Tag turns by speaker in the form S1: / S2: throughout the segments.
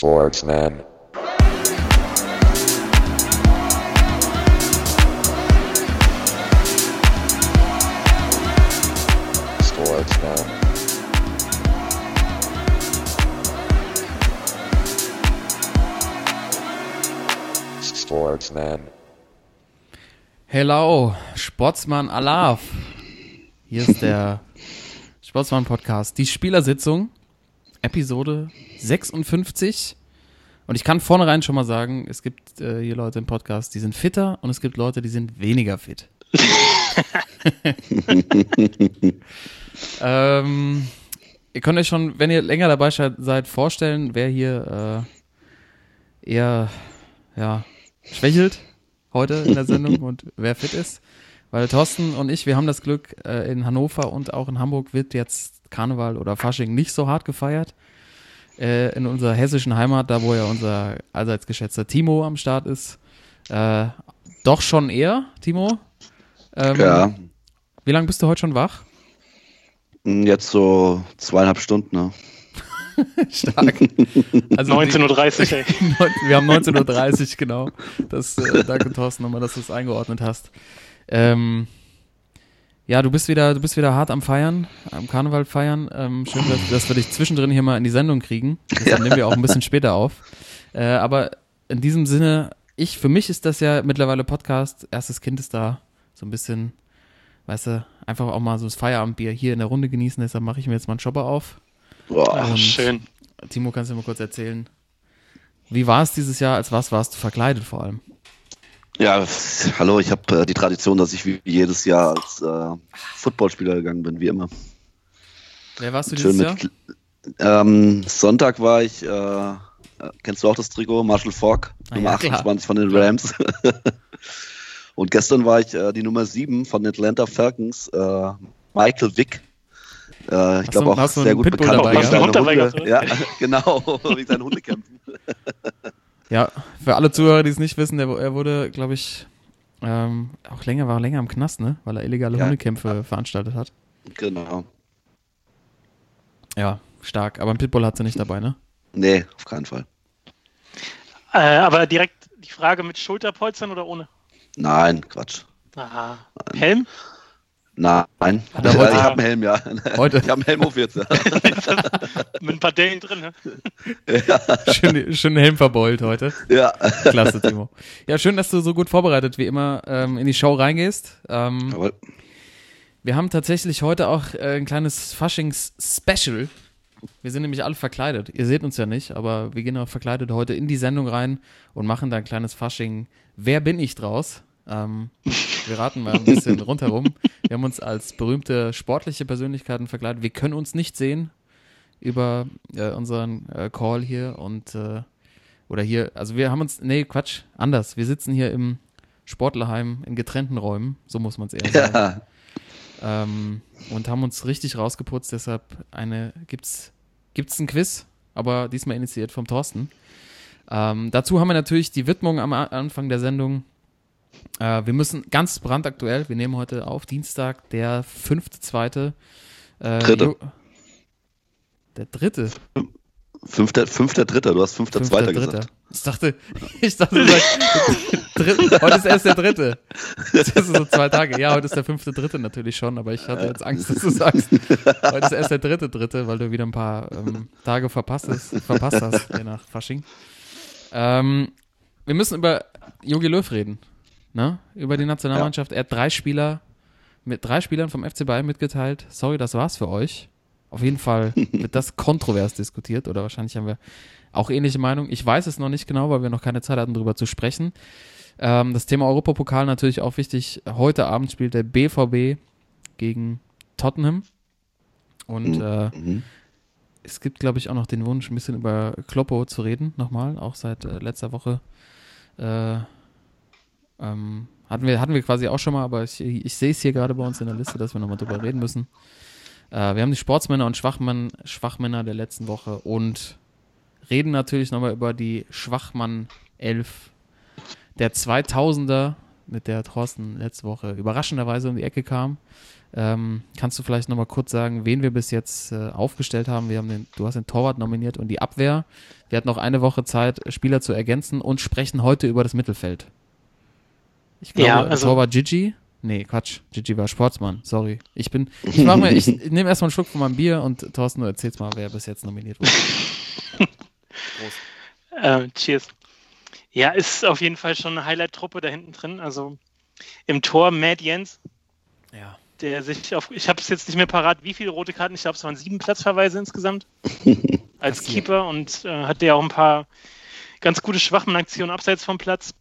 S1: Sportsman. Sportsman. Sportsman.
S2: Hello, Sportsmann Alaf. Hier ist der Sportsmann Podcast. Die Spielersitzung, Episode 56. Und ich kann vornherein schon mal sagen, es gibt äh, hier Leute im Podcast, die sind fitter und es gibt Leute, die sind weniger fit. ähm, ihr könnt euch schon, wenn ihr länger dabei seid, vorstellen, wer hier äh, eher ja, schwächelt heute in der Sendung und wer fit ist. Weil Thorsten und ich, wir haben das Glück, äh, in Hannover und auch in Hamburg wird jetzt Karneval oder Fasching nicht so hart gefeiert. Äh, in unserer hessischen Heimat, da wo ja unser allseits geschätzter Timo am Start ist, äh, doch schon eher, Timo. Ähm,
S3: Ja,
S2: Wie lange bist du heute schon wach?
S3: jetzt so zweieinhalb Stunden. Ne?
S2: Stark. Also die-
S4: 19.30 Uhr, ey.
S2: Wir haben 19.30 Uhr, genau. Das, äh, danke, Thorsten, nochmal, dass du es eingeordnet hast. Ähm, ja, du bist wieder, du bist wieder hart am Feiern, am Karneval feiern. Ähm, schön, dass, dass wir dich zwischendrin hier mal in die Sendung kriegen. Deshalb nehmen wir auch ein bisschen später auf. Äh, aber in diesem Sinne, ich, für mich ist das ja mittlerweile Podcast. Erstes Kind ist da. So ein bisschen, weißt du, einfach auch mal so das Feierabendbier hier in der Runde genießen. Deshalb mache ich mir jetzt mal einen Shopper auf.
S3: Boah,
S2: Und-
S4: schön.
S2: Timo, kannst du mal kurz erzählen? Wie war es dieses Jahr? Als was warst du verkleidet vor allem?
S3: Ja, hallo, ich habe äh, die Tradition, dass ich wie jedes Jahr als äh, Footballspieler gegangen bin, wie immer.
S2: Wer warst du dieses
S3: Schön
S2: Jahr?
S3: mit. Ähm, Sonntag war ich, äh, äh, kennst du auch das Trikot? Marshall Falk,
S2: Ah,
S3: Nummer
S2: ja, klar.
S3: 28 von den Rams. Und gestern war ich äh, die Nummer 7 von den Atlanta Falcons, äh, Michael Vick. Äh, ich glaube auch sehr
S2: einen
S3: gut
S2: Pitbull
S3: bekannt
S2: dabei
S4: einen
S3: Hunde. Ja, genau, wegen seinen Hundekämpfen.
S2: Ja, für alle Zuhörer, die es nicht wissen, der, er wurde, glaube ich, ähm, auch länger, war länger im Knast, ne? Weil er illegale
S3: Ja.
S2: Hundekämpfe veranstaltet hat.
S3: Genau.
S2: Ja, stark. Aber ein Pitbull hat sie nicht dabei, ne?
S3: Nee, auf keinen Fall.
S4: Äh, aber direkt die Frage mit Schulterpolstern oder ohne?
S3: Nein, Quatsch.
S4: Aha. Helm?
S3: Nein.
S2: Hat er
S3: Ja,
S2: heute-
S3: ich habe einen Helm, ja.
S2: Heute.
S3: Ich habe einen Helm auf jetzt. Ja.
S4: Mit ein paar Dellen drin, ne?
S2: schön, schön Helm verbeult heute.
S3: ja.
S2: Klasse, Timo. Ja, schön, dass du so gut vorbereitet wie immer ähm, in die Show reingehst. Ähm,
S3: Jawohl.
S2: Wir haben tatsächlich heute auch äh, ein kleines Faschings-Special. Wir sind nämlich alle verkleidet. Ihr seht uns ja nicht, aber wir gehen auch verkleidet heute in die Sendung rein und machen da ein kleines Fasching. Wer bin ich draus? Ähm, wir raten mal ein bisschen rundherum. Wir haben uns als berühmte sportliche Persönlichkeiten verkleidet. Wir können uns nicht sehen über äh, unseren äh, Call hier und äh, oder hier, also wir haben uns, nee, Quatsch, anders. Wir sitzen hier im Sportlerheim in getrennten Räumen, so muss man es eher sagen
S3: Ja.
S2: ähm, und haben uns richtig rausgeputzt. Deshalb eine gibt's gibt's ein Quiz, aber diesmal initiiert vom Thorsten. Ähm, dazu haben wir natürlich die Widmung am Anfang der Sendung. Äh, wir müssen ganz brandaktuell. Wir nehmen heute auf Dienstag, der fünfte, zweite. Äh,
S3: Dritte.
S2: Jo- Der dritte.
S3: Fünfter, fünfter, dritter, du hast fünfter,
S2: Fünfter,
S3: zweiter
S2: dritter.
S3: gesagt.
S2: Ich dachte, ich dachte, du sagst, dritt, heute ist erst der dritte. Das ist so zwei Tage. Ja, heute ist der fünfte, dritte natürlich schon, aber ich hatte jetzt Angst, dass du sagst, heute ist erst der dritte, dritte, weil du wieder ein paar ähm, Tage verpasst hast, verpasst hast, je nach Fasching. Ähm, wir müssen über Jogi Löw reden, ne? Über die Nationalmannschaft. Er hat drei Spieler mit drei Spielern vom FC Bayern mitgeteilt. Sorry, das war's für euch. Auf jeden Fall wird das kontrovers diskutiert oder wahrscheinlich haben wir auch ähnliche Meinung. Ich weiß es noch nicht genau, weil wir noch keine Zeit hatten, darüber zu sprechen. Ähm, das Thema Europapokal natürlich auch wichtig. Heute Abend spielt der BVB gegen Tottenham. Und
S3: Mhm.
S2: äh,
S3: Mhm.
S2: es gibt, glaube ich, auch noch den Wunsch, ein bisschen über Kloppo zu reden, nochmal, auch seit äh, letzter Woche. Äh, ähm, hatten, wir, hatten wir quasi auch schon mal, aber ich, ich sehe es hier gerade bei uns in der Liste, dass wir nochmal drüber reden müssen. Äh, wir haben die Sportsmänner und Schwachmann, Schwachmänner der letzten Woche und reden natürlich nochmal über die Schwachmann 11 der 2000er mit der Thorsten letzte Woche überraschenderweise um die Ecke kam. Ähm, kannst du vielleicht nochmal kurz sagen, wen wir bis jetzt äh, aufgestellt haben? Wir haben den, du hast den Torwart nominiert und die Abwehr. Wir hatten noch eine Woche Zeit, Spieler zu ergänzen und sprechen heute über das Mittelfeld. Ich glaube,
S4: Ja, also-
S2: Torwart Gigi. Nee, Quatsch. Gigi war Sportsmann. Sorry. Ich bin, ich mach mir, ich nehme erstmal einen Schluck von meinem Bier und Thorsten, du erzählst mal, wer bis jetzt nominiert wurde.
S4: Äh, cheers. Ja, ist auf jeden Fall schon eine Highlight-Truppe da hinten drin. Also im Tor Matt Jens,
S2: Ja.
S4: der sich auf, ich habe es jetzt nicht mehr parat, wie viele rote Karten, ich glaube, es waren sieben Platzverweise insgesamt als. Keeper und äh, hatte ja auch ein paar ganz gute Schwachenaktionen abseits vom Platz.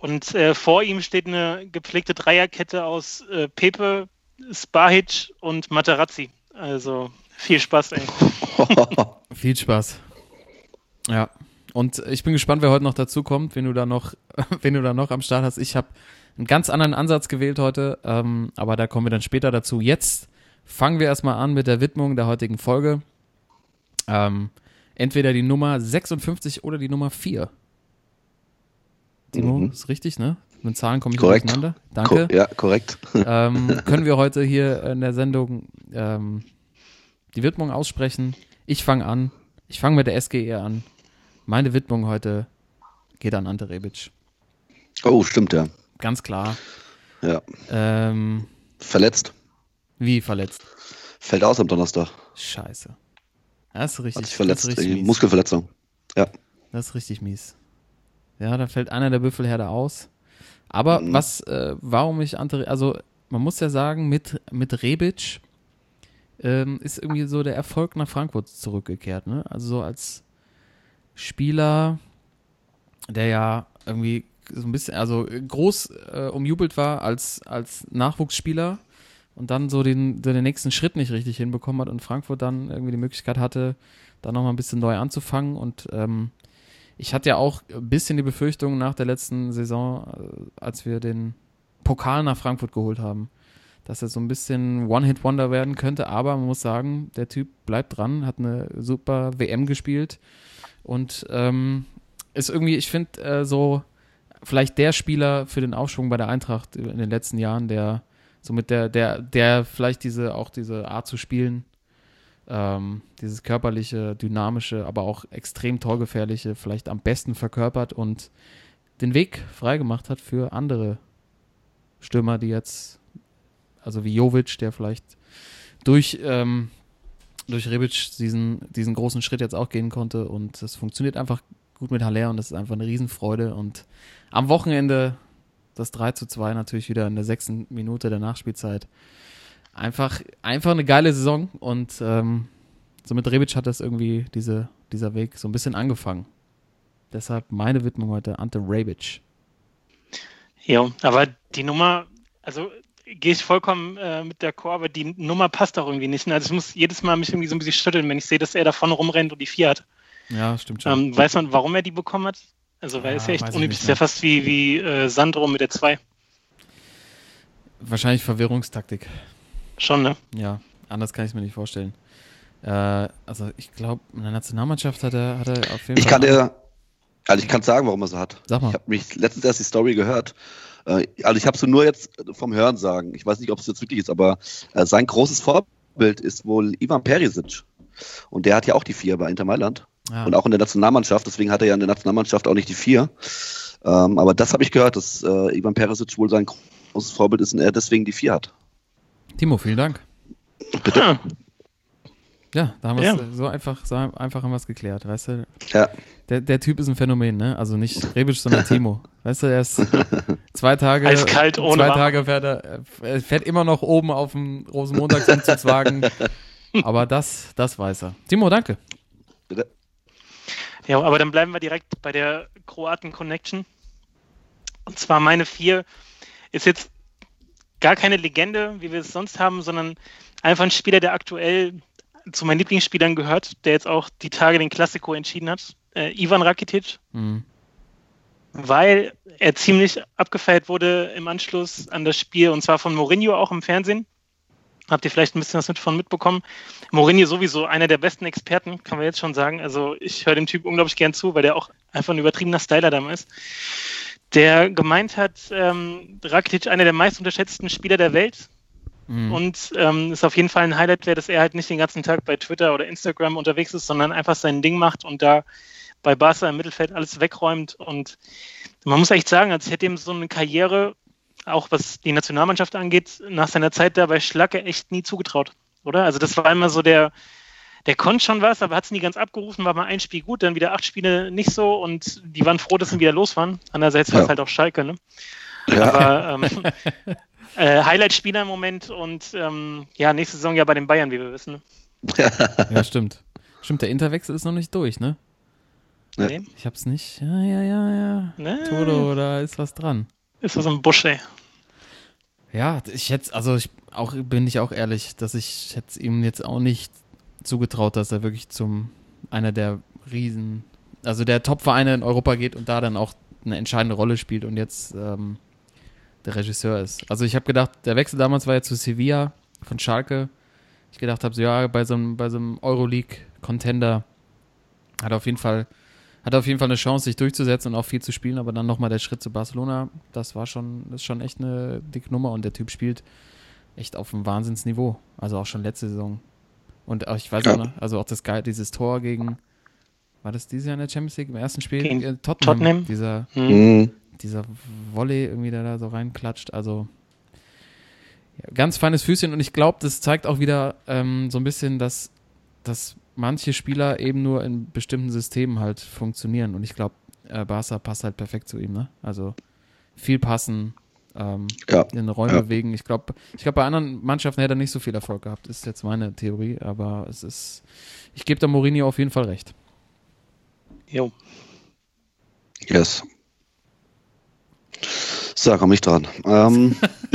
S4: Und äh, vor ihm steht eine gepflegte Dreierkette aus äh, Pepe, Spahic und Materazzi. Also viel Spaß, ey.
S2: Viel Spaß. Ja. Und ich bin gespannt, wer heute noch dazu kommt, wenn du da noch, wenn du da noch am Start hast. Ich habe einen ganz anderen Ansatz gewählt heute, ähm, aber da kommen wir dann später dazu. Jetzt fangen wir erstmal an mit der Widmung der heutigen Folge. Ähm, entweder die Nummer 56 oder die Nummer 4. Timo,
S3: Mhm.
S2: ist richtig, ne? Mit Zahlen komme ich
S3: Korrekt.
S2: durcheinander. Danke
S3: Ko- Ja, korrekt.
S2: ähm, können wir heute hier in der Sendung ähm, die Widmung aussprechen. Ich fange an. Ich fange mit der SGE an. Meine Widmung heute geht an Ante Rebic.
S3: Oh, stimmt ja.
S2: Ganz klar.
S3: Ja.
S2: Ähm,
S3: Verletzt.
S2: wie verletzt?
S3: Fällt aus am Donnerstag.
S2: Scheiße. Das ist richtig,
S3: Hat sich verletzt.
S2: richtig mies.
S3: Muskelverletzung. Ja.
S2: Das ist richtig mies. Ja, da fällt einer der Büffelherde aus. Aber
S3: Mhm.
S2: was, äh, warum ich Ante, also man muss ja sagen, mit, mit Rebic ähm, ist irgendwie so der Erfolg nach Frankfurt zurückgekehrt. Ne? Also so als Spieler, der ja irgendwie so ein bisschen, also groß äh, umjubelt war als, als Nachwuchsspieler und dann so den, so den nächsten Schritt nicht richtig hinbekommen hat und Frankfurt dann irgendwie die Möglichkeit hatte, da nochmal ein bisschen neu anzufangen und ähm, ich hatte ja auch ein bisschen die Befürchtung nach der letzten Saison, äh, als wir den Pokal nach Frankfurt geholt haben, dass er so ein bisschen One-Hit-Wonder werden könnte, aber man muss sagen, der Typ bleibt dran, hat eine super WM gespielt. Und ähm, ist irgendwie, ich finde, äh, so vielleicht der Spieler für den Aufschwung bei der Eintracht in den letzten Jahren, der somit der, der, der vielleicht diese, auch diese Art zu spielen, ähm, dieses körperliche, dynamische, aber auch extrem torgefährliche vielleicht am besten verkörpert und den Weg freigemacht hat für andere Stürmer, die jetzt, also wie Jovic, der vielleicht durch, ähm, durch Rebic diesen, diesen großen Schritt jetzt auch gehen konnte und es funktioniert einfach gut mit Haller und das ist einfach eine Riesenfreude und am Wochenende das 3 zu 2 natürlich wieder in der sechsten Minute der Nachspielzeit. Einfach, einfach eine geile Saison und ähm, so mit Rebic hat das irgendwie diese, dieser Weg so ein bisschen angefangen. Deshalb meine Widmung heute Ante Rebic.
S4: Ja, aber die Nummer, also gehe ich vollkommen äh, mit der Chor, aber die Nummer passt auch irgendwie nicht. ne? Also ich muss jedes Mal mich irgendwie so ein bisschen schütteln, wenn ich sehe, dass er da vorne rumrennt und die vier hat.
S2: Ja, stimmt schon.
S4: Ähm, weiß man, warum er die bekommen hat? Also, weil
S2: Ja,
S4: es ja echt
S2: ich
S4: unüblich ist, ja fast wie, wie äh, Sandro mit der 2.
S2: Wahrscheinlich Verwirrungstaktik.
S4: Schon, ne?
S2: Ja, anders kann ich es mir nicht vorstellen. Äh, also ich glaube, in der Nationalmannschaft hat er, hat er auf jeden
S3: Ich
S2: Fall.
S3: kann dir, also ich kann sagen, warum er so hat.
S2: Sag mal.
S3: Ich habe mich letztens erst die Story gehört. Äh, Also ich habe sie nur jetzt vom Hören sagen. Ich weiß nicht, ob es jetzt wirklich ist, aber äh, sein großes Vorbild ist wohl Ivan Perisic. Und der hat ja auch die vier bei Inter Mailand.
S2: ja.
S3: Und auch in der Nationalmannschaft. Deswegen hat er ja in der Nationalmannschaft auch nicht die vier. Ähm, aber das habe ich gehört, dass äh, Ivan Perisic wohl sein großes Vorbild ist und er deswegen die vier hat.
S2: Timo, vielen Dank.
S3: Bitte.
S2: Ja, da haben wir
S4: Ja.
S2: es so einfach, so einfach haben wir es geklärt, weißt du?
S3: Ja.
S2: Der, der Typ ist ein Phänomen, ne? Also nicht Rebic, sondern Timo. Weißt du, er ist zwei Tage,
S4: Eiskalt, ohne
S2: zwei. Tage fährt er, er fährt immer noch oben auf dem Rosenmontagsumzugswagen. aber das, das weiß er. Timo, danke.
S3: Bitte.
S4: Ja, aber dann bleiben wir direkt bei der Kroaten-Connection. Und zwar meine vier ist jetzt gar keine Legende, wie wir es sonst haben, sondern einfach ein Spieler, der aktuell zu meinen Lieblingsspielern gehört, der jetzt auch die Tage den Klassiko entschieden hat. Äh, Ivan Rakitic,
S2: Mhm.
S4: weil er ziemlich abgefeiert wurde im Anschluss an das Spiel und zwar von Mourinho auch im Fernsehen. Habt ihr vielleicht ein bisschen was mit von mitbekommen? Mourinho sowieso einer der besten Experten, kann man jetzt schon sagen. Also ich höre dem Typ unglaublich gern zu, weil der auch einfach ein übertriebener Styler damals ist. Der gemeint hat, ähm, Rakitic einer der meist unterschätzten Spieler der Welt.
S2: Mhm.
S4: Und ähm, ist auf jeden Fall ein Highlight wäre, dass er halt nicht den ganzen Tag bei Twitter oder Instagram unterwegs ist, sondern einfach sein Ding macht und da bei Barca im Mittelfeld alles wegräumt. Und man muss echt sagen, als hätte ihm so eine Karriere, auch was die Nationalmannschaft angeht, nach seiner Zeit da bei Schlacke echt nie zugetraut, oder? Also das war immer so der, der konnte schon was, aber hat es nie ganz abgerufen, war mal ein Spiel gut, dann wieder acht Spiele nicht so und die waren froh, dass sie wieder los waren. Andererseits war es
S3: Ja.
S4: halt auch Schalke, ne?
S3: Ja.
S4: Aber ähm, äh, Highlight-Spieler im Moment und ähm, ja, nächste Saison ja bei den Bayern, wie wir wissen. Ne?
S2: Ja, stimmt. Stimmt, der Interwechsel ist noch nicht durch, ne?
S4: Nee?
S2: Ich hab's nicht. Ja, ja, ja, ja.
S4: Ne?
S2: Toto, da ist was dran.
S4: Ist das im Busch, ey.
S2: Ja, ich hätte, also ich auch bin ich auch ehrlich, dass ich hätte ihm jetzt auch nicht zugetraut, dass er wirklich zum einer der Riesen, also der Top-Vereine in Europa geht und da dann auch eine entscheidende Rolle spielt und jetzt ähm, der Regisseur ist. Also ich habe gedacht, der Wechsel damals war ja zu Sevilla von Schalke. Ich gedacht habe, so ja, bei so einem, so einem Euroleague-Contender hat auf jeden Fall hat auf jeden Fall eine Chance, sich durchzusetzen und auch viel zu spielen, aber dann nochmal der Schritt zu Barcelona, das war schon, das ist schon echt eine dicke Nummer und der Typ spielt echt auf einem Wahnsinnsniveau. Also auch schon letzte Saison. Und auch, ich weiß
S3: Ja.
S2: auch noch, also auch das geil, dieses Tor gegen, war das dieses Jahr in der Champions League im ersten Spiel?
S4: Gegen
S2: Äh, Tottenham.
S4: Tottenham.
S2: Dieser,
S4: Hm.
S3: Mhm.
S2: dieser Volley irgendwie, der da so reinklatscht. Also ja, ganz feines Füßchen und ich glaube, das zeigt auch wieder ähm, so ein bisschen, dass, dass manche Spieler eben nur in bestimmten Systemen halt funktionieren und ich glaube, äh, Barca passt halt perfekt zu ihm, ne? Also viel passen, ähm,
S3: Ja.
S2: in Räume
S3: Ja.
S2: bewegen. Ich glaube, ich glaube, bei anderen Mannschaften hätte er nicht so viel Erfolg gehabt, ist jetzt meine Theorie, aber es ist, ich gebe da Mourinho auf jeden Fall recht.
S4: Jo.
S3: Yes. So, komm ich dran. Ähm,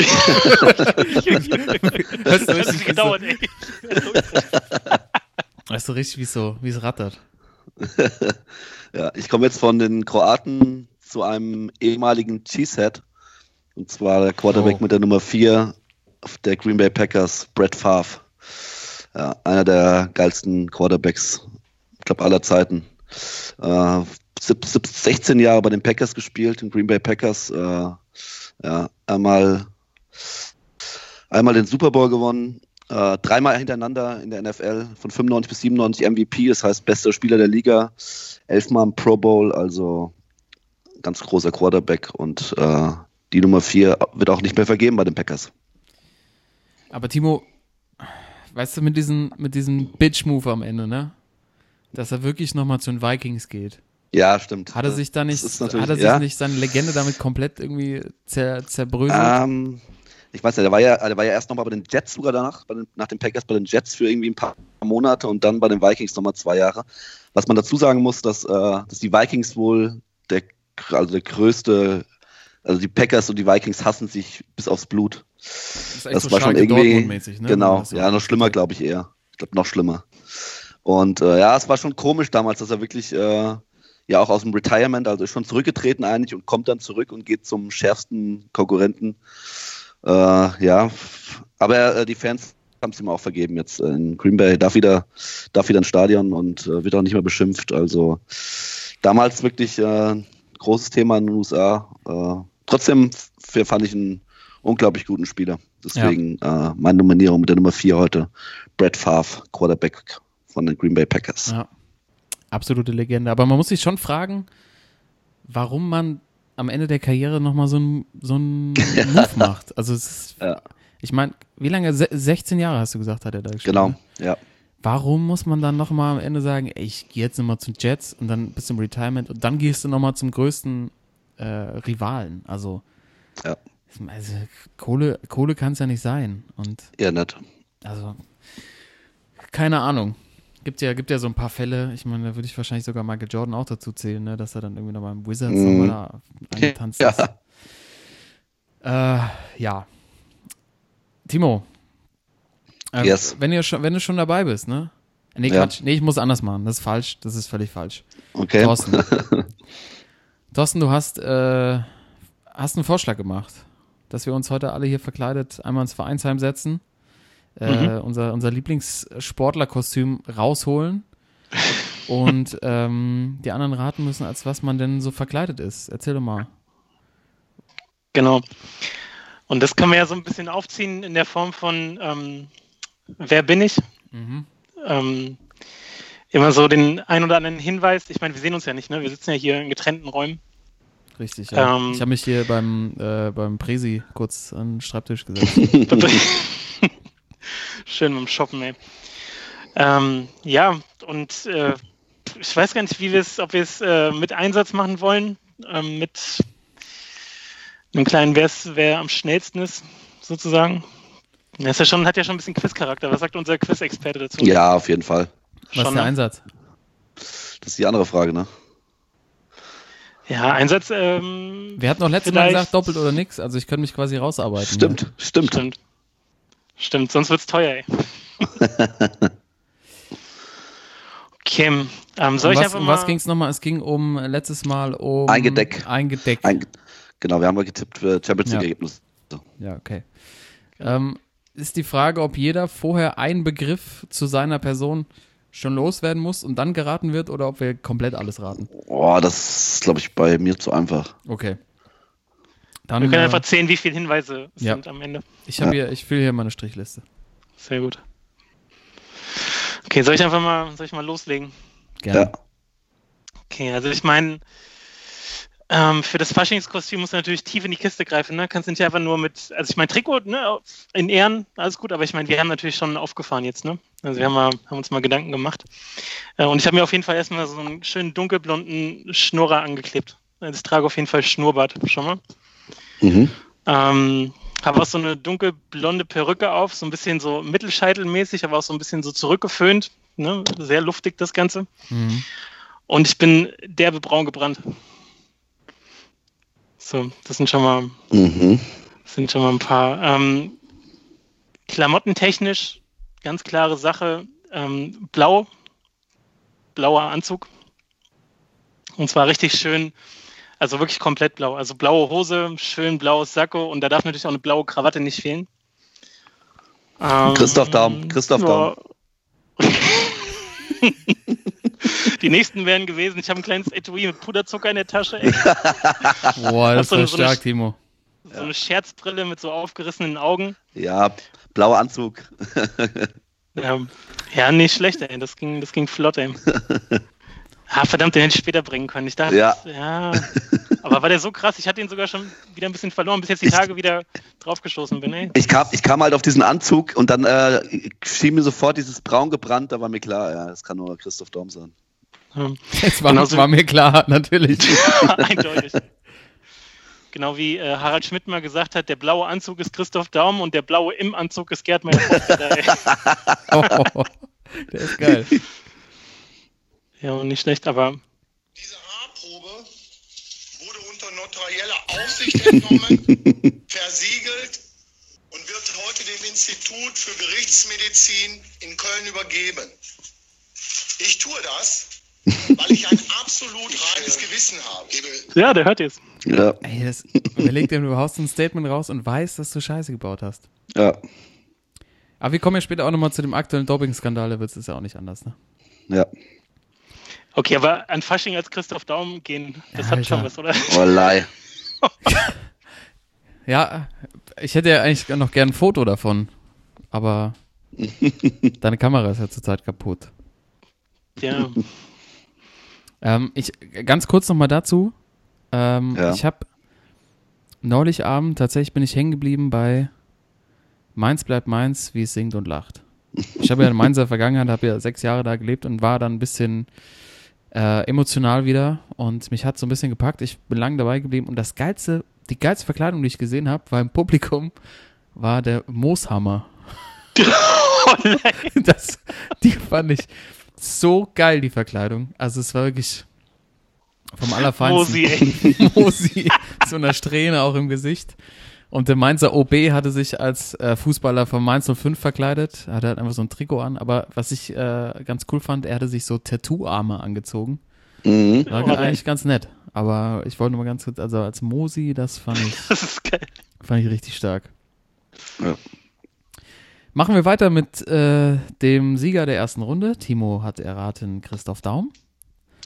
S4: Das
S2: richtig,
S4: hat gedauert, ey.
S2: weißt du richtig, wie es so, wie es rattert?
S3: ja, ich komme jetzt von den Kroaten zu einem ehemaligen Cheesehead. Und zwar der Quarterback
S2: Oh.
S3: mit der Nummer 4 der Green Bay Packers, Brett Favre. Ja, einer der geilsten Quarterbacks, ich glaube, aller Zeiten. Äh, sieb- sieb- 16 Jahre bei den Packers gespielt, den Green Bay Packers. Äh, ja, einmal, einmal den Super Bowl gewonnen, äh, dreimal hintereinander in der NFL, von 95 bis 97 MVP, das heißt bester Spieler der Liga, elfmal im Pro Bowl, also ganz großer Quarterback und äh, die Nummer 4 wird auch nicht mehr vergeben bei den Packers.
S2: Aber Timo, weißt du, mit diesem, mit diesem Bitch-Move am Ende, ne? Dass er wirklich nochmal zu den Vikings geht.
S3: Ja, stimmt.
S2: Hat er sich da nicht, hat er sich
S3: ja.
S2: nicht seine Legende damit komplett irgendwie zer, zerbröselt?
S3: Ähm, ich weiß ja, der war ja, der war ja erst nochmal bei den Jets sogar danach, den, nach den Packers bei den Jets für irgendwie ein paar Monate und dann bei den Vikings nochmal zwei Jahre. Was man dazu sagen muss, dass, äh, dass die Vikings wohl der, also der größte, also die Packers und die Vikings hassen sich bis aufs Blut.
S2: ist
S3: das war schon irgendwie-
S2: ne?
S3: genau,
S2: Das so-
S3: ja, noch schlimmer, glaube ich eher. Ich glaube, noch schlimmer. Und äh, ja, es war schon komisch damals, dass er wirklich äh, ja auch aus dem Retirement, also ist schon zurückgetreten eigentlich und kommt dann zurück und geht zum schärfsten Konkurrenten. Äh, ja, aber äh, die Fans haben es ihm auch vergeben jetzt äh, in Green Bay. Darf wieder, darf wieder ins Stadion und äh, wird auch nicht mehr beschimpft. Also damals wirklich äh, großes Thema in den USA. Trotzdem fand ich einen unglaublich guten Spieler. Deswegen äh, meine Nominierung mit der Nummer 4 heute. Brett Favre, Quarterback von den Green Bay Packers.
S2: Ja. Absolute Legende. Aber man muss sich schon fragen, warum man am Ende der Karriere nochmal so einen so einen Move macht. Also es ist,
S3: Ja.
S2: ich meine, wie lange? Se 16 Jahre hast du gesagt, hat er da gespielt.
S3: Genau,
S2: ne?
S3: ja.
S2: Warum muss man dann nochmal am Ende sagen, ey, ich gehe jetzt nochmal zum Jets und dann bis zum Retirement und dann gehst du nochmal zum größten äh, Rivalen? Also,
S3: Ja.
S2: also Kohle, Kohle kann es ja nicht sein. Und
S3: Eher nett.
S2: also, keine Ahnung. Gibt ja, gibt ja so ein paar Fälle, ich meine, da würde ich wahrscheinlich sogar Michael Jordan auch dazu zählen, ne, dass er dann irgendwie noch beim Wizards
S3: Mhm.
S2: nochmal da angetanzt ist.
S3: Ja.
S2: Äh, ja. Timo. Äh,
S3: Yes.
S2: wenn, ihr schon, wenn du schon dabei bist, ne? Nee,
S3: Ja.
S2: Quatsch. Nee, ich muss anders machen. Das ist falsch. Das ist völlig falsch.
S3: Okay.
S2: Thorsten. Thorsten, du hast, äh, hast einen Vorschlag gemacht, dass wir uns heute alle hier verkleidet einmal ins Vereinsheim setzen, äh, unser, unser Lieblingssportlerkostüm rausholen und ähm, die anderen raten müssen, als was man denn so verkleidet ist. Erzähl doch mal.
S4: Genau. Und das kann man ja so ein bisschen aufziehen in der Form von ähm, Wer bin ich?
S2: Mhm.
S4: Ähm, immer so den ein oder anderen Hinweis. Ich meine, wir sehen uns ja nicht, ne? Wir sitzen ja hier in getrennten Räumen.
S2: Richtig, ja.
S4: Ähm,
S2: ich habe mich hier beim, äh, beim Presi kurz an den Schreibtisch gesetzt.
S4: Schön beim Shoppen, ey. Ähm, ja, und äh, ich weiß gar nicht, wie wir es, ob wir es äh, mit Einsatz machen wollen, ähm, mit einem kleinen, wer am schnellsten ist, sozusagen. Das ist ja schon, hat ja schon ein bisschen Quiz-Charakter. Was sagt unser Quiz-Experte dazu?
S3: Ja, auf jeden Fall.
S2: Was ist der
S4: ne?
S2: Einsatz?
S3: Das ist die andere Frage, ne?
S4: Ja, Einsatz, ähm,
S2: Wir hatten noch letztes Mal gesagt, doppelt oder nix. Also ich könnte mich quasi rausarbeiten.
S3: Stimmt, stimmt.
S4: stimmt. Stimmt, sonst wird's teuer, ey. okay, ähm,
S2: Ja.
S4: soll
S2: Um
S4: ich
S2: was,
S4: einfach
S2: um
S4: mal...
S2: was ging es nochmal? Es ging um äh, letztes Mal um
S3: Ein Gedeck.
S2: Ein Gedeck.
S3: Ein, genau, wir haben mal getippt für Champions
S2: Ja.
S3: League-Ergebnis.
S2: Ja, okay. Ähm, ist die Frage, ob jeder vorher einen Begriff zu seiner Person schon loswerden muss und dann geraten wird oder ob wir komplett alles raten.
S3: Boah, das ist, glaube ich, bei mir zu einfach.
S2: Okay. Dann,
S4: Wir können
S2: äh,
S4: einfach zählen, wie viele Hinweise es
S2: Ja.
S4: sind am Ende.
S2: ich habe hier, ich fülle hier meine Strichliste.
S4: Sehr gut. Okay, soll ich einfach mal, soll ich mal loslegen?
S2: Gerne.
S3: Ja.
S4: Okay, also ich meine, ähm, für das Faschingskostüm muss natürlich tief in die Kiste greifen, ne? Kannst du nicht einfach nur mit, also ich meine Trikot, ne, in Ehren, alles gut, aber ich meine, wir haben natürlich schon aufgefahren jetzt, ne? Also wir haben, mal, haben uns mal Gedanken gemacht. Äh, und ich habe mir auf jeden Fall erstmal so einen schönen dunkelblonden Schnurrer angeklebt. Also ich trage auf jeden Fall Schnurrbart schon mal.
S3: Mhm.
S4: Ähm, habe auch so eine dunkelblonde Perücke auf, so ein bisschen so mittelscheitelmäßig, aber auch so ein bisschen so zurückgeföhnt. Ne? Sehr luftig das Ganze.
S2: Mhm.
S4: Und ich bin derbe braun gebrannt. So, das sind schon mal,
S3: Mhm.
S4: sind schon mal ein paar. Ähm, klamottentechnisch, ganz klare Sache. Ähm, blau, blauer Anzug. Und zwar richtig schön, also wirklich komplett blau. Also blaue Hose, schön blaues Sakko und da darf natürlich auch eine blaue Krawatte nicht fehlen. Ähm,
S3: Christoph Daum, Christoph Daum.
S4: Die nächsten wären gewesen, ich habe ein kleines Etui mit Puderzucker in der Tasche, ey.
S2: Boah, das
S4: so eine-
S2: war
S4: so eine-
S2: stark, Timo.
S4: so eine Scherzbrille mit so aufgerissenen Augen.
S3: Ja, blauer Anzug.
S4: Ja, ja nicht schlecht, ey. Das ging, das ging flott, ey. Ah, verdammt, den hätte ich später bringen können. Ich dachte,
S3: Ja.
S4: ja. Aber war der so krass? Ich hatte ihn sogar schon wieder ein bisschen verloren, bis jetzt die
S3: Ich-
S4: Tage wieder draufgestoßen bin, ey.
S3: Ich kam, ich kam halt auf diesen Anzug und dann äh, schien mir sofort dieses Braun gebrannt, da war mir klar, ja, das kann nur Christoph Daum sein.
S4: Ja.
S2: Es war,
S4: Genauso-
S2: war mir klar, natürlich.
S4: Eindeutig. Genau wie äh, Harald Schmidt mal gesagt hat, der blaue Anzug ist Christoph Daum und der blaue im Anzug ist Gerd ey.
S2: Oh, der ist geil.
S4: Ja, und nicht schlecht, aber
S5: Diese Haarprobe wurde unter notarieller Aufsicht entnommen, versiegelt und wird heute dem Institut für Gerichtsmedizin in Köln übergeben. Ich tue das, weil ich ein absolut reines Gewissen habe.
S4: ja, der hört jetzt.
S3: Ja,
S2: Ey, das, überleg dir, du haust ein Statement raus und weißt, dass du Scheiße gebaut hast.
S3: ja,
S2: Aber wir kommen ja später auch nochmal zu dem aktuellen Doping-Skandal, da wird es ja auch nicht anders, ne?
S3: ja.
S4: Okay, aber an Fasching als Christoph Daum gehen, das
S2: Ja,
S4: hat schon was, oder?
S3: Wallah.
S2: Ja, ich hätte ja eigentlich noch gern ein Foto davon, aber deine Kamera ist ja zurzeit kaputt.
S4: Ja.
S2: Ähm, ich ganz kurz noch mal dazu. Ähm,
S3: Ja.
S2: Ich habe neulich Abend tatsächlich bin ich hängen geblieben bei Mainz bleibt Mainz, wie es singt und lacht. Ich habe ja in Mainzer Vergangenheit, habe ja sechs Jahre da gelebt und war dann ein bisschen äh, emotional wieder und mich hat so ein bisschen gepackt. Ich bin lang dabei geblieben und das geilste, die geilste Verkleidung, die ich gesehen habe, war im Publikum, war der Mooshammer.
S4: Oh.
S2: Das, die fand ich so geil, die Verkleidung. Also es war wirklich vom Allerfeinsten.
S4: Mosi, ey.
S2: Mosi, so einer Strähne auch im Gesicht. Und der Mainzer OB hatte sich als äh, Fußballer von Mainz 05 verkleidet. Er hatte halt einfach so ein Trikot an. Aber was ich äh, ganz cool fand, er hatte sich so Tattoo-Arme angezogen.
S3: Mhm.
S2: War
S4: Oh,
S2: eigentlich ganz nett. Aber ich wollte nur mal ganz kurz, also als Mosi, das fand ich,
S4: Das ist geil.
S2: fand ich richtig stark.
S3: Ja.
S2: Machen wir weiter mit äh, dem Sieger der ersten Runde. Timo hat erraten Christoph Daum.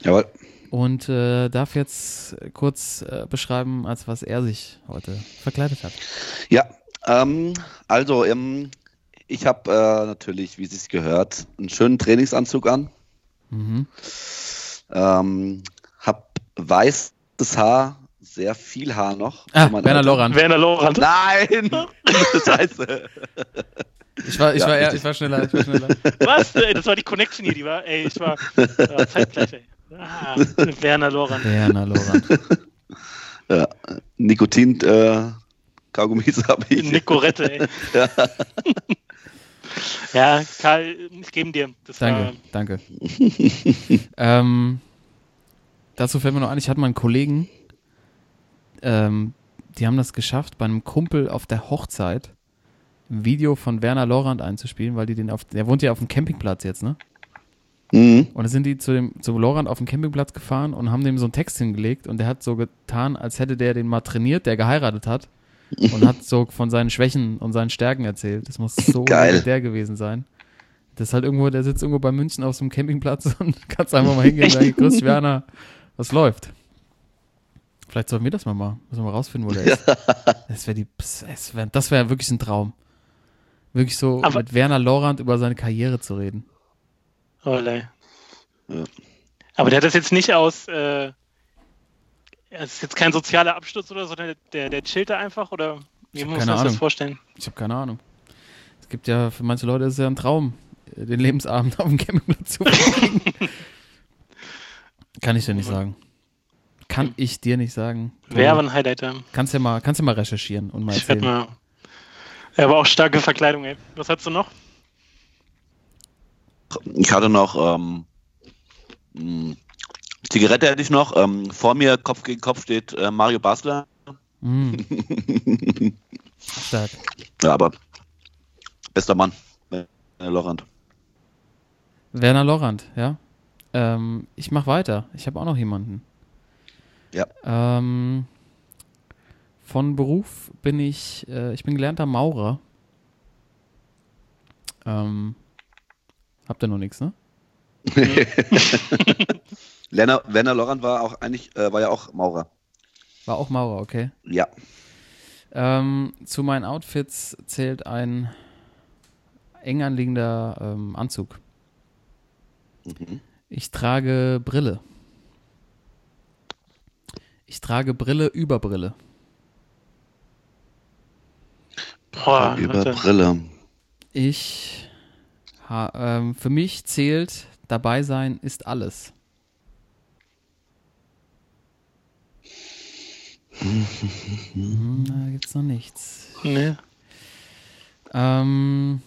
S3: Jawohl.
S2: und äh, darf jetzt kurz äh, beschreiben, als was er sich heute verkleidet hat.
S3: Ja, ähm, also ähm, ich habe äh, natürlich, wie es sich gehört, einen schönen Trainingsanzug an.
S2: Mhm.
S3: Ähm, hab weißes Haar, sehr viel Haar noch.
S2: Ah, Werner. Lorand.
S4: Werner Lorand.
S3: Nein! Scheiße.
S2: Ich war, ich,
S3: Ja,
S2: war, eher, ich war schneller, ich war schneller.
S4: Was? Ey, Das war die Connection hier, die war, ey, ich war äh, zeitgleich, ey. Ah, Werner Lorand.
S2: Werner Lorand.
S3: Ja, Nikotin, äh, Kaugummis habe ich.
S4: Nicorette, ey. Ja, Karl, ich gebe dir. Das
S2: Danke, danke. ähm, dazu fällt mir noch ein, ich hatte mal einen Kollegen, ähm, die haben das geschafft, bei einem Kumpel auf der Hochzeit ein Video von Werner Lorand einzuspielen, weil die den auf, der wohnt ja auf dem Campingplatz jetzt, ne?
S3: Mhm.
S2: Und dann sind die zu dem, zu Lorand auf dem Campingplatz gefahren und haben dem so einen Text hingelegt und der hat so getan, als hätte der den mal trainiert, der geheiratet hat und hat so von seinen Schwächen und seinen Stärken erzählt. Das muss so
S3: Geil.
S2: der gewesen sein. Das ist halt irgendwo, der sitzt irgendwo bei München auf so einem Campingplatz und kannst einfach mal hingehen und sagen, grüß Werner, was läuft? Vielleicht sollten wir das mal machen. Müssen wir mal rausfinden, wo der ist. Das wäre die, das wäre wär wirklich ein Traum. Wirklich so
S4: Aber-
S2: mit Werner Lorand über seine Karriere zu reden.
S4: Oh, lei.
S3: Ja.
S4: Aber der hat das jetzt nicht aus, äh, es ist jetzt kein sozialer Absturz oder so, sondern der, der chillt da einfach oder wie muss man sich das vorstellen?
S2: Ich habe keine Ahnung. Es gibt ja, für manche Leute ist es ja ein Traum, den Lebensabend auf dem Campingplatz zu verbringen. Kann ich dir nicht sagen. Kann ich dir nicht sagen.
S4: Wer war ein Highlighter?
S2: Kannst ja mal, kannst ja mal recherchieren und mal
S4: Ich werde
S2: erzählen.
S4: mal. Ja, aber auch starke Verkleidung, ey. Was hast du noch?
S3: Ich hatte noch ähm, mh, Zigarette hätte ich noch. Ähm, vor mir Kopf gegen Kopf steht äh, Mario Basler.
S2: Mm. Stark.
S3: Ja, aber bester Mann. Äh, Lorand.
S2: Werner Lorand, ja. Ähm, ich mach weiter. Ich habe auch noch jemanden.
S3: Ja.
S2: Ähm, von Beruf bin ich, äh, ich bin gelernter Maurer. Ähm, habt ihr noch nichts, ne?
S3: Werner, Werner Lorand war auch eigentlich, äh, war ja auch Maurer.
S2: War auch Maurer, okay.
S3: Ja.
S2: Ähm, zu meinen Outfits zählt ein eng anliegender ähm, Anzug.
S3: Mhm.
S2: Ich trage Brille. Ich trage Brille über Brille.
S4: Boah,
S3: Über
S4: warte.
S3: Brille.
S2: Ich, ha, ähm, für mich zählt dabei sein ist alles. Hm, da gibt's noch nichts.
S4: Nee.
S2: Ähm,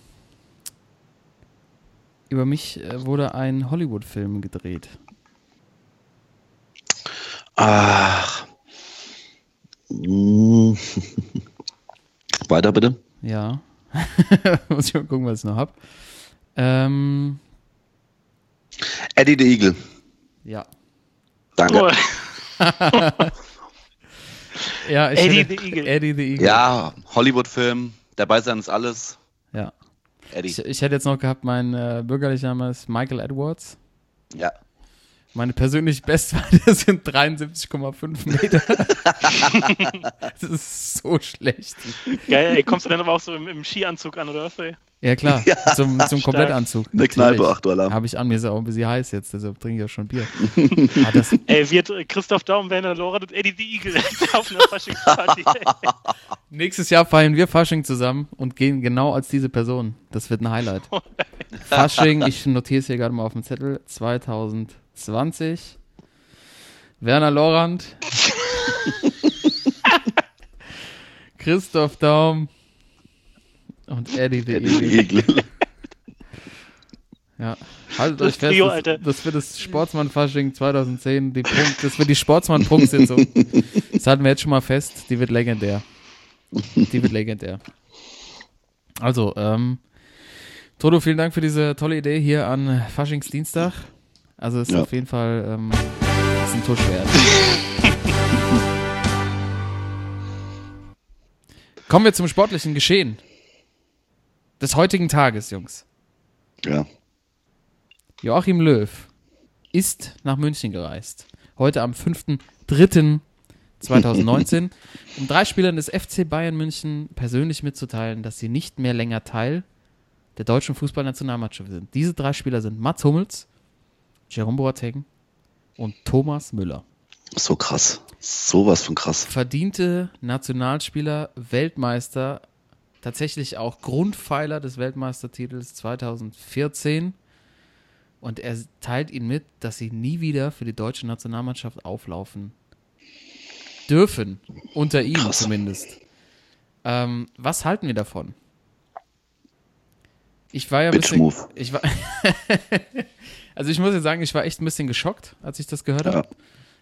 S2: über mich äh, wurde ein Hollywood-Film gedreht.
S3: Ach. Weiter bitte.
S2: Ja. Muss ich mal gucken, was ich noch hab. Ähm,
S3: Eddie the Eagle.
S2: ja.
S3: Danke.
S4: Oh,
S2: ja ich
S4: Eddie
S2: hätte-
S4: the Eagle.
S2: Eddie the Eagle.
S3: Ja, Hollywood-Film. Dabei sein ist alles.
S2: ja.
S3: Eddie.
S2: Ich, ich hätte jetzt noch gehabt, mein äh, bürgerlicher Name ist Michael Edwards.
S3: Ja.
S2: Meine persönliche Bestweite sind 73,5 Meter. das ist so schlecht.
S4: Geil, ey, kommst du dann aber auch so im, im Skianzug an, oder was, ey?
S2: Ja, klar. Zum, zum Komplettanzug.
S3: Eine Kneipe, 8 Dollar.
S2: Habe ich an mir, ist auch ein bisschen heiß jetzt, deshalb trinke ich auch schon Bier. ah, das,
S4: Ey, wird äh, Christoph Daum, Werner Lorand und Eddie the Eagle auf einer Faschingsparty.
S2: nächstes Jahr feiern wir Fasching zusammen und gehen genau als diese Person. Das wird ein Highlight. Fasching, ich notiere es hier gerade mal auf dem Zettel, 2020. Werner Lorand. Christoph Daum und Eddie the Eagle. Ja, haltet
S4: Das
S2: euch fest,
S4: Trio,
S2: das,
S4: Alter.
S2: das wird das Sportsmann-Fasching 2010, die Punkt, das wird die Sportsmann-Prunksitzung. Das halten wir jetzt schon mal fest, die wird legendär. Die wird legendär. Also, ähm, Toto, vielen Dank für diese tolle Idee hier an Faschingsdienstag. Also ist
S3: Ja.
S2: auf jeden Fall ähm, ist ein Tusch wert. Kommen wir zum sportlichen Geschehen des heutigen Tages, Jungs.
S3: Ja.
S2: Joachim Löw ist nach München gereist. heute am 5.3.2019, um drei Spielern des FC Bayern München persönlich mitzuteilen, dass sie nicht mehr länger Teil der deutschen Fußballnationalmannschaft sind. Diese drei Spieler sind Mats Hummels, Jerome Boateng und Thomas Müller.
S3: So krass. Sowas von krass.
S2: Verdiente Nationalspieler, Weltmeister, tatsächlich auch Grundpfeiler des Weltmeistertitels 2014. Und er teilt ihnen mit, dass sie nie wieder für die deutsche Nationalmannschaft auflaufen dürfen. Unter ihm
S3: Krass.
S2: zumindest. Ähm, was halten wir davon? Ich war ja ein
S3: Bitch
S2: bisschen.
S3: move.
S2: Ich war also ich muss jetzt sagen, ich war echt ein bisschen geschockt, als ich das gehört
S3: Ja.
S2: habe.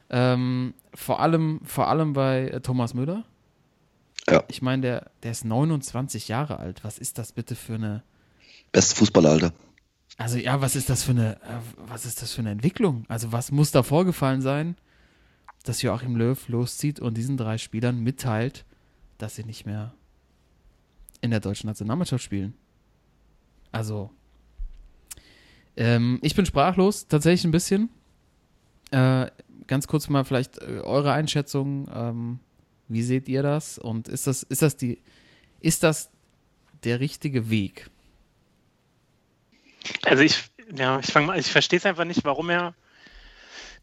S2: Ähm, vor allem, vor allem bei äh, Thomas Müller.
S3: Ja.
S2: Ich meine, der, der ist 29 Jahre alt. Was ist das bitte für eine.
S3: Beste Fußballer, Alter.
S2: Also ja, was ist das für eine, äh, was ist das für eine Entwicklung? Also was muss da vorgefallen sein, dass Joachim Löw loszieht und diesen drei Spielern mitteilt, dass sie nicht mehr in der deutschen Nationalmannschaft spielen? Also ähm, ich bin sprachlos, tatsächlich ein bisschen. Äh, ganz kurz mal vielleicht äh, eure Einschätzung. Ähm, wie seht ihr das? Und ist das, ist das die, ist das der richtige Weg?
S4: Also ich, ja, ich fange ich verstehe es einfach nicht, warum er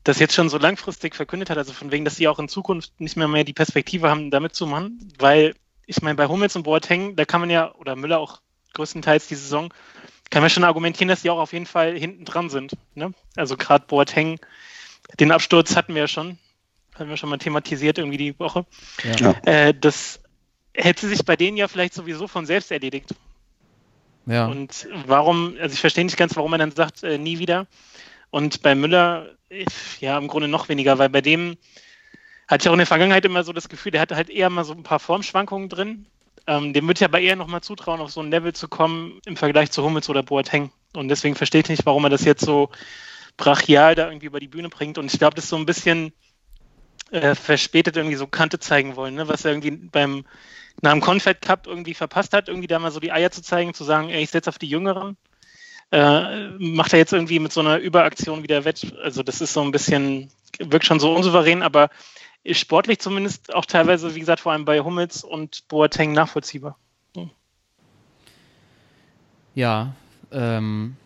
S4: das jetzt schon so langfristig verkündet hat, also von wegen, dass sie auch in Zukunft nicht mehr mehr die Perspektive haben, damit zu machen, weil ich meine, bei Hummels und Boateng, da kann man ja, oder Müller auch größtenteils die Saison, kann man schon argumentieren, dass die auch auf jeden Fall hinten dran sind. Ne? Also gerade Boateng, den Absturz hatten wir ja schon, haben wir schon mal thematisiert irgendwie die Woche.
S3: Ja.
S4: Äh, das hätte sich bei denen ja vielleicht sowieso von selbst erledigt.
S2: Ja.
S4: Und warum, also ich verstehe nicht ganz, warum er dann sagt, äh, nie wieder. Und bei Müller, ja, im Grunde noch weniger, weil bei dem hatte ich auch in der Vergangenheit immer so das Gefühl, der hatte halt eher mal so ein paar Formschwankungen drin. Ähm, dem würde ich aber eher nochmal zutrauen, auf so ein Level zu kommen im Vergleich zu Hummels oder Boateng. Und deswegen verstehe ich nicht, warum er das jetzt so brachial da irgendwie über die Bühne bringt. Und ich glaube, das ist so ein bisschen äh, verspätet irgendwie so Kante zeigen wollen, ne? was er irgendwie beim nach dem Confed Cup irgendwie verpasst hat, irgendwie da mal so die Eier zu zeigen, zu sagen, ey, ich setze auf die Jüngeren. Äh, macht er jetzt irgendwie mit so einer Überaktion wieder wett. Also das ist so ein bisschen, wirkt schon so unsouverän, aber sportlich zumindest auch teilweise, wie gesagt, vor allem bei Hummels und Boateng nachvollziehbar.
S2: Ja, ähm,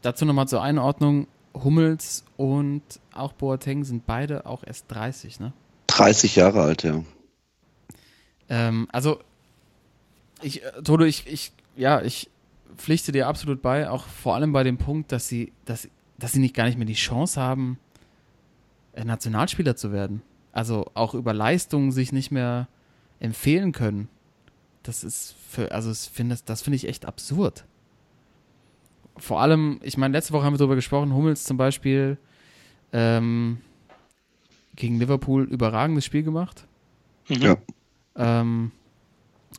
S2: dazu nochmal zur Einordnung. Hummels und auch Boateng sind beide auch erst 30, ne?
S3: 30 Jahre alt, ja.
S2: Ähm, also, ich, äh, Toto, ich, ich, ja, ich pflichte dir absolut bei, auch vor allem bei dem Punkt, dass sie, dass, dass sie nicht gar nicht mehr die Chance haben, äh, Nationalspieler zu werden. Also auch über Leistungen sich nicht mehr empfehlen können. Das ist für, also ich finde das, das finde ich echt absurd. Vor allem, ich meine, letzte Woche haben wir darüber gesprochen, Hummels zum Beispiel ähm, gegen Liverpool überragendes Spiel gemacht.
S4: Mhm.
S3: Ja.
S2: Ähm,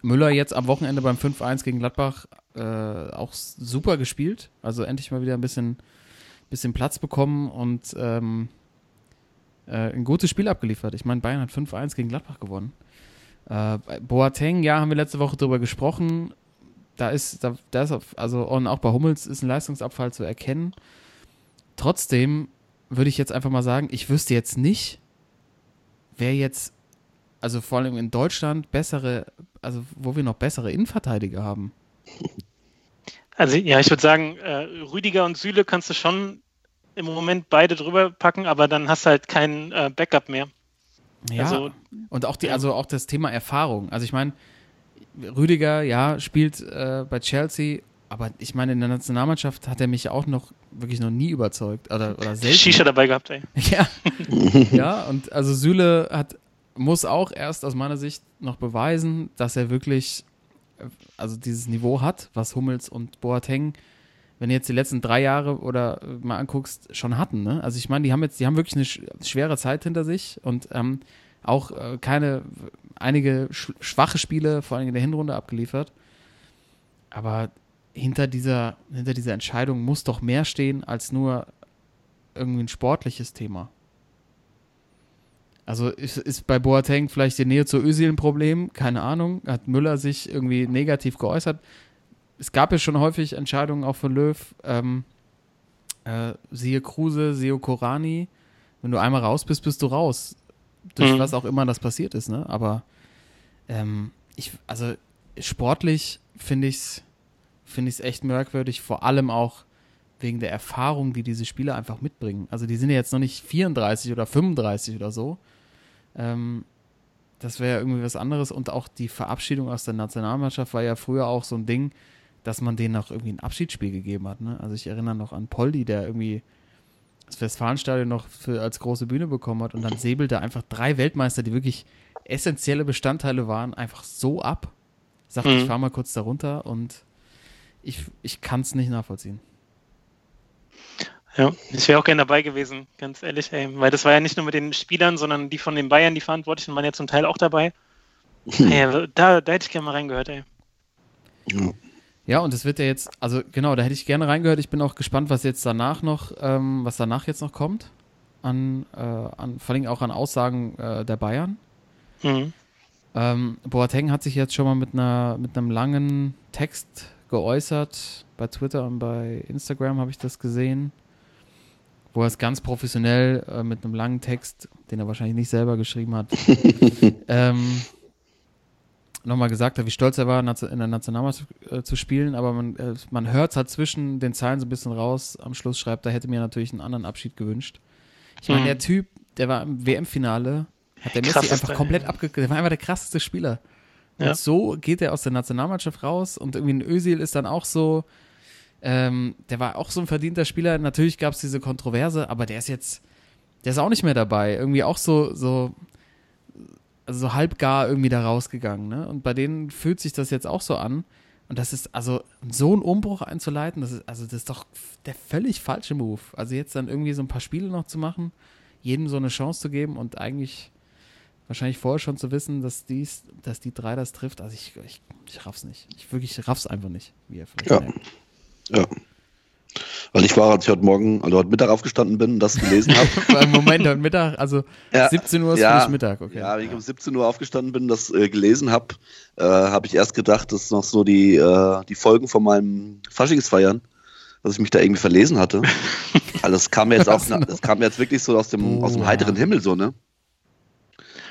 S2: Müller jetzt am Wochenende beim 5-1 gegen Gladbach äh, auch super gespielt. Also endlich mal wieder ein bisschen, bisschen Platz bekommen und ähm, äh, ein gutes Spiel abgeliefert. Ich meine, Bayern hat 5-1 gegen Gladbach gewonnen. Äh, Boateng, ja, haben wir letzte Woche drüber gesprochen. Da ist, da, da ist auf, also und auch bei Hummels ist ein Leistungsabfall zu erkennen. Trotzdem würde ich jetzt einfach mal sagen, ich wüsste jetzt nicht, wer jetzt also vor allem in Deutschland bessere, also wo wir noch bessere Innenverteidiger haben.
S4: Also ja, ich würde sagen, äh, Rüdiger und Süle kannst du schon im Moment beide drüber packen, aber dann hast du halt kein äh, Backup mehr.
S2: Ja,
S4: Also-
S2: und auch die, also auch das Thema Erfahrung. Also ich meine, Rüdiger, ja, spielt äh, bei Chelsea, aber ich meine, in der Nationalmannschaft hat er mich auch noch wirklich noch nie überzeugt. Oder, oder selten.
S4: Shisha dabei gehabt, ey.
S2: Ja. ja, und also Süle hat, muss auch erst aus meiner Sicht noch beweisen, dass er wirklich äh, also dieses Niveau hat, was Hummels und Boateng, wenn du jetzt die letzten drei Jahre oder äh, mal anguckst, schon hatten. Ne? Also ich meine, die haben jetzt, die haben wirklich eine sch schwere Zeit hinter sich und ähm, auch äh, keine, einige sch schwache Spiele, vor allem in der Hinrunde abgeliefert. Aber hinter dieser, hinter dieser Entscheidung muss doch mehr stehen als nur irgendwie ein sportliches Thema. Also ist, ist bei Boateng vielleicht die Nähe zu Özil ein Problem? Keine Ahnung. Hat Müller sich irgendwie negativ geäußert? Es gab ja schon häufig Entscheidungen auch von Löw. Ähm, äh, siehe Kruse, siehe Korani. Wenn du einmal raus bist, bist du raus. Durch
S4: Mhm.
S2: was auch immer das passiert ist, ne? Aber ähm, ich, also sportlich finde ich es finde ich es echt merkwürdig, vor allem auch wegen der Erfahrung, die diese Spieler einfach mitbringen. Also die sind ja jetzt noch nicht 34 oder 35 oder so. Ähm, das wäre ja irgendwie was anderes. Und auch die Verabschiedung aus der Nationalmannschaft war ja früher auch so ein Ding, dass man denen auch irgendwie ein Abschiedsspiel gegeben hat. Ne? Also ich erinnere noch an Poldi, der irgendwie das Westfalenstadion noch für, als große Bühne bekommen hat und dann säbelte einfach drei Weltmeister, die wirklich essentielle Bestandteile waren, einfach so ab. Sagte,
S4: Mhm.
S2: ich fahre mal kurz da runter und ich, ich kann es nicht nachvollziehen.
S4: Ja, ich wäre auch gerne dabei gewesen, ganz ehrlich, ey. Weil das war ja nicht nur mit den Spielern, sondern die von den Bayern, die Verantwortlichen waren ja zum Teil auch dabei. Ey, da, da hätte ich gerne mal reingehört, ey.
S2: Ja, und es wird ja jetzt, also genau, da hätte ich gerne reingehört. Ich bin auch gespannt, was jetzt danach noch, ähm, was danach jetzt noch kommt. An, äh, an vor allem auch an Aussagen äh, der Bayern.
S4: Mhm.
S2: Ähm, Boateng hat sich jetzt schon mal mit einer mit einem langen Text geäußert. Bei Twitter und bei Instagram habe ich das gesehen. Wo er es ganz professionell äh, mit einem langen Text, den er wahrscheinlich nicht selber geschrieben hat, ähm, nochmal gesagt hat, wie stolz er war, in der Nationalmannschaft äh, zu spielen. Aber man, äh, man hört es halt zwischen den Zeilen so ein bisschen raus. Am Schluss schreibt er, hätte mir natürlich einen anderen Abschied gewünscht. Ich meine,
S4: Mhm.
S2: der Typ, der war im WM-Finale, hat der Messi einfach komplett abgekriegt. Der war einfach der krasseste Spieler. Und
S4: Ja.
S2: so geht er aus der Nationalmannschaft raus und irgendwie ein Özil ist dann auch so, ähm, der war auch so ein verdienter Spieler. Natürlich gab es diese Kontroverse, aber der ist jetzt, der ist auch nicht mehr dabei. Irgendwie auch so, so, also so halbgar irgendwie da rausgegangen. Ne? Und bei denen fühlt sich das jetzt auch so an. Und das ist, also so einen Umbruch einzuleiten, das ist, also das ist doch der völlig falsche Move. Also jetzt dann irgendwie so ein paar Spiele noch zu machen, jedem so eine Chance zu geben und eigentlich wahrscheinlich vorher schon zu wissen, dass dies, dass die drei das trifft. Also ich, ich, ich raff's nicht. Ich wirklich ich raff's einfach nicht, wie ihr vielleicht
S3: Ja.
S2: merkt.
S3: Ja. Weil ich war, als ich heute Morgen, also heute Mittag aufgestanden bin und das gelesen habe.
S2: Moment heute Mittag, also
S3: Ja,
S2: 17 Uhr ist
S3: ja,
S2: für dich Mittag, okay.
S3: Ja, wenn ich um 17 Uhr aufgestanden bin und das äh, gelesen habe, äh, habe ich erst gedacht, das ist noch so die, äh, die Folgen von meinem Faschingsfeiern, dass ich mich da irgendwie verlesen hatte. Also das kam mir jetzt auch, das kam mir jetzt wirklich so aus dem, aus dem heiteren Himmel so, ne?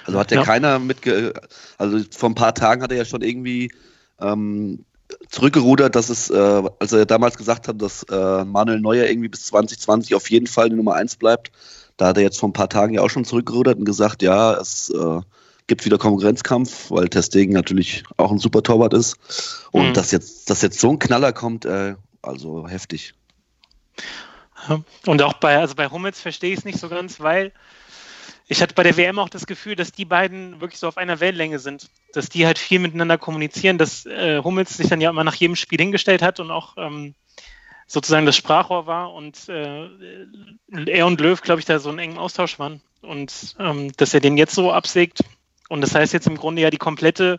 S3: Also hat ja,
S4: Ja.
S3: keiner mitge, also vor ein paar Tagen hat er ja schon irgendwie ähm, zurückgerudert, dass es, äh, als er damals gesagt hat, dass äh, Manuel Neuer irgendwie bis 2020 auf jeden Fall die Nummer 1 bleibt, da hat er jetzt vor ein paar Tagen ja auch schon zurückgerudert und gesagt, ja, es äh, gibt wieder Konkurrenzkampf, weil Testegen natürlich auch ein super Torwart ist. Und
S4: Mhm.
S3: dass jetzt, dass jetzt so ein Knaller kommt, äh, also heftig.
S4: Und auch bei, also bei Hummels verstehe ich es nicht so ganz, weil ich hatte bei der WM auch das Gefühl, dass die beiden wirklich so auf einer Wellenlänge sind. Dass die halt viel miteinander kommunizieren, dass äh, Hummels sich dann ja immer nach jedem Spiel hingestellt hat und auch ähm, sozusagen das Sprachrohr war und äh, er und Löw, glaube ich, da so einen engen Austausch waren. Und ähm, dass er den jetzt so absägt. Und das heißt jetzt im Grunde ja die komplette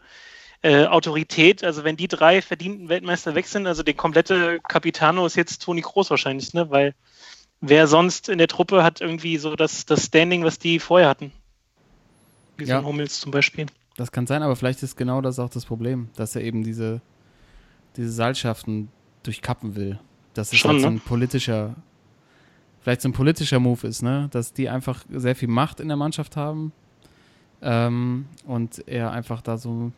S4: äh, Autorität, also wenn die drei verdienten Weltmeister weg sind, also der komplette Capitano ist jetzt Toni Kroos wahrscheinlich, ne? Weil wer sonst in der Truppe hat irgendwie so das, das Standing, was die vorher hatten. Wie so
S2: Ja.
S4: ein Hummels zum Beispiel.
S2: Das kann sein, aber vielleicht ist genau das auch das Problem, dass er eben diese, diese Seilschaften durchkappen will. Dass es
S4: Schon,
S2: halt so
S4: ne?
S2: ein politischer, vielleicht so ein politischer Move ist, ne? Dass die einfach sehr viel Macht in der Mannschaft haben ähm, und er einfach da so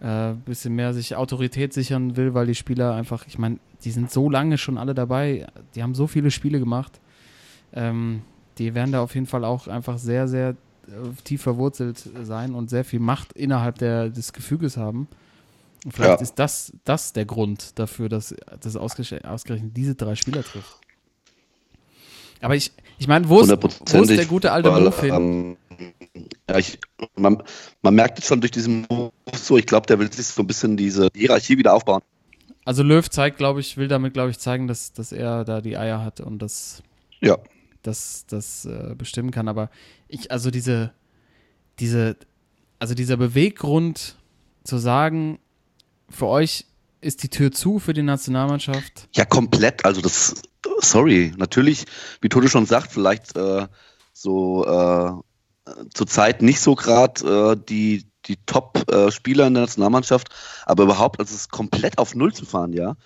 S2: äh, bisschen mehr sich Autorität sichern will, weil die Spieler einfach, ich meine, die sind so lange schon alle dabei, die haben so viele Spiele gemacht. Ähm, die werden da auf jeden Fall auch einfach sehr, sehr äh, tief verwurzelt sein und sehr viel Macht innerhalb der, des Gefüges haben. Und vielleicht
S3: Ja.
S2: ist das, das der Grund dafür, dass das ausgerechnet, ausgerechnet diese drei Spieler trifft. Aber ich, ich meine, wo ist, wo ist der gute alte
S3: weil,
S2: Move hin?
S3: ähm, ja, ich, man, man merkt jetzt schon durch diesen Move so, ich glaube, der will sich so ein bisschen diese Hierarchie wieder aufbauen.
S2: Also Löw zeigt, glaube ich, will damit, glaube ich, zeigen, dass, dass er da die Eier hat und das,
S3: Ja.
S2: das, das äh, bestimmen kann. Aber ich, also diese, diese, also dieser Beweggrund zu sagen, für euch ist die Tür zu für die Nationalmannschaft.
S3: Ja, komplett. Also das, sorry, natürlich, wie Tode schon sagt, vielleicht äh, so äh, zurzeit nicht so gerade äh, die, die Top-Spieler in der Nationalmannschaft, aber überhaupt, also es ist komplett auf Null zu fahren, ja.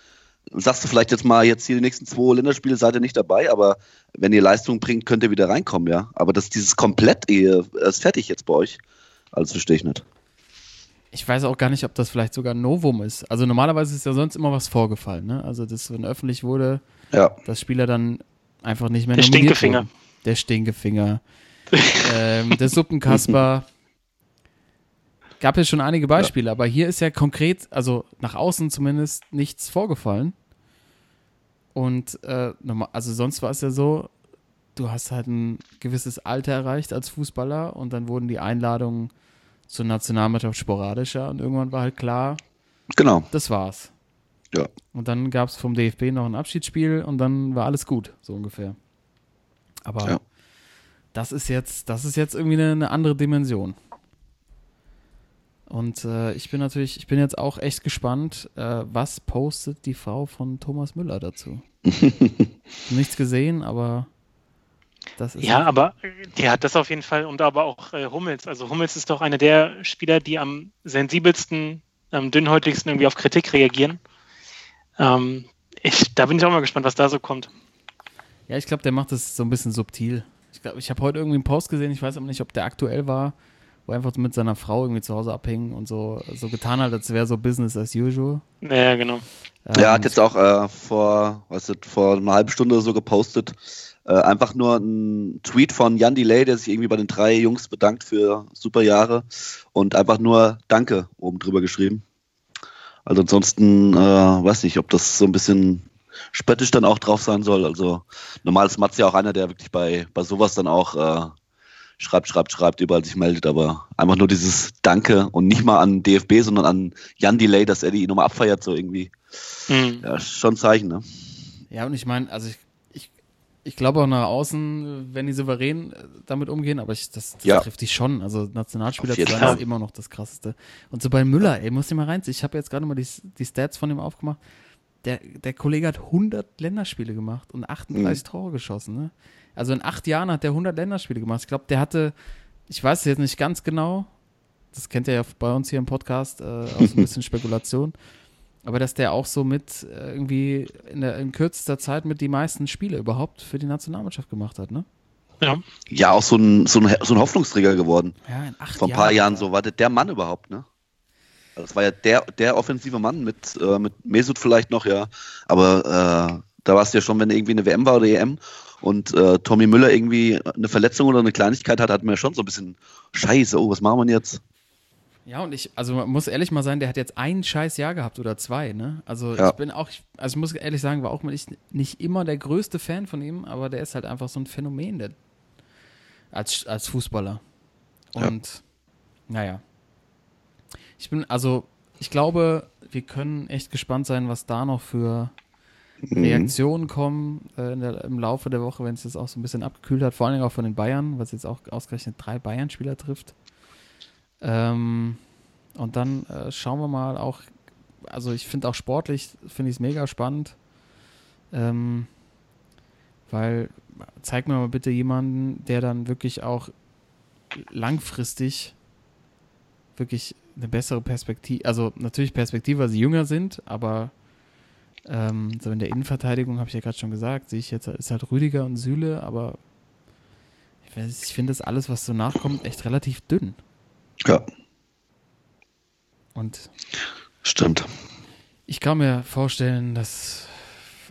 S3: sagst du vielleicht jetzt mal, jetzt hier die nächsten zwei Länderspiele seid ihr nicht dabei, aber wenn ihr Leistung bringt, könnt ihr wieder reinkommen, ja. Aber das dieses komplett Ehe ist fertig jetzt bei euch. Also verstehe ich nicht.
S2: Ich weiß auch gar nicht, ob das vielleicht sogar ein Novum ist. Also normalerweise ist ja sonst immer was vorgefallen, ne? Also das, wenn öffentlich wurde,
S3: Ja.
S2: dass Spieler dann einfach nicht mehr
S4: Der
S2: nominiert
S4: Stinkefinger.
S2: wurden. Der Stinkefinger. ähm, der Suppenkasper. Gab ja schon einige Beispiele, aber hier ist ja konkret, also nach außen zumindest, nichts vorgefallen. Und äh, normal- also sonst war es ja so, du hast halt ein gewisses Alter erreicht als Fußballer und dann wurden die Einladungen zur Nationalmannschaft sporadischer und irgendwann war halt klar,
S3: Genau.
S2: das war's.
S3: Ja.
S2: Und dann gab es vom DFB noch ein Abschiedsspiel und dann war alles gut, so ungefähr. Aber
S3: Ja.
S2: das ist jetzt, das ist jetzt irgendwie eine, eine andere Dimension. Und äh, ich bin natürlich, ich bin jetzt auch echt gespannt, äh, was postet die Frau von Thomas Müller dazu? Nichts gesehen, aber
S4: Ja, aber die hat das auf jeden Fall und aber auch äh, Hummels. Also Hummels ist doch einer der Spieler, die am sensibelsten, am dünnhäutigsten irgendwie auf Kritik reagieren. Ähm, ich, da bin ich auch mal gespannt, was da so kommt.
S2: Ja, ich glaube, der macht das so ein bisschen subtil. Ich glaube, ich habe heute irgendwie einen Post gesehen, ich weiß aber nicht, ob der aktuell war, wo er einfach mit seiner Frau irgendwie zu Hause abhängen und so, so getan hat, als wäre so Business as usual.
S4: Ja, genau.
S3: Er
S2: Ähm,
S3: hat jetzt auch äh, vor, was ist, vor einer halben Stunde oder so gepostet, äh, einfach nur ein Tweet von Jan Delay, der sich irgendwie bei den drei Jungs bedankt für super Jahre und einfach nur Danke oben drüber geschrieben. Also ansonsten äh, weiß nicht, ob das so ein bisschen spöttisch dann auch drauf sein soll. Also normal ist Mats ja auch einer, der wirklich bei, bei sowas dann auch äh, schreibt, schreibt, schreibt, überall sich meldet, aber einfach nur dieses Danke und nicht mal an DFB, sondern an Jan Delay, dass er die nochmal abfeiert, so irgendwie.
S4: Hm.
S3: Ja, schon ein Zeichen, ne?
S2: Ja, und ich meine, also ich, ich, ich glaube auch nach außen, wenn die souverän äh, damit umgehen, aber ich, das, das
S3: Ja.
S2: trifft dich schon. Also Nationalspieler zu sein
S3: Fall.
S2: ist immer noch das Krasseste. Und so bei Müller, ey, muss dir mal reinziehen. Ich habe jetzt gerade mal die, die Stats von ihm aufgemacht. Der, der Kollege hat 100 Länderspiele gemacht und 38 Tore geschossen. Ne? Also in acht Jahren hat der 100 Länderspiele gemacht. Ich glaube, der hatte, ich weiß es jetzt nicht ganz genau, das kennt ihr ja bei uns hier im Podcast, äh, auch so ein bisschen Spekulation. Aber dass der auch so mit äh, irgendwie in, der, in kürzester Zeit mit die meisten Spiele überhaupt für die Nationalmannschaft gemacht hat, ne?
S4: Ja.
S3: Ja, auch so ein, so ein, so ein Hoffnungsträger geworden.
S2: Ja, in acht
S3: Vor ein paar Jahren
S2: Alter.
S3: so. War der, der Mann überhaupt, ne? Also Das war ja der, der offensive Mann mit, äh, mit Mesut vielleicht noch, ja. Aber äh, da war es ja schon, wenn irgendwie eine WM war oder EM und äh, Tommy Müller irgendwie eine Verletzung oder eine Kleinigkeit hat, hat man ja schon so ein bisschen Scheiße, oh, was machen wir denn jetzt?
S2: Ja, und ich, also man muss ehrlich mal sein, der hat jetzt ein scheiß Jahr gehabt oder zwei, ne? Also
S3: Ja.
S2: ich bin auch, also ich muss ehrlich sagen, war auch nicht, nicht immer der größte Fan von ihm, aber der ist halt einfach so ein Phänomen, der, als, als Fußballer.
S3: Ja.
S2: Und naja. Ich bin, also, ich glaube, wir können echt gespannt sein, was da noch für Reaktionen kommen äh, der, im Laufe der Woche, wenn es jetzt auch so ein bisschen abgekühlt hat, vor allen Dingen auch von den Bayern, was jetzt auch ausgerechnet drei Bayern-Spieler trifft. Ähm, und dann äh, schauen wir mal auch, also ich finde auch sportlich, finde ich es mega spannend, ähm, weil zeig mir mal bitte jemanden, der dann wirklich auch langfristig wirklich eine bessere Perspektive, also natürlich Perspektive, weil sie jünger sind, aber ähm, so in der Innenverteidigung habe ich ja gerade schon gesagt, sehe ich jetzt, ist halt Rüdiger und Süle, aber ich, ich finde das alles, was so nachkommt, echt relativ dünn.
S3: Ja,
S2: Und
S3: stimmt.
S2: ich kann mir vorstellen, dass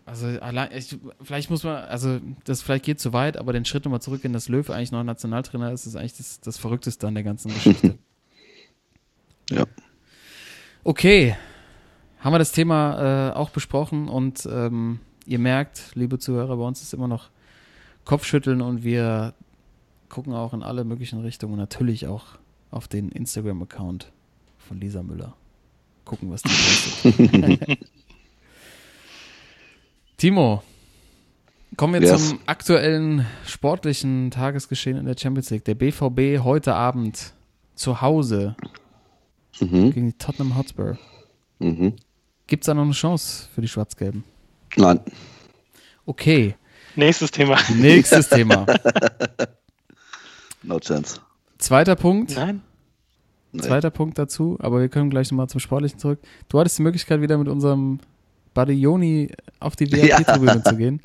S2: also allein, ich, vielleicht muss man, also das vielleicht geht zu weit, aber den Schritt nochmal zurückgehen, dass Löw eigentlich noch Nationaltrainer ist, ist eigentlich das, das Verrückteste an der ganzen Geschichte.
S3: Ja.
S2: Okay, haben wir das Thema äh, auch besprochen und ähm, ihr merkt, liebe Zuhörer, bei uns ist immer noch Kopfschütteln und wir gucken auch in alle möglichen Richtungen, natürlich auch auf den Instagram-Account von Lisa Müller. Gucken, was die postet. Timo, kommen wir
S3: Yes.
S2: zum aktuellen sportlichen Tagesgeschehen in der Champions League. Der BVB heute Abend zu Hause
S3: Mhm.
S2: gegen die Tottenham Hotspur.
S3: Mhm.
S2: Gibt es da noch eine Chance für die Schwarz-Gelben?
S3: Nein.
S2: Okay,
S4: Nächstes Thema.
S2: nächstes Thema.
S3: No chance.
S2: Zweiter Punkt.
S4: Nein?
S3: Nee.
S2: Zweiter Punkt dazu, aber wir können gleich nochmal zum Sportlichen zurück. Du hattest die Möglichkeit, wieder mit unserem Buddy Joni auf die VIP-Tribüne zu gehen.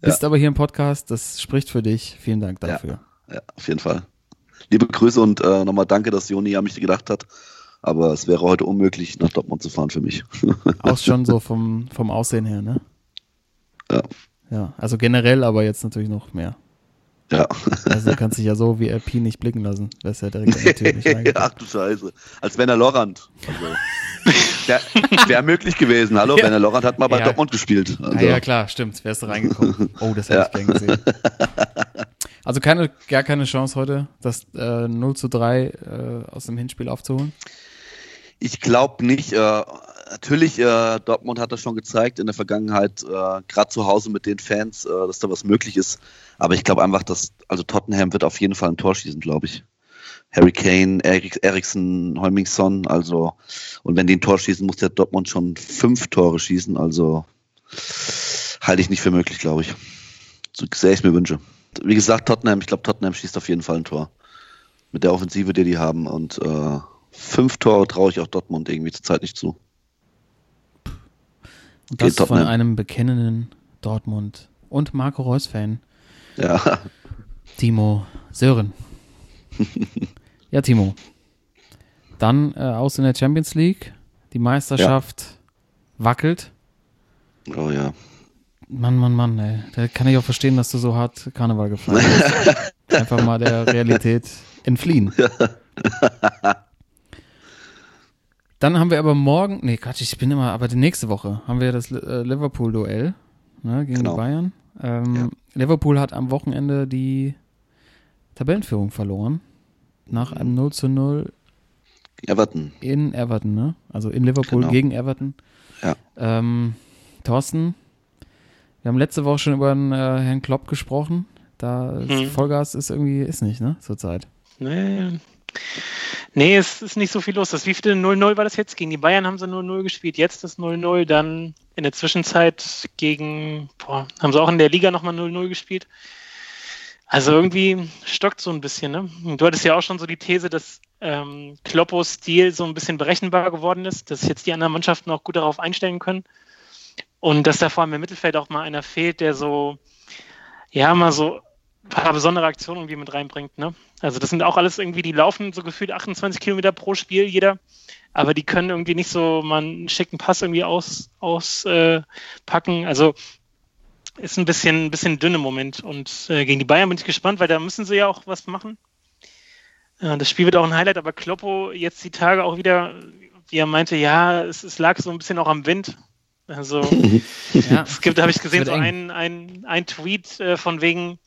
S2: Bist aber hier im Podcast, das spricht für dich. Vielen Dank dafür.
S3: Ja, auf jeden Fall. Liebe Grüße und äh, nochmal danke, dass Joni an mich gedacht hat. Aber es wäre heute unmöglich, nach Dortmund zu fahren für mich.
S2: Auch schon so vom, vom Aussehen her, ne?
S3: Ja.
S2: Ja, also generell, aber jetzt natürlich noch mehr.
S3: Ja.
S2: Also du kannst dich ja so wie RP nicht blicken lassen. Das ist ja direkt an Tür nicht.
S3: Ach du Scheiße. Als Werner Lorand. Also, Wäre wär möglich gewesen. Hallo,
S2: Ja.
S3: Werner Lorand hat mal bei
S2: Ja.
S3: Dortmund gespielt. Also,
S2: Ah, ja, klar, stimmt. Wärst du reingekommen. Oh, das hätte ich gern gesehen. Also keine, gar keine Chance heute, das äh, 0 zu 3 äh, aus dem Hinspiel aufzuholen.
S3: Ich glaube nicht. Äh, natürlich, äh, Dortmund hat das schon gezeigt in der Vergangenheit, äh, gerade zu Hause mit den Fans, äh, dass da was möglich ist. Aber ich glaube einfach, dass, also Tottenham wird auf jeden Fall ein Tor schießen, glaube ich. Harry Kane, Erik, Eriksen, Heumingson, also, und wenn die ein Tor schießen, muss der Dortmund schon fünf Tore schießen, also halte ich nicht für möglich, glaube ich. So sehr ich mir wünsche. Wie gesagt, Tottenham, ich glaube, Tottenham schießt auf jeden Fall ein Tor. Mit der Offensive, die die haben und äh, fünf Tore traue ich auch Dortmund irgendwie zurzeit nicht zu.
S2: Und das von einem bekennenden Dortmund und Marco Reus-Fan,
S3: Ja,
S2: Timo Sören. ja, Timo. Dann äh, aus in der Champions League. Die Meisterschaft wackelt.
S3: oh ja.
S2: Mann, Mann, Mann, ey. Da kann ich auch verstehen, dass du so hart Karneval gefeiert hast. Einfach mal der Realität entfliehen. Dann haben wir aber morgen, nee, Quatsch, ich bin immer, aber die nächste Woche haben wir das äh, Liverpool-Duell ne, gegen
S3: Genau.
S2: die Bayern. Ähm, Liverpool hat am Wochenende die Tabellenführung verloren. Nach einem 0 zu 0
S3: Everton.
S2: in Everton, ne? Also in Liverpool
S3: Genau.
S2: gegen Everton.
S3: Ja.
S2: Ähm, Thorsten, wir haben letzte Woche schon über den äh, Herrn Klopp gesprochen. Da
S4: Hm.
S2: Vollgas ist irgendwie, ist nicht, ne? Zurzeit.
S4: Nee. Nee, es ist nicht so viel los. Das wievielte 0-0 war das jetzt? Gegen die Bayern haben sie 0-0 gespielt, jetzt das 0-0, dann in der Zwischenzeit gegen, boah, haben sie auch in der Liga nochmal 0-0 gespielt. Also irgendwie stockt so ein bisschen, ne? Du hattest ja auch schon so die These, dass ähm, Kloppos Stil so ein bisschen berechenbar geworden ist, dass jetzt die anderen Mannschaften auch gut darauf einstellen können. Und dass da vor allem im Mittelfeld auch mal einer fehlt, der so, ja, mal so paar besondere Aktionen irgendwie mit reinbringt, ne? Also das sind auch alles irgendwie, die laufen so gefühlt 28 Kilometer pro Spiel jeder, aber die können irgendwie nicht so mal einen schicken Pass irgendwie aus, auspacken. Äh, packen. also ist ein bisschen, ein bisschen dünn im Moment. Und äh, gegen die Bayern bin ich gespannt, weil da müssen sie ja auch was machen. Äh, das Spiel wird auch ein Highlight, aber Kloppo jetzt die Tage auch wieder, wie er meinte, ja, es, es lag so ein bisschen auch am Wind. Also
S2: Ja.
S4: es gibt, habe ich gesehen, so
S2: eng.
S4: ein, ein, ein Tweet äh, von wegen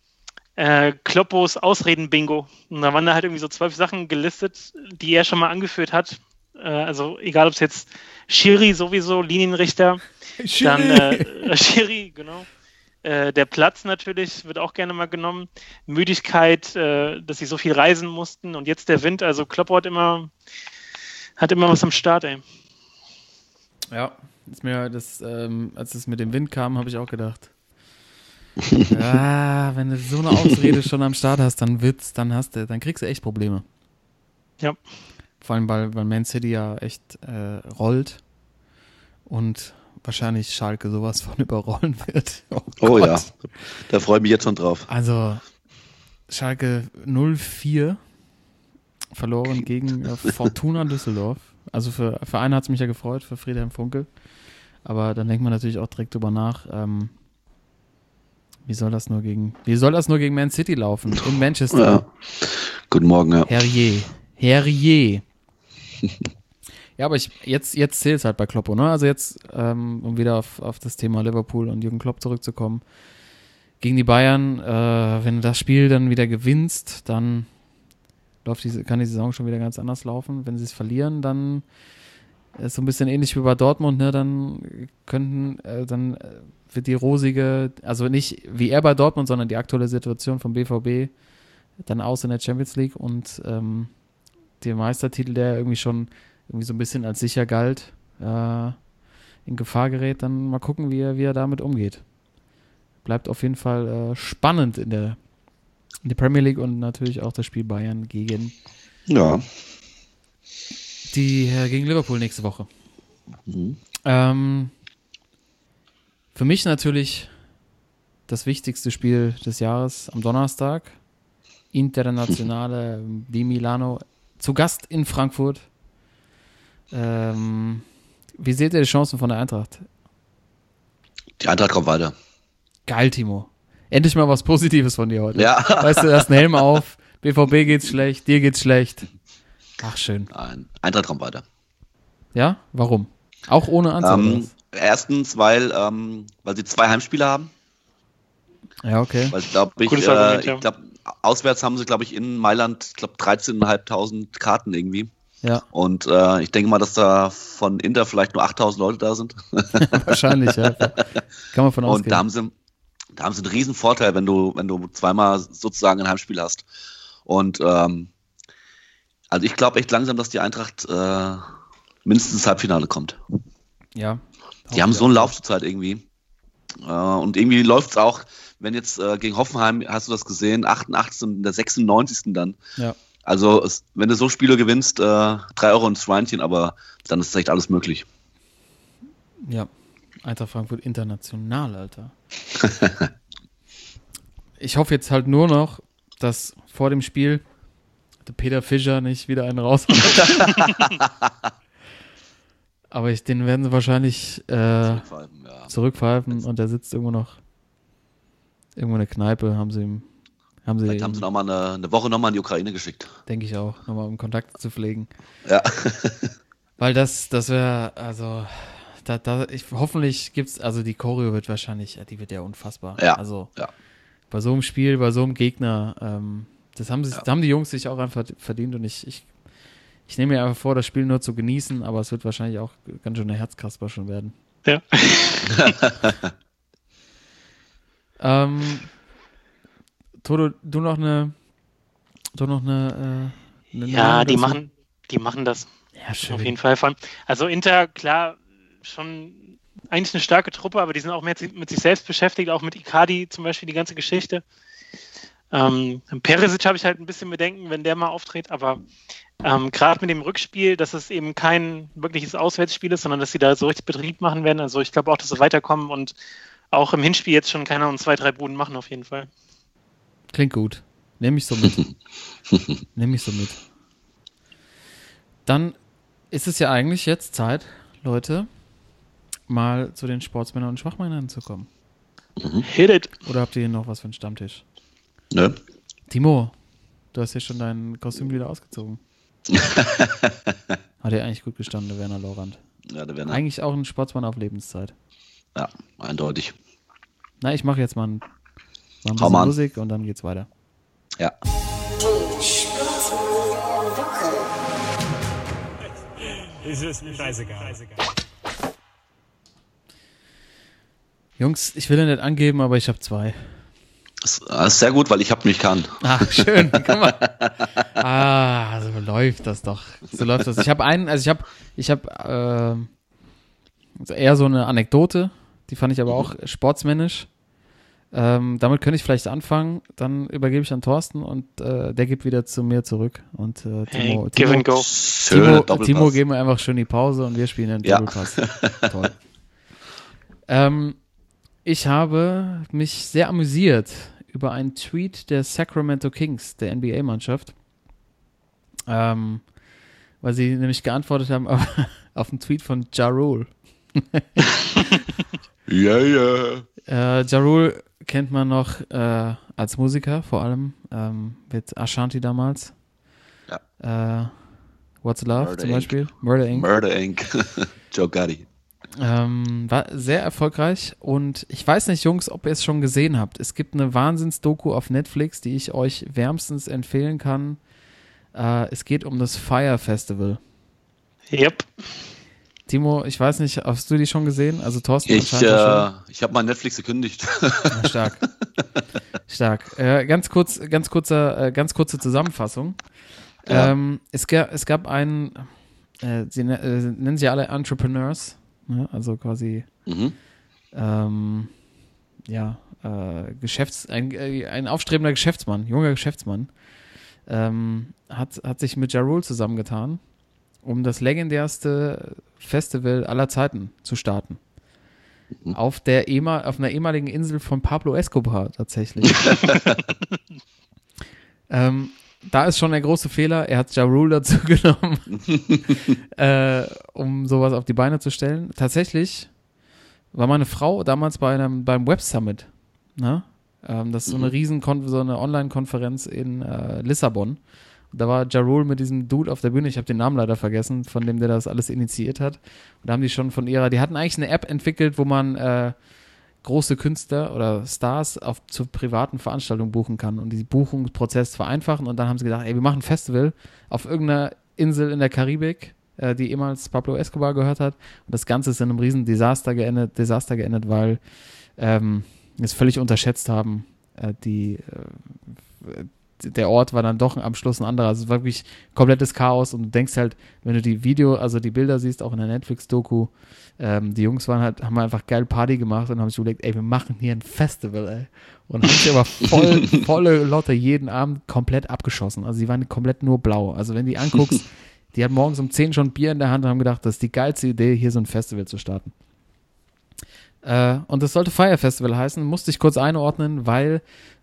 S4: äh, Kloppos Ausreden-Bingo. Und da waren da halt irgendwie so zwölf Sachen gelistet, die er schon mal angeführt hat. Äh, also egal, ob es jetzt Schiri sowieso, Linienrichter, dann äh, Schiri, genau. Äh, der Platz natürlich wird auch gerne mal genommen. Müdigkeit, äh, dass sie so viel reisen mussten und jetzt der Wind. Also Kloppo hat immer, hat immer was am Start, ey.
S2: Ja, ist mir das, ähm, als es mit dem Wind kam, habe ich auch gedacht. Ja, wenn du so eine Ausrede schon am Start hast, dann wird's, dann hast du, dann kriegst du echt Probleme.
S4: Ja.
S2: Vor allem, weil, weil Man City ja echt äh, rollt und wahrscheinlich Schalke sowas von überrollen wird. Oh,
S3: Oh ja, da freue ich mich jetzt schon drauf.
S2: Also Schalke 0-4 verloren gegen äh, Fortuna Düsseldorf. Also für, für einen hat es mich ja gefreut, für Friedhelm Funkel. Aber dann denkt man natürlich auch direkt drüber nach, ähm, wie soll das nur gegen, wie soll das nur gegen Man City laufen? In Manchester.
S3: Ja. Guten Morgen, ja.
S2: Herrje. Herrje. ja, aber ich, jetzt, jetzt zählt es halt bei Kloppo, ne? Also jetzt, ähm, um wieder auf, auf das Thema Liverpool und Jürgen Klopp zurückzukommen. Gegen die Bayern, äh, wenn du das Spiel dann wieder gewinnst, dann läuft diese, kann die Saison schon wieder ganz anders laufen. Wenn sie es verlieren, dann so ein bisschen ähnlich wie bei Dortmund, ne? Dann könnten, äh, dann äh, wird die rosige, also nicht wie er bei Dortmund, sondern die aktuelle Situation vom BVB dann aus in der Champions League und ähm, der Meistertitel, der irgendwie schon irgendwie so ein bisschen als sicher galt, äh, in Gefahr gerät, dann mal gucken, wie er, wie er damit umgeht. Bleibt auf jeden Fall äh, spannend in der, in der Premier League und natürlich auch das Spiel Bayern gegen
S3: Ja.
S2: Die äh, gegen Liverpool nächste Woche.
S3: Mhm.
S2: Ähm, Für mich natürlich das wichtigste Spiel des Jahres am Donnerstag. Internationale di Milano zu Gast in Frankfurt. Ähm, wie seht ihr die Chancen von der Eintracht?
S3: Die Eintracht kommt weiter.
S2: Geil, Timo. Endlich mal was Positives von dir heute.
S3: Ja.
S2: Weißt du, du hast einen Helm auf, BVB geht's schlecht, dir geht's schlecht. Ach, schön.
S3: Nein, Eintracht kommt weiter.
S2: Ja? Warum? Auch ohne Anzahl?
S3: Ähm, erstens, weil, ähm, weil sie zwei Heimspiele haben.
S2: ja, okay.
S3: Weil ich glaube, ich,
S4: Gutes
S3: äh,
S4: Argument, ja.
S3: ich glaube, auswärts haben sie, glaube ich, in Mailand, ich glaube, 13.500 Karten irgendwie.
S2: Ja,
S3: Und äh, ich denke mal, dass da von Inter vielleicht nur 8000 Leute da sind.
S2: wahrscheinlich, ja. Kann man von
S3: Und
S2: ausgehen.
S3: da haben sie, da haben sie einen riesen Vorteil, wenn du, wenn du zweimal sozusagen ein Heimspiel hast. Und ähm, also ich glaube echt langsam, dass die Eintracht äh, mindestens ins Halbfinale kommt.
S2: ja.
S3: Die haben so einen Lauf zurzeit irgendwie. Äh, und irgendwie läuft es auch, wenn jetzt äh, gegen Hoffenheim, hast du das gesehen, 88. und der 96. dann.
S2: Ja.
S3: Also es, wenn du so Spiele gewinnst, äh, drei Euro ins Schweinchen, aber dann ist echt alles möglich.
S2: Ja, Eintracht Frankfurt international, Alter. ich hoffe jetzt halt nur noch, dass vor dem Spiel der Peter Fischer nicht wieder einen raus. Aber ich, den werden sie wahrscheinlich äh,
S3: Ja.
S2: zurückpfeifen und der sitzt irgendwo noch irgendwo in der Kneipe, haben sie ihm, haben sie,
S3: Vielleicht haben sie noch mal eine, eine Woche nochmal in die Ukraine geschickt.
S2: denke ich auch, nochmal um Kontakt zu pflegen.
S3: Ja.
S2: Weil das, das wäre, also, da, da, ich, hoffentlich gibt's, also die Choreo wird wahrscheinlich, die wird ja unfassbar.
S3: Ja,
S2: Also,
S3: ja.
S2: bei so einem Spiel, bei so einem Gegner, ähm, das haben, sich,
S3: Ja.
S2: haben die Jungs sich auch einfach verdient und ich, ich, ich nehme mir einfach vor, das Spiel nur zu genießen, aber es wird wahrscheinlich auch ganz schön eine Herzkasper schon werden.
S4: Ja.
S2: Ähm, Toto, du noch eine, du noch eine, äh, eine
S4: Ja,
S2: Meinung
S4: die
S2: dazu?
S4: machen, die machen das
S2: ja, schön.
S4: auf jeden Fall. Vor allem- Also Inter, klar, schon eigentlich eine starke Truppe, aber die sind auch mehr mit sich selbst beschäftigt, auch mit Icardi zum Beispiel, die ganze Geschichte. Ähm, Perisic habe ich halt ein bisschen Bedenken, wenn der mal auftritt, aber ähm, gerade mit dem Rückspiel, dass es eben kein wirkliches Auswärtsspiel ist, sondern dass sie da so richtig Betrieb machen werden. Also ich glaube auch, dass sie weiterkommen und auch im Hinspiel jetzt schon keine Ahnung, zwei, drei Buden machen auf jeden Fall.
S2: Klingt gut. Nehme ich so mit. Nehme ich so mit. Dann ist es ja eigentlich jetzt Zeit, Leute, mal zu den Sportsmännern und Schwachmännern zu kommen.
S4: Hit it!
S2: Oder habt ihr hier noch was für einen Stammtisch?
S3: Ne?
S2: Timo, du hast ja schon dein Kostüm wieder ausgezogen. Hat ja eigentlich gut gestanden, der Werner Lorand.
S3: Ja, da werden
S2: Eigentlich auch ein Sportsmann auf Lebenszeit.
S3: ja, eindeutig.
S2: Na, ich mache jetzt mal ein, mal ein bisschen
S3: mal.
S2: Musik und dann geht's weiter.
S3: Ja.
S6: Ist es mir scheißegal.
S2: Jungs, ich will ja nicht angeben, aber ich habe zwei.
S3: Ist sehr gut, weil ich habe mich kann.
S2: Ah, schön. Guck mal. Ah, so läuft das doch. So läuft das. Ich habe einen, also ich habe, ich habe äh, eher so eine Anekdote, die fand ich aber auch sportsmännisch. Ähm, damit könnte ich vielleicht anfangen. Dann übergebe ich an Thorsten und äh, der gibt wieder zu mir zurück. Und äh,
S4: Hey,
S2: Timo,
S4: give and
S2: Timo,
S4: go.
S2: Timo,
S3: Doppelpass.
S2: Timo geben wir einfach schön die Pause und wir spielen einen
S3: Ja.
S2: Doppelpass. Toll. Ähm, ich habe mich sehr amüsiert über einen Tweet der Sacramento Kings, der NBA-Mannschaft. Ähm, weil sie nämlich geantwortet haben auf, auf einen Tweet von Ja Rule.
S3: Ja, ja.
S2: Äh, ja Rule kennt man noch äh, als Musiker, vor allem ähm, mit Ashanti damals. Äh, What's Love
S3: Murder
S2: zum
S3: Inc.
S2: Beispiel. Murder Inc.
S3: Murder Inc. Joe Gotti.
S2: Ähm, war sehr erfolgreich und ich weiß nicht, Jungs, ob ihr es schon gesehen habt. Es gibt eine Wahnsinns-Doku auf Netflix, die ich euch wärmstens empfehlen kann. Äh, es geht um das Fire Festival.
S4: Yep.
S2: Timo, ich weiß nicht, hast du die schon gesehen? Also Thorsten
S3: Ich, äh, ich habe mein Netflix gekündigt.
S2: Ja, stark. stark. Äh, ganz kurz, ganz kurzer, äh, ganz kurze Zusammenfassung.
S3: Ja.
S2: Ähm, es, ga, es gab einen, äh, sie ne- äh, nennen sie alle Entrepreneurs, ne? also quasi
S3: mhm.
S2: ähm, ja, äh, Geschäfts-, ein, äh, ein aufstrebender Geschäftsmann, junger Geschäftsmann, ähm, hat, hat sich mit Ja Rule zusammengetan, um das legendärste Festival aller Zeiten zu starten. auf, der ehemal, auf einer ehemaligen Insel von Pablo Escobar tatsächlich. ähm, da ist schon der große Fehler. Er hat Ja Rule dazu genommen, äh, um sowas auf die Beine zu stellen. Tatsächlich war meine Frau damals bei einem beim Web Summit. Ne? Ähm, das ist so eine riesen so eine Online-Konferenz in äh, Lissabon. Da war Ja Rule mit diesem Dude auf der Bühne. Ich habe den Namen leider vergessen, von dem der das alles initiiert hat. Und da haben die schon von ihrer, die hatten eigentlich eine App entwickelt, wo man äh, große Künstler oder Stars auf zu privaten Veranstaltungen buchen kann und diesen Buchungsprozess vereinfachen. Und dann haben sie gedacht, ey, wir machen ein Festival auf irgendeiner Insel in der Karibik, äh, die ehemals Pablo Escobar gehört hat. Und das Ganze ist in einem riesen Desaster geendet, Desaster geendet weil ähm, es völlig unterschätzt haben. Äh, die, äh, der Ort war dann doch am Schluss ein anderer. Also es war wirklich komplettes Chaos und du denkst halt, wenn du die Video, also die Bilder siehst, auch in der Netflix-Doku, ähm, die Jungs waren halt, haben einfach geil Party gemacht und haben sich überlegt, ey, wir machen hier ein Festival, ey. Und haben sich aber voll, volle Lotte jeden Abend komplett abgeschossen. Also sie waren komplett nur blau. Also wenn du die anguckst, die hatten morgens um 10 schon Bier in der Hand und haben gedacht, das ist die geilste Idee, hier so ein Festival zu starten. Äh, und das sollte Fire Festival heißen, musste ich kurz einordnen, weil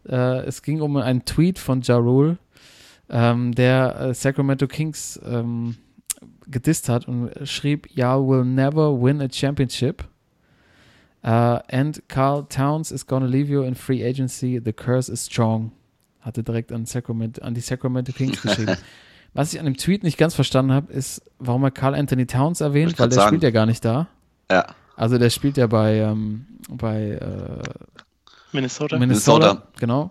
S2: äh, es ging um einen Tweet von Ja Rule, ähm, der äh, Sacramento Kings ähm, gedisst hat und schrieb, Y'all will never win a championship. Uh, and Carl Towns is gonna leave you in free agency. The curse is strong. Hatte direkt an, Sacramento, an die Sacramento Kings geschrieben. Was ich an dem Tweet nicht ganz verstanden habe, ist, warum er Carl Anthony Towns erwähnt, weil der
S3: sagen.
S2: spielt ja gar nicht da.
S3: Ja.
S2: Also der spielt ja bei, ähm, bei äh,
S4: Minnesota.
S2: Minnesota,
S3: Minnesota.
S2: genau.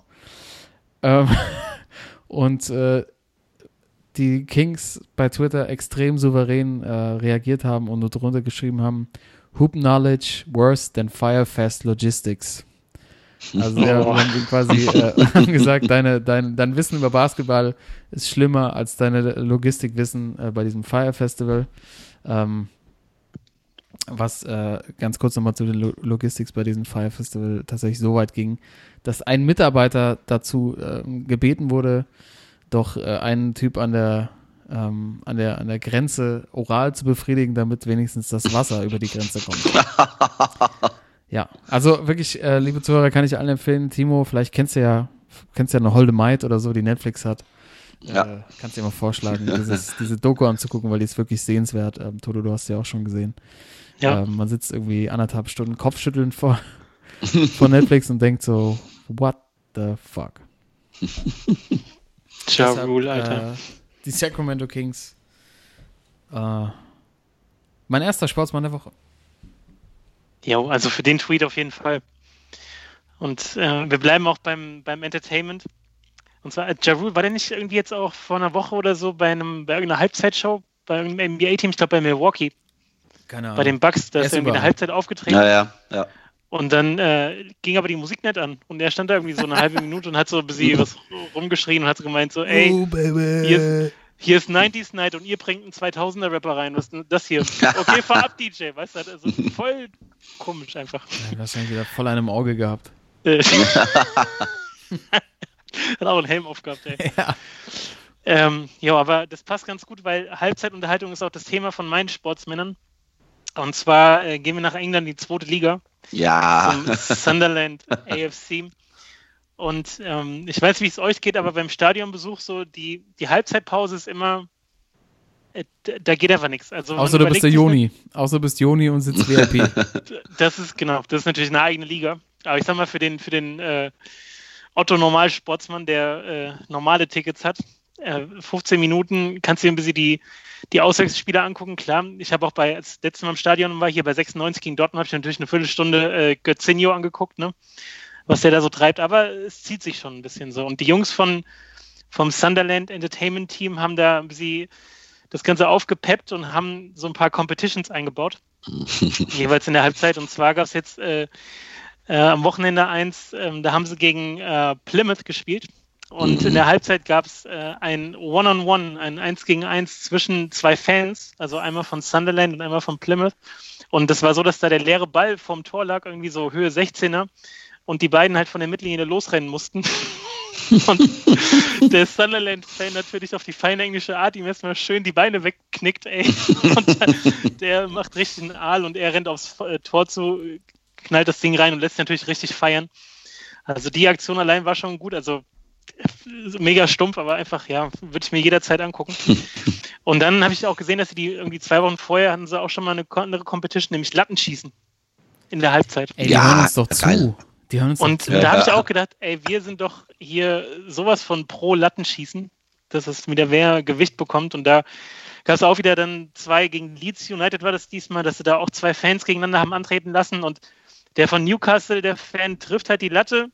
S2: Ähm, und äh, die Kings bei Twitter extrem souverän äh, reagiert haben und nur drunter geschrieben haben, Hoop Knowledge worse than Firefest Logistics. Also
S4: Oh.
S2: haben die quasi äh, gesagt, deine, dein, dein Wissen über Basketball ist schlimmer als deine Logistikwissen äh, bei diesem Fire Festival. Ähm, was äh, ganz kurz nochmal zu den Lo Logistics bei diesem Fire Festival tatsächlich so weit ging, dass ein Mitarbeiter dazu ähm, gebeten wurde, doch äh, einen Typ an der, ähm, an, der, an der Grenze oral zu befriedigen, damit wenigstens das Wasser über die Grenze kommt. Ja, also wirklich, äh, liebe Zuhörer, kann ich allen empfehlen. Timo, vielleicht kennst du ja, kennst du ja eine Holde Maid oder so, die Netflix hat.
S3: Ja.
S2: Äh, kannst dir mal vorschlagen, dieses, diese Doku anzugucken, weil die ist wirklich sehenswert. Ähm, Toto, du hast sie auch schon gesehen.
S4: Ja.
S2: Ähm, man sitzt irgendwie anderthalb Stunden Kopfschütteln vor, vor Netflix und denkt so, what the fuck?
S4: Ja Rule, Alter.
S2: Äh, die Sacramento Kings. Äh, mein erster Sportsmann der Woche.
S4: Ja, also für den Tweet auf jeden Fall. Und äh, wir bleiben auch beim, beim Entertainment. Und zwar, äh, Ja Rule, war der nicht irgendwie jetzt auch vor einer Woche oder so bei einem bei irgendeiner Halbzeitshow bei irgendeinem NBA-Team, ich glaube bei Milwaukee,
S2: Keine Ahnung.
S4: bei den Bucks, da
S2: Er
S4: ist
S2: ist
S4: irgendwie eine. Halbzeit aufgetreten.
S3: Ja, ja, ja.
S4: Und dann äh, ging aber die Musik nicht an. Und er stand da irgendwie so eine halbe Minute und hat so ein bisschen was rumgeschrien und hat so gemeint, so, ey,
S2: Oh, baby.
S4: hier ist, hier ist 90s Night und ihr bringt einen 2000er Rapper rein. Was ist denn das hier? Okay, fahr ab, DJ. Weißt du, also voll komisch einfach.
S2: Ja, wahrscheinlich wieder voll einem Auge gehabt.
S4: Äh, Hat auch einen Helm aufgehabt, ey.
S2: Ja.
S4: Ähm, ja, aber das passt ganz gut, weil Halbzeitunterhaltung ist auch das Thema von meinen Sportsmännern. Und zwar äh, gehen wir nach England, die zweite Liga,
S3: Ja.
S4: zum Sunderland AFC. Und ähm, ich weiß, wie es euch geht, aber beim Stadionbesuch so, die, die Halbzeitpause ist immer, äh, da geht einfach nichts. Also
S2: Außer du bist der Joni. Außer du bist Joni und sitzt VIP.
S4: Das ist genau, das ist natürlich eine eigene Liga. Aber ich sag mal, für den, für den äh, Otto Normalsportsmann, der äh, normale Tickets hat, äh, 15 Minuten kannst du dir ein bisschen die, die Auswechselspieler angucken. Klar, ich habe auch bei, als letztes Mal im Stadion war, hier bei 96 gegen Dortmund, habe ich natürlich eine Viertelstunde äh, Götzinho angeguckt, ne? was der da so treibt. Aber es zieht sich schon ein bisschen so. Und die Jungs von, vom Sunderland Entertainment Team haben da ein bisschen das Ganze aufgepeppt und haben so ein paar Competitions eingebaut jeweils in der Halbzeit. Und zwar gab es jetzt äh, äh, am Wochenende eins, ähm, da haben sie gegen äh, Plymouth gespielt. Und in der Halbzeit gab es äh, ein One-on-One, ein 1 gegen 1 zwischen zwei Fans, also einmal von Sunderland und einmal von Plymouth. Und das war so, dass da der leere Ball vom Tor lag, irgendwie so Höhe 16er. Und die beiden halt von der Mittellinie losrennen mussten. und der Sunderland-Fan natürlich auf die feine englische Art ihm erstmal schön die Beine wegknickt, ey. Und dann, der macht richtig einen Aal und er rennt aufs äh, Tor zu, knallt das Ding rein und lässt sich natürlich richtig feiern. Also die Aktion allein war schon gut. Also mega stumpf, aber einfach, ja, würde ich mir jederzeit angucken. und dann habe ich auch gesehen, dass sie die irgendwie zwei Wochen vorher hatten sie auch schon mal eine andere Competition, nämlich Lattenschießen in der Halbzeit.
S2: Ey, die
S3: Ja,
S2: hören uns doch
S3: geil.
S2: zu. Die hören uns
S4: Und
S2: zu.
S4: Da habe ich auch gedacht, ey, wir sind doch hier sowas von pro Lattenschießen, dass es wieder mehr Gewicht bekommt. Und da gab es auch wieder dann zwei gegen Leeds United war das diesmal, dass sie da auch zwei Fans gegeneinander haben antreten lassen. Und der von Newcastle, der Fan, trifft halt die Latte,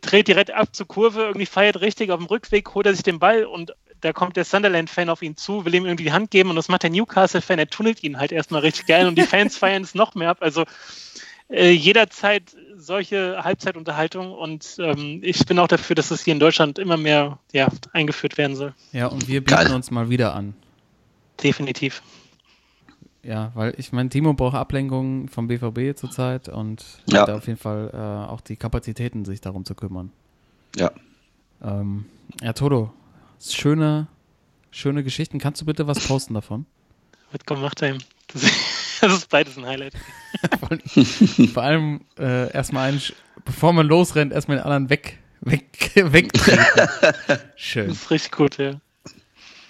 S4: dreht direkt ab zur Kurve, irgendwie feiert richtig auf dem Rückweg, holt er sich den Ball und da kommt der Sunderland-Fan auf ihn zu, will ihm irgendwie die Hand geben und das macht der Newcastle-Fan, er tunnelt ihn halt erstmal richtig geil und die Fans feiern es noch mehr ab. Also äh, jederzeit solche Halbzeitunterhaltung und ähm, ich bin auch dafür, dass es hier in Deutschland immer mehr ja, eingeführt werden soll.
S2: Ja, und wir bieten
S3: Geil.
S2: uns mal wieder an.
S4: Definitiv.
S2: Ja, weil ich meine, Timo braucht Ablenkung vom BVB zurzeit und
S3: Ja.
S2: hat da auf jeden Fall äh, auch die Kapazitäten, sich darum zu kümmern.
S3: Ja.
S2: Ähm, ja, Toto, schöne, schöne Geschichten. Kannst du bitte was posten davon?
S4: Wird gemacht haben. Das, das ist beides ein Highlight.
S2: Vor allem- äh, erstmal einen, bevor man losrennt, erstmal den anderen weg, weg, wegtreten. Schön.
S4: Das ist richtig gut, ja.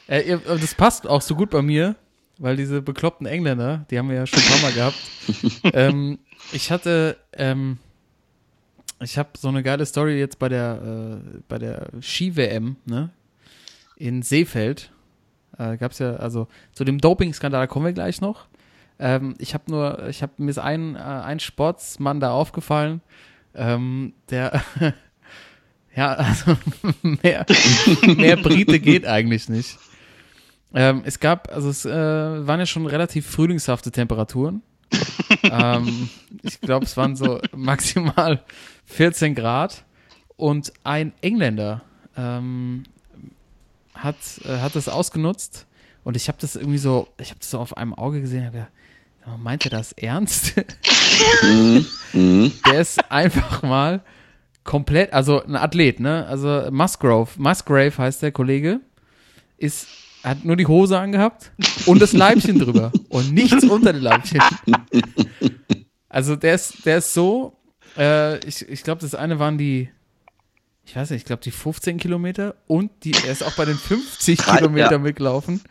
S2: Äh, ihr, äh, das passt auch so gut bei mir, weil diese bekloppten Engländer, die haben wir ja schon ein paar Mal gehabt. ähm, ich hatte, ähm, ich habe so eine geile Story jetzt bei der, äh, bei der Ski-WM, ne? In Seefeld. Äh, gab's ja, also zu dem Doping-Skandal kommen wir gleich noch. Ähm, ich habe nur, ich habe mir ist ein, äh, ein Sportsmann da aufgefallen, ähm, der ja, also mehr, mehr Brite geht eigentlich nicht. Ähm, es gab, also es äh, waren ja schon relativ frühlingshafte Temperaturen. ähm, ich glaube, es waren so maximal 14 Grad. Und ein Engländer ähm, hat, äh, hat das ausgenutzt. Und ich habe das irgendwie so, ich habe das so auf einem Auge gesehen. Hab gedacht, "Ja, meint er das ernst?
S3: Mhm. Mhm.
S2: der ist einfach mal komplett, also ein Athlet, ne? Also Musgrove, Musgrave heißt der Kollege, ist, hat nur die Hose angehabt und das Leibchen drüber und nichts unter dem Leibchen. Also der ist, der ist so, äh, ich, ich glaube, das eine waren die, ich weiß nicht, ich glaube die 15 Kilometer und die, er ist auch bei den 50
S3: Drei,
S2: Kilometer
S3: ja.
S2: mitgelaufen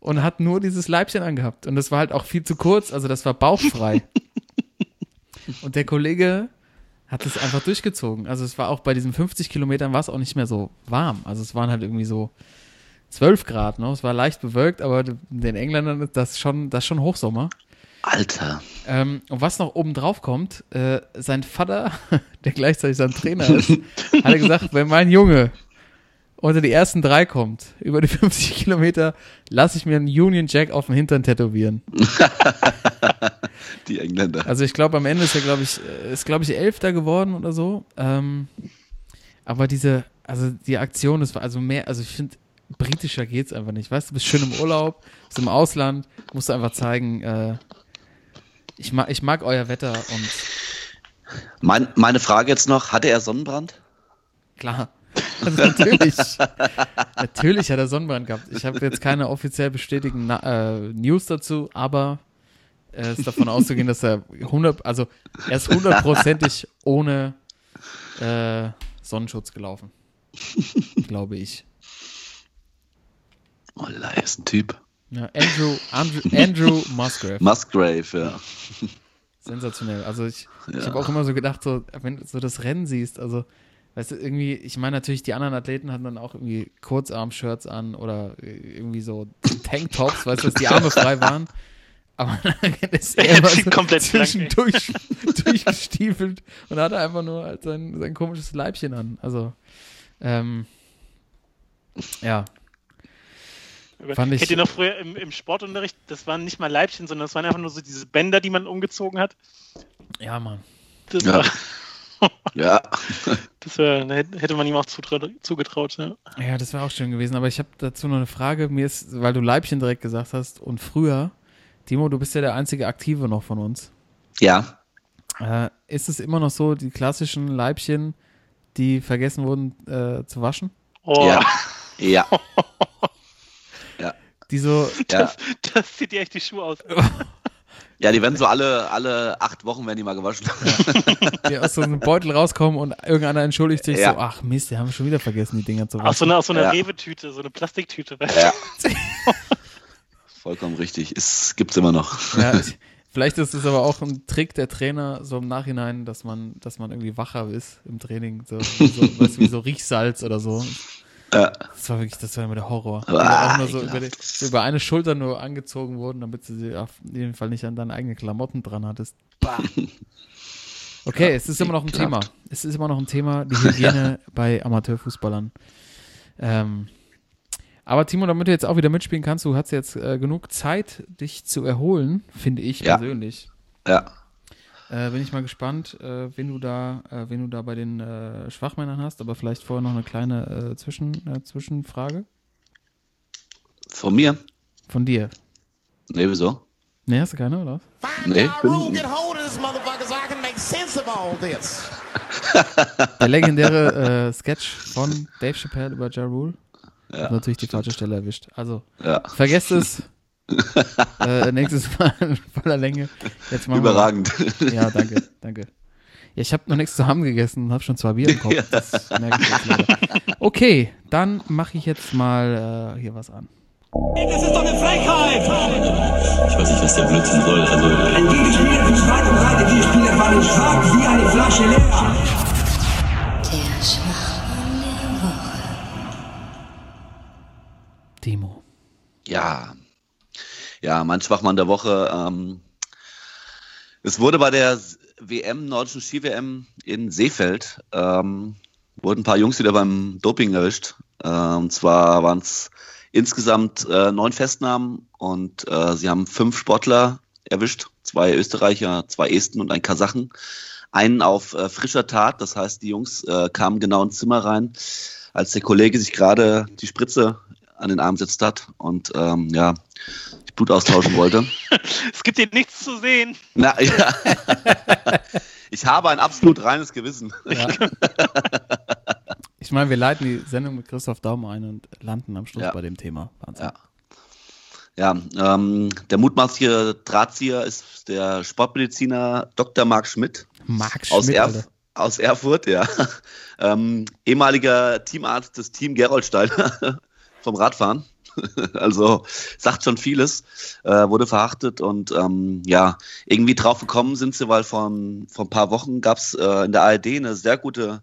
S2: und hat nur dieses Leibchen angehabt und das war halt auch viel zu kurz, also das war bauchfrei. Und der Kollege hat es einfach durchgezogen. Also es war auch bei diesen 50 Kilometern war es auch nicht mehr so warm. Also es waren halt irgendwie so 12 Grad, ne? Es war leicht bewölkt, aber den Engländern ist das schon, das schon Hochsommer.
S3: Alter.
S2: Ähm, und was noch oben drauf kommt, äh, sein Vater, der gleichzeitig sein Trainer ist, hat er gesagt, wenn mein Junge unter die ersten drei kommt, über die 50 Kilometer, lasse ich mir einen Union Jack auf dem Hintern tätowieren.
S3: Die Engländer.
S2: Also ich glaube, am Ende ist er, glaube ich, äh, ist, glaube ich, Elfter geworden oder so. Ähm, aber diese, also die Aktion, das war also mehr, also ich finde, britischer geht's einfach nicht. Weißt du, du bist schön im Urlaub, bist im Ausland, musst du einfach zeigen, äh, ich, mag, ich mag euer Wetter und
S3: Mein, meine Frage jetzt noch, hatte er Sonnenbrand?
S2: klar. Also natürlich. natürlich hat er Sonnenbrand gehabt. Ich habe jetzt keine offiziell bestätigten Na äh, News dazu, aber es ist davon auszugehen, dass er 100, also er ist hundertprozentig ohne äh, Sonnenschutz gelaufen. Glaube ich.
S3: Oh, er ist ein Typ.
S2: Ja, Andrew, Andrew, Andrew Musgrave.
S3: Musgrave, ja.
S2: Sensationell. Also ich, ich
S3: Ja.
S2: habe auch immer so gedacht, so, wenn du so das Rennen siehst, also, weißt du, irgendwie, ich meine natürlich, die anderen Athleten hatten dann auch irgendwie Kurzarm-Shirts an oder irgendwie so Tanktops, weißt du, dass die Arme frei waren. Aber dann ist er immer so
S4: Komplett
S2: zwischendurch durchgestiefelt und hatte einfach nur halt sein, sein komisches Leibchen an. Also, ähm, ja, Fand ich-
S4: Kennt ihr noch früher im, im Sportunterricht, das waren nicht mal Leibchen, sondern das waren einfach nur so diese Bänder, die man umgezogen hat.
S2: ja, Mann.
S4: Das,
S3: Ja.
S4: war,
S3: Ja.
S4: das war, da hätte hätte man ihm auch zugetraut. Ja.
S2: Ja, das wäre auch schön gewesen. Aber ich habe dazu noch eine Frage. Mir ist, weil du Leibchen direkt gesagt hast und früher, Timo, du bist ja der einzige Aktive noch von uns.
S3: Ja.
S2: Äh, ist es immer noch so, die klassischen Leibchen, die vergessen wurden äh, zu waschen?
S4: Oh,
S3: Ja. Ja.
S2: Die so,
S3: Ja.
S4: das zieht dir echt die Schuhe aus.
S3: Ja, die werden so alle, alle acht Wochen werden die mal gewaschen.
S2: die aus so einem Beutel rauskommen und irgendeiner entschuldigt sich
S3: Ja.
S2: so, ach Mist, die haben schon wieder vergessen, die Dinger zu
S4: Aus so
S2: waschen.
S4: einer, aus so einer
S3: Ja.
S4: Rewe-Tüte, so eine Plastiktüte.
S3: Ja. Vollkommen richtig. Es gibt's immer noch.
S2: Ja, ich, vielleicht ist es aber auch ein Trick der Trainer, so im Nachhinein, dass man, dass man irgendwie wacher ist im Training. So, wie so, weißt du, wie so Riechsalz oder so.
S3: Ja.
S2: Das war wirklich, das war immer der Horror.
S3: Ah,
S2: auch nur so über, die, über eine Schulter nur angezogen wurden, damit du sie auf jeden Fall nicht an deine eigenen Klamotten dran hattest. Bah. Okay, es ist immer noch ein Thema.
S3: ekelhaft.
S2: Es ist immer noch ein Thema, die Hygiene bei Amateurfußballern. Ähm, aber Timo, damit du jetzt auch wieder mitspielen kannst, du hast jetzt äh, genug Zeit, dich zu erholen, finde ich
S3: Ja.
S2: persönlich.
S3: Ja.
S2: Äh, bin ich mal gespannt, äh, wen du da, äh, wen du da bei den äh, Schwachmännern hast, aber vielleicht vorher noch eine kleine äh, Zwischen, äh, Zwischenfrage
S3: Von mir?
S2: von dir.
S3: Nee, wieso?
S2: Ne, hast du keine, oder? was?
S3: Nee, ich bin,
S7: Get hold of this motherfucker so I can make sense of all this.
S2: Der legendäre äh, Sketch von Dave Chappelle über Ja Rule.
S3: Ja,
S2: Hat natürlich die falsche Stelle erwischt. Also,
S3: ja.
S2: vergesst es. äh, nächstes Mal in voller Länge. Jetzt machen wir-
S3: Überragend.
S2: Ja, danke, danke. Ja, ich habe noch nichts zusammen gegessen und habe schon zwei Bier im Kopf. Das merke ich jetzt leider. Okay, dann mache ich jetzt mal äh, hier was an.
S6: Das ist doch eine Frechheit!
S8: Ich weiß nicht, was der Blödsinn soll. Also,
S9: Ein Gegenspieler für zweite Breite. Die Spieler fallen schwach wie eine Flasche leer.
S10: Der Schwachmann der Woche.
S2: Timo.
S3: Ja. Ja, mein Schwachmann der Woche. Ähm, es wurde bei der WM, Nordischen Ski-WM in Seefeld, ähm, wurden ein paar Jungs wieder beim Doping erwischt. Äh, und zwar waren es insgesamt äh, neun Festnahmen und äh, sie haben fünf Sportler erwischt, zwei Österreicher, zwei Esten und ein Kasachen. Einen auf äh, frischer Tat, das heißt, die Jungs äh, kamen genau ins Zimmer rein, als der Kollege sich gerade die Spritze an den Arm gesetzt hat und ähm, ja, Blut austauschen wollte.
S4: Es gibt hier nichts zu sehen.
S3: Na, ja. Ich habe ein absolut reines Gewissen.
S2: Ja. Ich meine, wir leiten die Sendung mit Christoph Daum ein und landen am Schluss
S3: Ja.
S2: bei dem Thema. Wahnsinn.
S3: Ja. Ja, ähm, der mutmaßliche Drahtzieher ist der Sportmediziner Dr. Marc Schmidt
S2: Marc
S3: aus,
S2: Schmidt,
S3: Erf
S2: Alter.
S3: aus Erfurt, ja. Ähm, ehemaliger Teamarzt des Team Geroldsteiner vom Radfahren. Also sagt schon vieles, äh, wurde verhaftet und ähm, ja, irgendwie drauf gekommen sind sie, weil vor, vor ein paar Wochen gab es äh, in der ARD eine sehr gute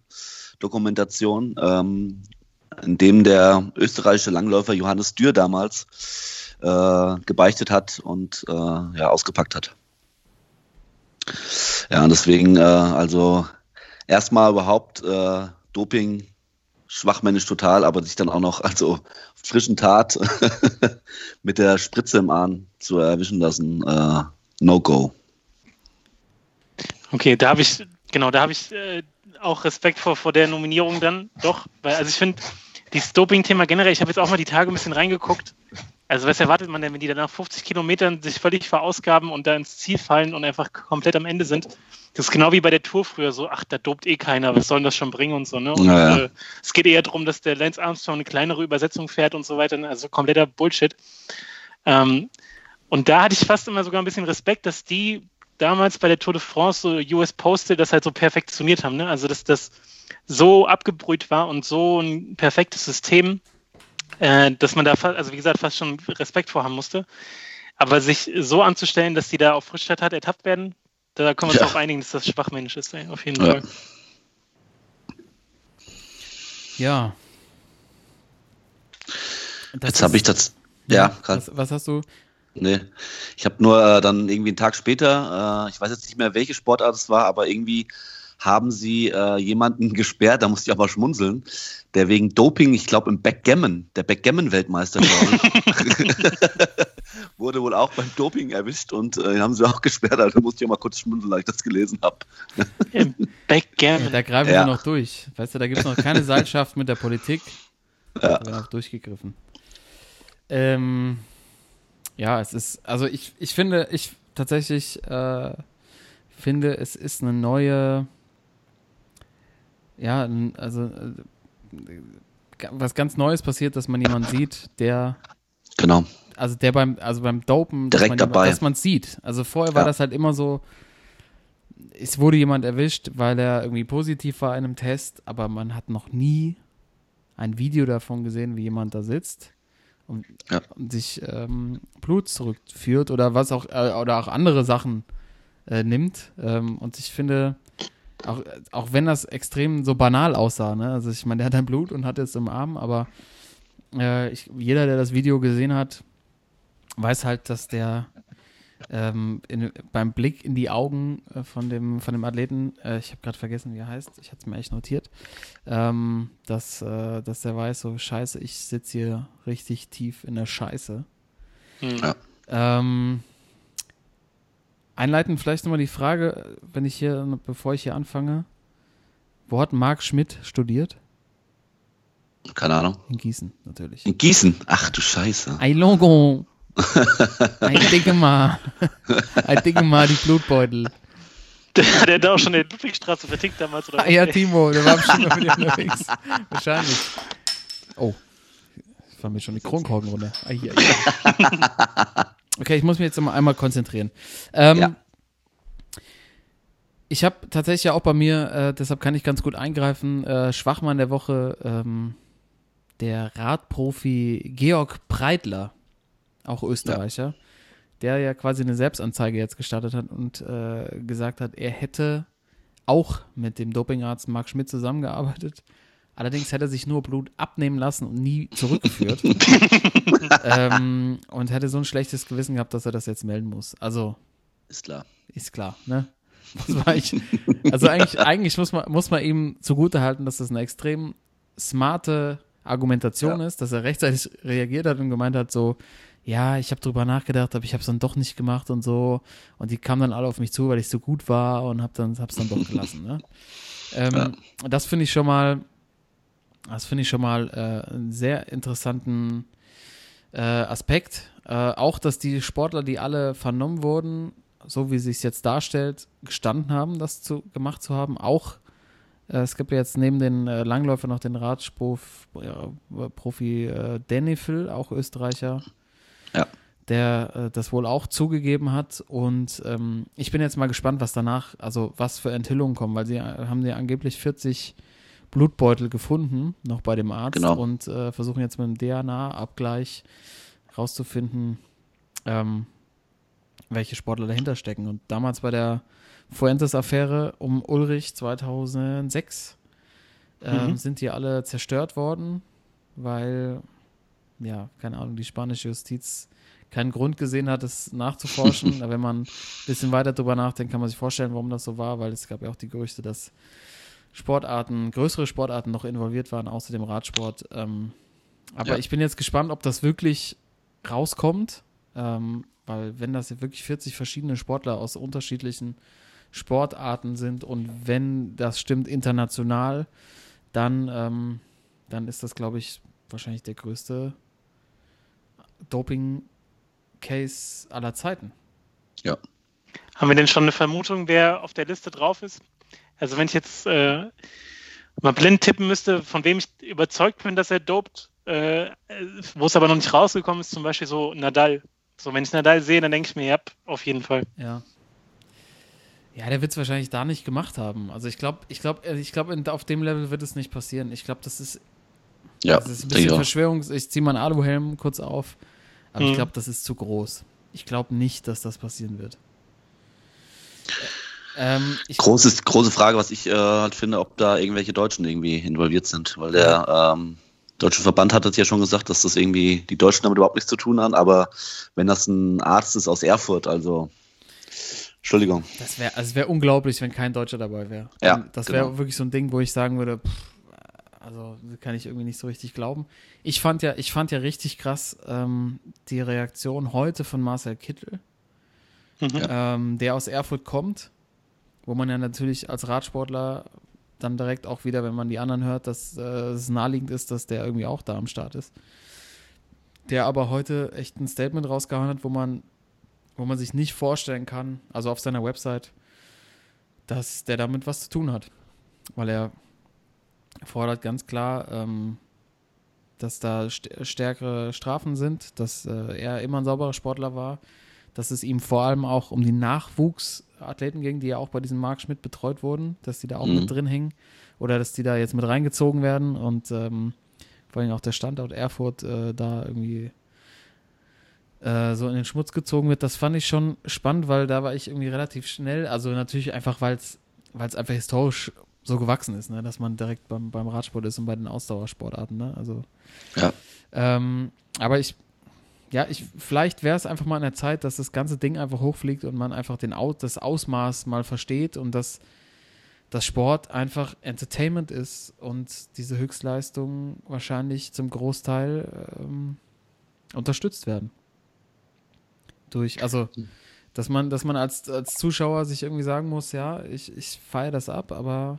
S3: Dokumentation, ähm, in dem der österreichische Langläufer Johannes Dürr damals äh, gebeichtet hat und äh, ja, ausgepackt hat. Ja, und deswegen, äh, also erstmal überhaupt äh, Doping schwachmännisch total, aber sich dann auch noch also frischen Tat mit der Spritze im Arm zu erwischen lassen, äh, no go.
S4: Okay, da habe ich, genau, da habe ich äh, auch Respekt vor, vor der Nominierung dann doch, weil, also ich finde, dieses Doping-Thema generell, ich habe jetzt auch mal die Tage ein bisschen reingeguckt. Also was erwartet man denn, wenn die dann nach 50 Kilometern sich völlig verausgaben und da ins Ziel fallen und einfach komplett am Ende sind? Das ist genau wie bei der Tour früher so, ach, da dopt eh keiner, was soll denn das schon bringen und so, ne? Und
S3: Ja, ja.
S4: Äh, es geht eher darum, dass der Lance Armstrong eine kleinere Übersetzung fährt und so weiter, ne? also kompletter Bullshit. Ähm, und da hatte ich fast immer sogar ein bisschen Respekt, dass die damals bei der Tour de France so US Postal das halt so perfektioniert haben. Ne? Also dass das so abgebrüht war und so ein perfektes System, äh, dass man da, also wie gesagt, fast schon Respekt vor haben musste. Aber sich so anzustellen, dass die da auf Frischstadt ertappt werden, da können wir uns
S3: Ja.
S4: darauf einigen, dass das schwachmännisch ist, ey, auf jeden
S3: Ja.
S4: Fall.
S2: Ja. Das
S3: Jetzt habe ich das, ja, grad,
S2: Was, was hast du?
S3: nee, ich habe nur äh, dann irgendwie einen Tag später, äh, ich weiß jetzt nicht mehr, welche Sportart es war, aber irgendwie haben sie äh, jemanden gesperrt, da musste ich auch mal schmunzeln, der wegen Doping, ich glaube im Backgammon, der Backgammon-Weltmeister, glaube ich, wurde wohl auch beim Doping erwischt und äh, den haben sie auch gesperrt, also musste ich auch mal kurz schmunzeln, als ich das gelesen habe.
S4: Im
S2: Ja,
S4: Backgammon.
S2: da greifen
S3: Ja.
S2: wir noch durch. Weißt du, da gibt es noch keine Seilschaft mit der Politik. Da wird noch durchgegriffen. Ähm, ja, es ist, also ich, ich finde, ich tatsächlich äh, finde, es ist eine neue, ja, also äh, was ganz Neues passiert, dass man jemanden sieht, der
S3: Genau.
S2: also der beim, also beim Dopen,
S3: Direkt
S2: dass man,
S3: dabei.
S2: dass man es sieht. Also vorher war
S3: Ja.
S2: das halt immer so, es wurde jemand erwischt, weil er irgendwie positiv war in einem Test, aber man hat noch nie ein Video davon gesehen, wie jemand da sitzt und,
S3: Ja.
S2: und sich ähm, Blut zurückführt oder was auch, äh, oder auch andere Sachen äh, nimmt. Ähm, und ich finde, auch, auch wenn das extrem so banal aussah, ne? Also ich meine, der hat ein Blut und hat es im Arm, aber äh, ich, jeder, der das Video gesehen hat, weiß halt, dass der ähm, in, beim Blick in die Augen äh, von, dem, von dem Athleten, äh, ich habe gerade vergessen, wie er heißt, ich hatte es mir echt notiert, ähm, dass, äh, dass der weiß, so scheiße, ich sitze hier richtig tief in der Scheiße.
S4: Hm.
S3: Ja.
S2: Ähm, einleitend vielleicht nochmal die Frage, wenn ich hier, bevor ich hier anfange, wo hat Marc Schmidt studiert?
S3: Keine Ahnung.
S2: In Gießen, natürlich.
S3: In Gießen. Ach du Scheiße.
S2: Ein Logo. Ein dicke mal. Ein dicke mal die Blutbeutel.
S4: Der, der hat auch schon in der Ludwigstraße vertickt damals, oder
S2: Ah, ja, Timo, der war bestimmt mal mit dir unterwegs. Wahrscheinlich. Oh. Ich war mir schon die Kronkorken runter. Ai, ai, ai. Okay, ich muss mich jetzt mal einmal konzentrieren. Ähm,
S3: Ja.
S2: Ich habe tatsächlich ja auch bei mir, äh, deshalb kann ich ganz gut eingreifen, äh, Schwachmann der Woche, ähm, der Radprofi Georg Breitler, auch Österreicher, der ja quasi eine Selbstanzeige jetzt gestartet hat und äh, gesagt hat, er hätte auch mit dem Dopingarzt Marc Schmidt zusammengearbeitet. Allerdings hätte er sich nur Blut abnehmen lassen und nie zurückgeführt. ähm, und hätte so ein schlechtes Gewissen gehabt, dass er das jetzt melden muss. Also,
S3: Ist klar.
S2: ist klar, ne? Also eigentlich, eigentlich muss man, muss man ihm zugutehalten, dass das eine extrem smarte Argumentation ist, dass er rechtzeitig reagiert hat und gemeint hat, so, ja, ich habe drüber nachgedacht, aber ich habe es dann doch nicht gemacht und so. Und die kamen dann alle auf mich zu, weil ich so gut war und habe dann, hab's dann doch gelassen. Ne? Ähm, Das finde ich schon mal, das finde ich schon mal äh, einen sehr interessanten äh, Aspekt. Äh, auch, dass die Sportler, die alle vernommen wurden, so wie es sich jetzt darstellt, gestanden haben, das zu, gemacht zu haben. Auch äh, es gibt ja jetzt neben den äh, Langläufer noch den Radprofi äh, Denifil, auch Österreicher,
S3: Ja.
S2: der äh, das wohl auch zugegeben hat. Und ähm, ich bin jetzt mal gespannt, was danach, also was für Enthüllungen kommen, weil sie äh, haben ja angeblich 40 Blutbeutel gefunden, noch bei dem Arzt,
S3: Genau.
S2: und äh, versuchen jetzt mit dem DNA-Abgleich rauszufinden, ähm, welche Sportler dahinter stecken. Und damals bei der Fuentes-Affäre um Ulrich 2006 ähm,
S4: Mhm.
S2: sind die alle zerstört worden, weil, ja, keine Ahnung, die spanische Justiz keinen Grund gesehen hat, es nachzuforschen. Aber wenn man ein bisschen weiter drüber nachdenkt, kann man sich vorstellen, warum das so war, weil es gab ja auch die Gerüchte, dass Sportarten, größere Sportarten noch involviert waren, außer dem Radsport. Ähm, aber
S3: Ja.
S2: ich bin jetzt gespannt, ob das wirklich rauskommt, ähm, weil wenn das ja wirklich 40 verschiedene Sportler aus unterschiedlichen Sportarten sind und wenn das stimmt international, dann, ähm, dann ist das, glaube ich, wahrscheinlich der größte Doping-Case aller Zeiten.
S4: Haben wir denn schon eine Vermutung, wer auf der Liste drauf ist? Also wenn ich jetzt äh, mal blind tippen müsste, von wem ich überzeugt bin, dass er dopt, äh, äh, wo es aber noch nicht rausgekommen ist, zum Beispiel so Nadal. So, wenn ich Nadal sehe, dann denke ich mir, ja, auf jeden Fall.
S2: Ja. Ja, der wird es wahrscheinlich da nicht gemacht haben. Also ich glaube, ich glaube, ich glaube, auf dem Level wird es nicht passieren. Ich glaube, das ist,
S3: Ja,
S2: das ist ein bisschen
S3: ich auch.
S2: Verschwörungs. Ich ziehe meinen Aluhelm kurz auf, aber ich
S4: Mhm.
S2: glaube, das ist zu groß. Ich glaube nicht, dass das passieren wird. Ähm, ich,
S3: Großes, große Frage, was ich äh, halt finde, ob da irgendwelche Deutschen irgendwie involviert sind, weil der ähm, deutsche Verband hat jetzt ja schon gesagt, dass das irgendwie die Deutschen damit überhaupt nichts zu tun haben, aber wenn das ein Arzt ist aus Erfurt, also Entschuldigung.
S2: Das wäre also wär unglaublich, wenn kein Deutscher dabei wäre.
S3: Ja,
S2: Das wäre
S3: genau.
S2: wirklich so ein Ding, wo ich sagen würde, pff, also kann ich irgendwie nicht so richtig glauben. Ich fand ja, ich fand ja richtig krass ähm, die Reaktion heute von Marcel Kittel, ähm, der aus Erfurt kommt, wo man ja natürlich als Radsportler dann direkt auch wieder, wenn man die anderen hört, dass äh, es naheliegend ist, dass der irgendwie auch da am Start ist. Der aber heute echt ein Statement rausgehauen hat, wo man wo man sich nicht vorstellen kann, also auf seiner Website, dass der damit was zu tun hat. Weil er fordert ganz klar, ähm, dass da st- stärkere Strafen sind, dass äh, er immer ein sauberer Sportler war, dass es ihm vor allem auch um die Nachwuchsathleten ging, die ja auch bei diesem Marc Schmidt betreut wurden, dass die da auch
S3: Mhm.
S2: mit drin hängen oder dass die da jetzt mit reingezogen werden und ähm, vor allem auch der Standort Erfurt äh, da irgendwie äh, so in den Schmutz gezogen wird. Das fand ich schon spannend, weil da war ich irgendwie relativ schnell, also natürlich einfach, weil es einfach historisch so gewachsen ist, ne? dass man direkt beim, beim Radsport ist und bei den Ausdauersportarten. Ne? Also,
S3: Ja.
S2: ähm, aber ich, ja, ich, vielleicht wäre es einfach mal an der Zeit, dass das ganze Ding einfach hochfliegt und man einfach den Au das Ausmaß mal versteht und dass das Sport einfach Entertainment ist und diese Höchstleistungen wahrscheinlich zum Großteil ähm, unterstützt werden. Durch, also, dass man, dass man als, als Zuschauer sich irgendwie sagen muss, ja, ich, ich feiere das ab, aber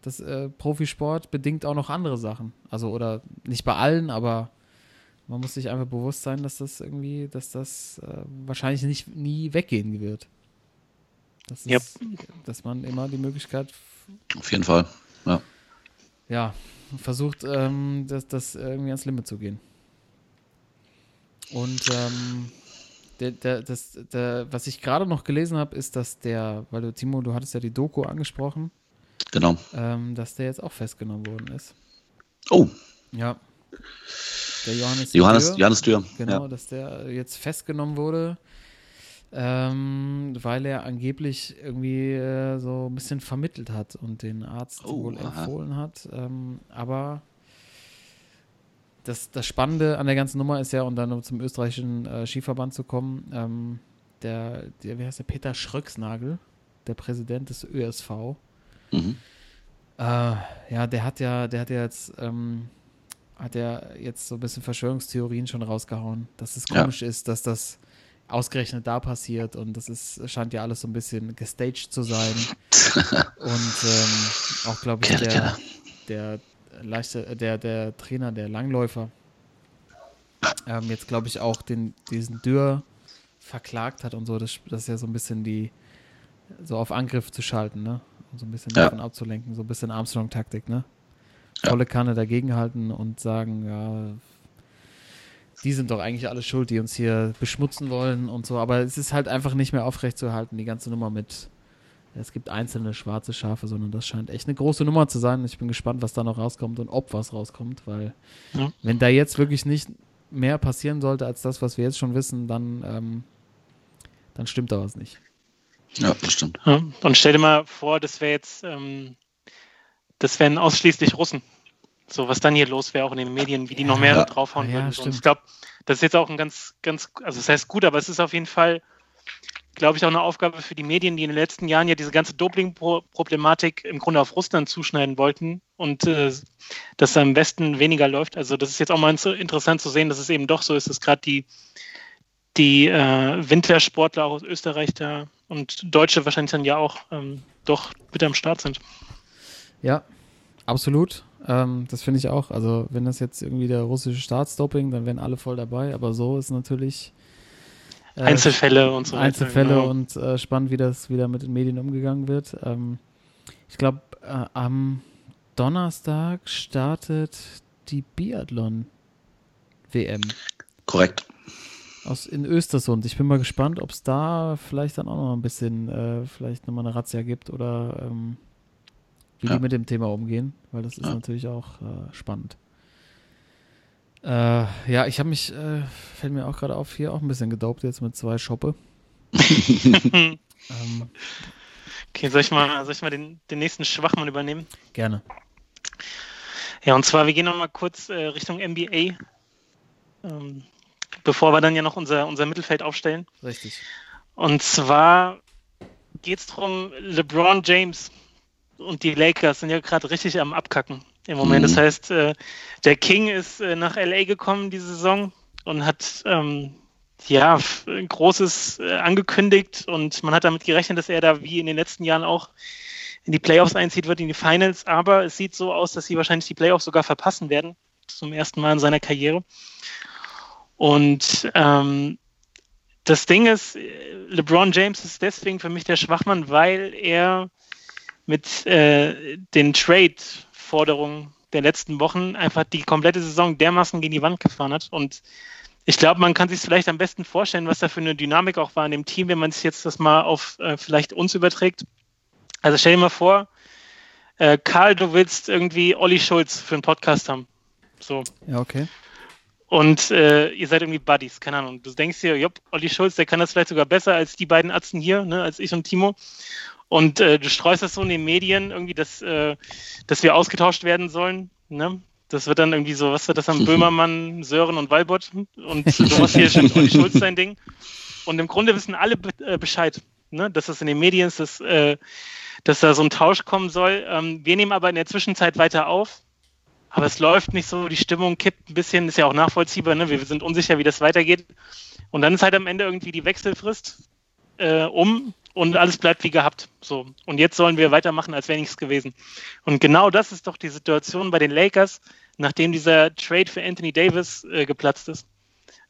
S2: das äh, Profisport bedingt auch noch andere Sachen. Also, oder nicht bei allen, aber man muss sich einfach bewusst sein, dass das irgendwie, dass das äh, wahrscheinlich nicht nie weggehen wird. Das ist,
S4: Yep.
S2: dass man immer die Möglichkeit
S3: Auf jeden Fall. Ja.
S2: ja, versucht, ähm, das, das irgendwie ans Limit zu gehen. Und ähm, der, der, das, der, was ich gerade noch gelesen habe, ist, dass der, weil du, Timo, du hattest ja die Doku angesprochen,
S3: Genau.
S2: ähm, dass der jetzt auch festgenommen worden ist.
S3: Oh,
S2: Ja. Der Johannes
S3: Johannes,
S2: Dürr,
S3: Johannes Dürr.
S2: Genau,
S3: Ja.
S2: dass der jetzt festgenommen wurde, ähm, weil er angeblich irgendwie äh, so ein bisschen vermittelt hat und den Arzt
S3: Oh,
S2: wohl
S3: aha.
S2: empfohlen hat. Ähm, aber das, das Spannende an der ganzen Nummer ist ja, um dann zum österreichischen äh, Skiverband zu kommen, ähm, der, der, wie heißt der, Peter Schröcksnagel, der Präsident des ÖSV,
S3: Mhm.
S2: äh, ja, der hat ja, der hat ja jetzt, ähm, hat ja jetzt so ein bisschen Verschwörungstheorien schon rausgehauen, dass es
S3: Ja.
S2: komisch ist, dass das ausgerechnet da passiert und das ist, scheint ja alles so ein bisschen gestaged zu sein. und ähm, auch, glaube ich, der, der leichte, äh, der, der Trainer der Langläufer ähm, jetzt, glaube ich, auch den, diesen Dürr verklagt hat und so. Das, das ist ja so ein bisschen die, so auf Angriff zu schalten, ne? Und so ein bisschen
S3: Ja.
S2: davon abzulenken, so ein bisschen Armstrong-Taktik, ne? Volle Kanne dagegenhalten und sagen, ja, die sind doch eigentlich alle schuld, die uns hier beschmutzen wollen und so. Aber es ist halt einfach nicht mehr aufrecht zu erhalten, die ganze Nummer mit. Es gibt einzelne schwarze Schafe, sondern das scheint echt eine große Nummer zu sein. Ich bin gespannt, was da noch rauskommt und ob was rauskommt, weil
S4: Ja.
S2: wenn da jetzt wirklich nicht mehr passieren sollte als das, was wir jetzt schon wissen, dann, ähm, dann stimmt da was nicht.
S3: Ja, das stimmt.
S4: Ja, und stell dir mal vor, das wäre jetzt, ähm, das wären ausschließlich Russen. So, was dann hier los wäre, auch in den Medien, wie die noch mehr
S3: Ja.
S4: draufhauen
S2: Ja,
S4: würden. Ich glaube, das ist jetzt auch ein ganz, ganz, also das heißt gut, aber es ist auf jeden Fall, glaube ich, auch eine Aufgabe für die Medien, die in den letzten Jahren ja diese ganze Doping-Problematik im Grunde auf Russland zuschneiden wollten und äh, dass da im Westen weniger läuft. Also das ist jetzt auch mal so interessant zu sehen, dass es eben doch so ist, dass gerade die, die äh, Wintersportler auch aus Österreich da und Deutsche wahrscheinlich dann ja auch ähm, doch mit am Start sind.
S2: Ja, absolut. Ähm, das finde ich auch. Also, wenn das jetzt irgendwie der russische Staatsdoping, dann wären alle voll dabei. Aber so ist natürlich äh,
S4: Einzelfälle und so weiter,
S2: Einzelfälle
S4: genau.
S2: und äh, spannend, wie das wieder mit den Medien umgegangen wird. Ähm, ich glaube, äh, am Donnerstag startet die Biathlon-WM
S3: Korrekt.
S2: aus in Östersund. Ich bin mal gespannt, ob es da vielleicht dann auch noch ein bisschen, äh, vielleicht nochmal eine Razzia gibt oder ähm, wie
S3: Ja.
S2: die mit dem Thema umgehen, weil das ist
S3: Ja.
S2: natürlich auch äh, spannend. Äh, ja, ich habe mich, äh, fällt mir auch gerade auf, hier auch ein bisschen gedopt jetzt mit zwei Shoppe. ähm,
S4: Okay, soll ich mal, soll ich mal den, den nächsten Schwachmann übernehmen?
S2: gerne.
S4: Ja, und zwar, wir gehen nochmal kurz äh, Richtung NBA, ähm, bevor wir dann ja noch unser, unser Mittelfeld aufstellen.
S2: Richtig.
S4: Und zwar geht es darum, LeBron James und die Lakers sind ja gerade richtig am Abkacken im Moment.
S3: Mhm.
S4: Das heißt, äh, der King ist äh, nach LA gekommen diese Saison und hat ähm, ja ein Großes äh, angekündigt und man hat damit gerechnet, dass er da wie in den letzten Jahren auch in die Playoffs einzieht wird, in die Finals. Aber es sieht so aus, dass sie wahrscheinlich die Playoffs sogar verpassen werden, zum ersten Mal in seiner Karriere. Und ähm, das Ding ist, äh, LeBron James ist deswegen für mich der Schwachmann, weil er mit äh, den Trade-Forderungen der letzten Wochen einfach die komplette Saison dermaßen gegen die Wand gefahren hat. Und ich glaube, man kann sich vielleicht am besten vorstellen, was da für eine Dynamik auch war in dem Team, wenn man sich jetzt das mal auf äh, vielleicht uns überträgt. Also stell dir mal vor, äh, Karl, du willst irgendwie Olli Schulz für einen Podcast haben. So.
S2: Ja, okay.
S4: Und äh, ihr seid irgendwie Buddies, keine Ahnung. Du denkst dir, jopp, Olli Schulz, der kann das vielleicht sogar besser als die beiden Atzen hier, ne, als ich und Timo. Und äh, du streust das so in den Medien irgendwie, dass, äh, dass wir ausgetauscht werden sollen. Ne? Das wird dann irgendwie so, was wird das dann? Böhmermann, Sören und Walbott. Und du machst hier schon Olli Schulz sein Ding. Und im Grunde wissen alle äh, Bescheid, ne? dass das in den Medien ist, dass, äh, dass da so ein Tausch kommen soll. Ähm, wir nehmen aber in der Zwischenzeit weiter auf. Aber es läuft nicht so, die Stimmung kippt ein bisschen, ist ja auch nachvollziehbar. Ne? Wir sind unsicher, wie das weitergeht. Und dann ist halt am Ende irgendwie die Wechselfrist äh, um und alles bleibt wie gehabt. So. Und jetzt sollen wir weitermachen, als wäre nichts gewesen. Und genau das ist doch die Situation bei den Lakers, nachdem dieser Trade für Anthony Davis äh, geplatzt ist.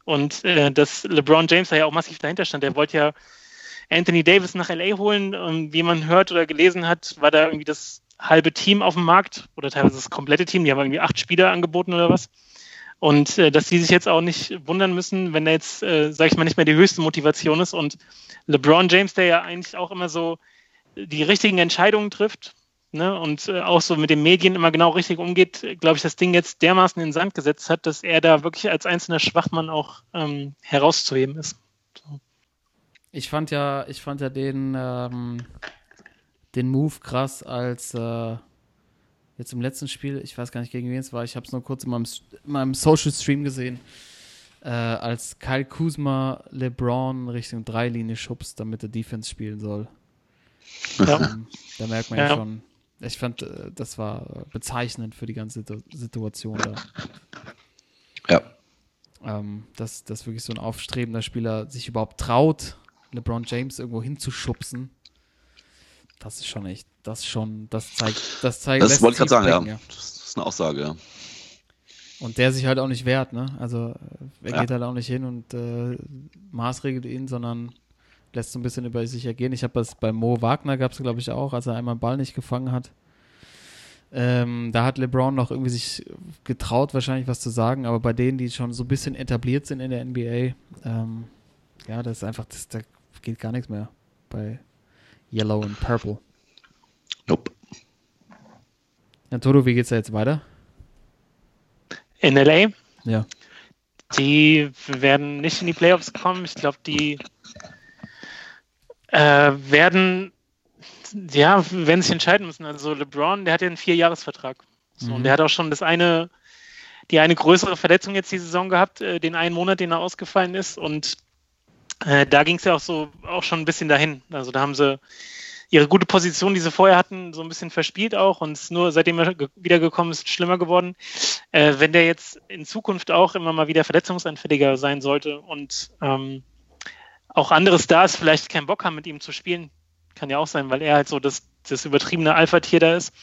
S4: Und äh, dass LeBron James da ja auch massiv dahinter stand. Er wollte ja Anthony Davis nach LA holen. Und wie man hört oder gelesen hat, war da irgendwie das halbe Team auf dem Markt oder teilweise das komplette Team. Die haben irgendwie acht Spieler angeboten oder was. Und äh, dass die sich jetzt auch nicht wundern müssen, wenn da jetzt, äh, sag ich mal, nicht mehr die höchste Motivation ist. Und LeBron James, der ja eigentlich auch immer so die richtigen Entscheidungen trifft ne, und äh, auch so mit den Medien immer genau richtig umgeht, glaube ich, das Ding jetzt dermaßen in den Sand gesetzt hat, dass er da wirklich als einzelner Schwachmann auch ähm, herauszuheben ist. So.
S2: Ich fand ja, ich fand ja den, ähm, den Move krass, als äh, jetzt im letzten Spiel, ich weiß gar nicht, gegen wen es war, ich habe es nur kurz in meinem, in meinem Social Stream gesehen, äh, als Kyle Kuzma LeBron Richtung Dreilinie schubst, damit er Defense spielen soll. Ja. Ähm, da merkt man ja. ja, schon, ich fand, äh, das war bezeichnend für die ganze Situation da.
S3: Ja.
S2: Ähm, dass, dass wirklich so ein aufstrebender Spieler sich überhaupt traut, LeBron James irgendwo hinzuschubsen das ist schon echt, das schon, das zeigt, das zeigt.
S3: Das wollte ich gerade sagen, denken, ja. Das ist eine Aussage, ja.
S2: Und der sich halt auch nicht wehrt, ne? Also er ja. geht halt auch nicht hin und äh, maßregelt ihn, sondern lässt so ein bisschen über sich ergehen. Ich habe das bei Mo Wagner gab es, glaube ich, auch, als er einmal einen Ball nicht gefangen hat. Ähm, da hat LeBron noch irgendwie sich getraut, wahrscheinlich was zu sagen, aber bei denen, die schon so ein bisschen etabliert sind in der NBA, ähm, ja, das ist einfach, das, da geht gar nichts mehr bei, Yellow und Purple.
S3: Nope.
S2: Ja, Toto, wie geht's da jetzt weiter?
S4: In LA?
S2: Ja.
S4: Die werden nicht in die Playoffs kommen. Ich glaube, die äh, werden ja, werden sich entscheiden müssen. Also LeBron, der hat ja einen Vierjahresvertrag. So, mhm. Und der hat auch schon das eine, die eine größere Verletzung jetzt die Saison gehabt, äh, den einen Monat, den er ausgefallen ist. Und äh, da ging es ja auch so auch schon ein bisschen dahin. Also da haben sie ihre gute Position, die sie vorher hatten, so ein bisschen verspielt auch und es nur seitdem er wiedergekommen ist, schlimmer geworden. Äh, wenn der jetzt in Zukunft auch immer mal wieder verletzungsanfälliger sein sollte und ähm, auch andere Stars vielleicht keinen Bock haben, mit ihm zu spielen, kann ja auch sein, weil er halt so das, das übertriebene Alpha-Tier da ist.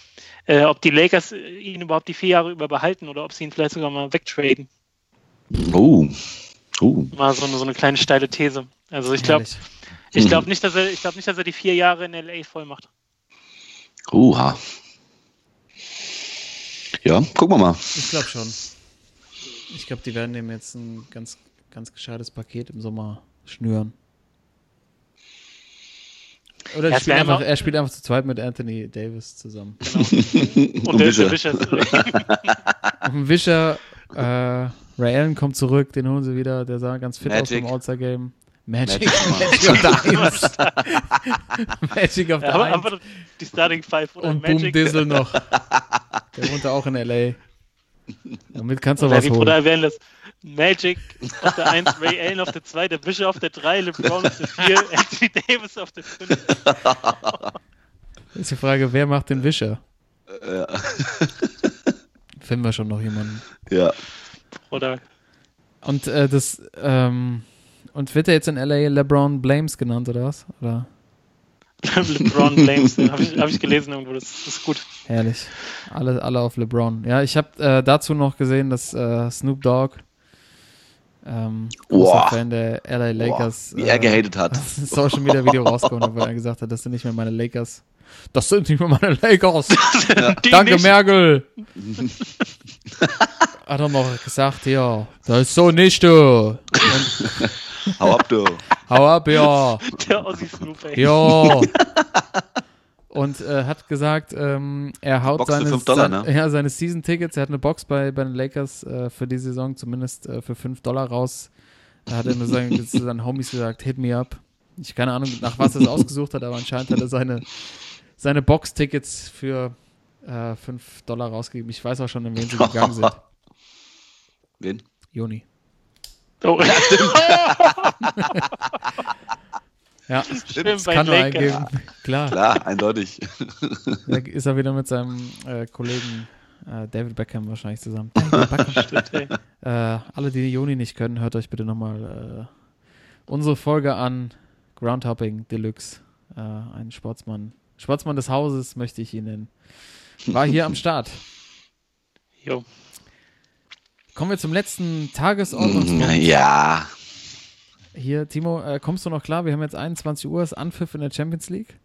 S4: Äh, ob die Lakers ihn überhaupt die vier Jahre über behalten oder ob sie ihn vielleicht sogar mal wegtraden.
S3: Oh. Uh.
S4: Mal so eine, so eine kleine steile These. Also ich glaube, ich glaube nicht, dass er, ich glaube nicht, dass er die vier Jahre in LA voll macht.
S3: Uha. Ja, gucken wir mal.
S2: Ich glaube schon. Ich glaube, die werden dem jetzt ein ganz, ganz gescheites Paket im Sommer schnüren. Oder er spielt, einfach, er spielt einfach zu zweit mit Anthony Davis zusammen.
S4: Genau. Und, der, der Wischer.
S2: Und Wischer, äh, Ray Allen kommt zurück, den holen sie wieder, der sah ganz fit Magic. aus im All-Star-Game. Magic, Magic, of the Eins. Magic of the ja, Eins.
S4: Die Starting Five oder
S2: Und Magic. Boom Dizzle noch. Der wohnt auch in L.A. Damit kannst du oder was holen.
S4: Oder erwähnen das. Magic auf der 1, Ray Allen auf der 2, der Bishop auf der 3, LeBron auf der 4, Anthony Davis auf der 5.
S2: ist die Frage, wer macht den Wischer?
S3: Ja.
S2: Finden wir schon noch jemanden.
S3: Ja.
S4: Oder.
S2: Und äh, das, ähm, und wird er jetzt in LA LeBron Blames genannt oder was? Oder?
S4: LeBron Blames, habe ich, hab ich gelesen irgendwo, das, das, ist gut.
S2: Herrlich. Alle, alle auf LeBron. Ja, ich habe äh, dazu noch gesehen, dass äh, Snoop Dogg, ähm, großer Fan der LA Lakers,
S3: Boah, wie er gehatet hat.
S2: Social Media Video rausgekommen, wo er gesagt hat, das sind nicht mehr meine Lakers. das sind nicht mehr meine Lakers. Danke,
S4: nicht.
S2: Merkel. Hat er noch gesagt, ja, das ist so nicht, du. Und,
S3: Hau ab, du.
S2: hau ab, ja.
S4: Der Ossi Snoop, ey.
S2: Ja. Und äh, hat gesagt, ähm, er haut seine,
S3: Dollar,
S2: sein,
S3: ne?
S2: ja, seine Season-Tickets, er hat eine Box bei, bei den Lakers äh, für die Saison zumindest äh, für 5 Dollar raus. Da hat er nur seinen, zu seinen Homies gesagt, hit me up. Ich keine Ahnung, nach was er es ausgesucht hat, aber anscheinend hat er seine, seine Box-Tickets für äh, 5 Dollar rausgegeben. Ich weiß auch schon, in wen sie gegangen sind.
S3: Wen?
S2: Juni.
S4: Oh.
S2: Ja,
S4: Schön
S2: das
S4: bei
S2: kann nur eingeben. Klar.
S3: Klar, eindeutig.
S2: Da ist er wieder mit seinem äh, Kollegen äh, David Beckham wahrscheinlich zusammen. David Beckham.
S4: Stimmt,
S2: äh, alle, die Juni nicht können, hört euch bitte nochmal äh, unsere Folge an. Groundhopping Deluxe. Äh, ein Sportsmann. Sportsmann des Hauses möchte ich ihn nennen. War hier am Start.
S4: Jo.
S2: Kommen wir zum letzten Tagesordnungspunkt.
S3: Ja.
S2: Hier, Timo, äh, kommst du noch klar? Wir haben jetzt 21 Uhr, ist Anpfiff in der Champions League.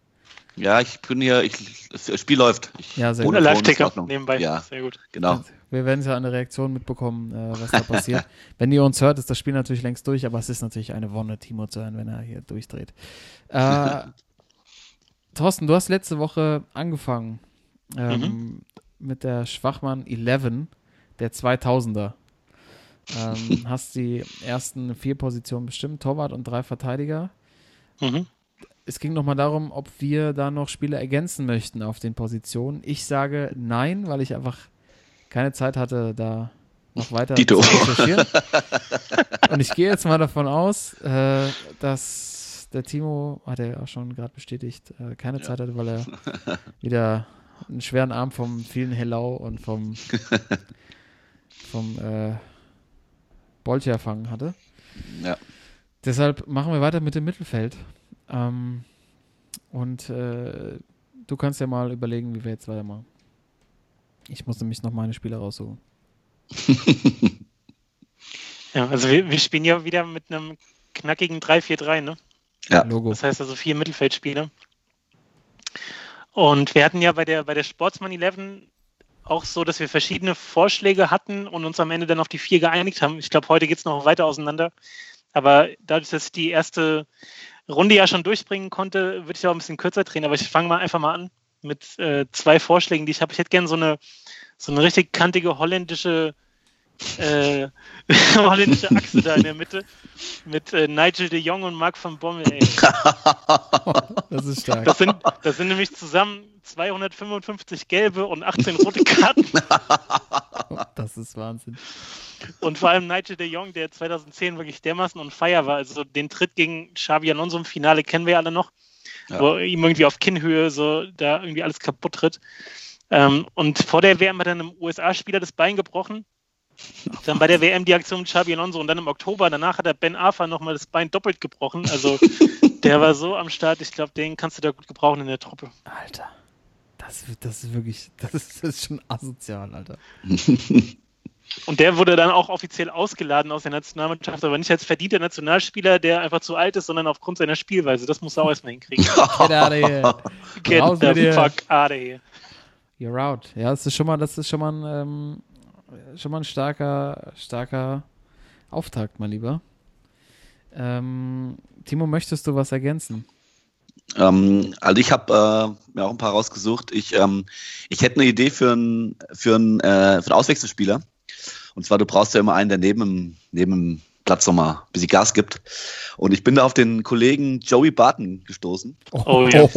S3: Ja, ich bin hier, ich, das Spiel läuft. Ich,
S2: Ja, sehr
S3: ohne
S4: Live-Ticker nebenbei.
S3: Ja,
S4: Sehr gut.
S3: genau.
S2: Wir werden ja eine Reaktion mitbekommen, äh, was da passiert. wenn ihr uns hört, ist das Spiel natürlich längst durch, aber es ist natürlich eine Wonne, Timo zu hören, wenn er hier durchdreht. Äh, Thorsten, du hast letzte Woche angefangen ähm, mit der Schwachmann 11 der 2000er. Ähm, hast die ersten vier Positionen bestimmt, Torwart und drei Verteidiger.
S4: Mhm.
S2: Es ging nochmal darum, ob wir da noch Spieler ergänzen möchten auf den Positionen. Ich sage nein, weil ich einfach keine Zeit hatte, da noch weiter
S3: Dito.
S2: zu recherchieren. Und ich gehe jetzt mal davon aus, äh, dass der Timo, hat er auch schon gerade bestätigt, äh, keine Zeit hatte, weil er wieder einen schweren Arm vom vielen Hellau und vom, vom äh, Bolcher erfangen hatte.
S3: Ja.
S2: Deshalb machen wir weiter mit dem Mittelfeld. Ähm, und äh, du kannst ja mal überlegen, wie wir jetzt weitermachen. Ich muss nämlich noch meine Spieler raussuchen.
S4: Ja, also wir, wir spielen ja wieder mit einem knackigen 3-4-3, ne?
S3: Ja.
S2: Logo.
S4: Das heißt also vier Mittelfeldspieler. Und wir hatten ja bei der, bei der Sportsman 11 auch so, dass wir verschiedene Vorschläge hatten und uns am Ende dann auf die vier geeinigt haben. Ich glaube, heute geht es noch weiter auseinander. Aber dadurch, dass ich die erste Runde ja schon durchbringen konnte, würde ich auch ein bisschen kürzer drehen. Aber ich fange mal einfach mal an mit äh, zwei Vorschlägen, die ich habe. Ich hätte gerne so eine, so eine richtig kantige holländische, äh, holländische Achse da in der Mitte mit äh, Nigel de Jong und Marc van Bommel. Ey.
S2: Das ist stark.
S4: Das sind, das sind nämlich zusammen 255 gelbe und 18 rote Karten.
S2: Das ist Wahnsinn.
S4: Und vor allem Nigel de Jong, der 2010 wirklich dermaßen on fire war. Also den Tritt gegen Xabi Alonso im Finale kennen wir ja alle noch,
S3: Ja.
S4: wo ihm irgendwie auf Kinnhöhe so da irgendwie alles kaputt tritt. Ähm, und vor der WM hat dann einem USA-Spieler das Bein gebrochen. Dann bei der WM die Aktion mit Xabi Alonso und dann im Oktober, danach hat er Ben Arfa nochmal das Bein doppelt gebrochen. Also der war so am Start, ich glaube, den kannst du da gut gebrauchen in der Truppe.
S2: Alter. Das, das ist wirklich, das ist, das ist schon asozial, Alter.
S4: Und der wurde dann auch offiziell ausgeladen aus der Nationalmannschaft, aber nicht als verdienter Nationalspieler, der einfach zu alt ist, sondern aufgrund seiner Spielweise. Das muss er auch erstmal hinkriegen.
S2: Get out of here.
S4: Get the fuck out of here.
S2: You're out. Ja, das ist schon mal, das ist schon mal ein, ähm, schon mal ein starker, starker Auftakt, mein Lieber. Ähm, Timo, möchtest du was ergänzen?
S3: Ähm, also ich habe äh, mir auch ein paar rausgesucht. Ich, ähm, ich hätte eine Idee für einen für einen, äh, für einen Auswechselspieler. Und zwar, du brauchst ja immer einen, der neben dem, neben dem Platz nochmal ein bisschen Gas gibt. Und ich bin da auf den Kollegen Joey Barton gestoßen,
S4: Oh ja.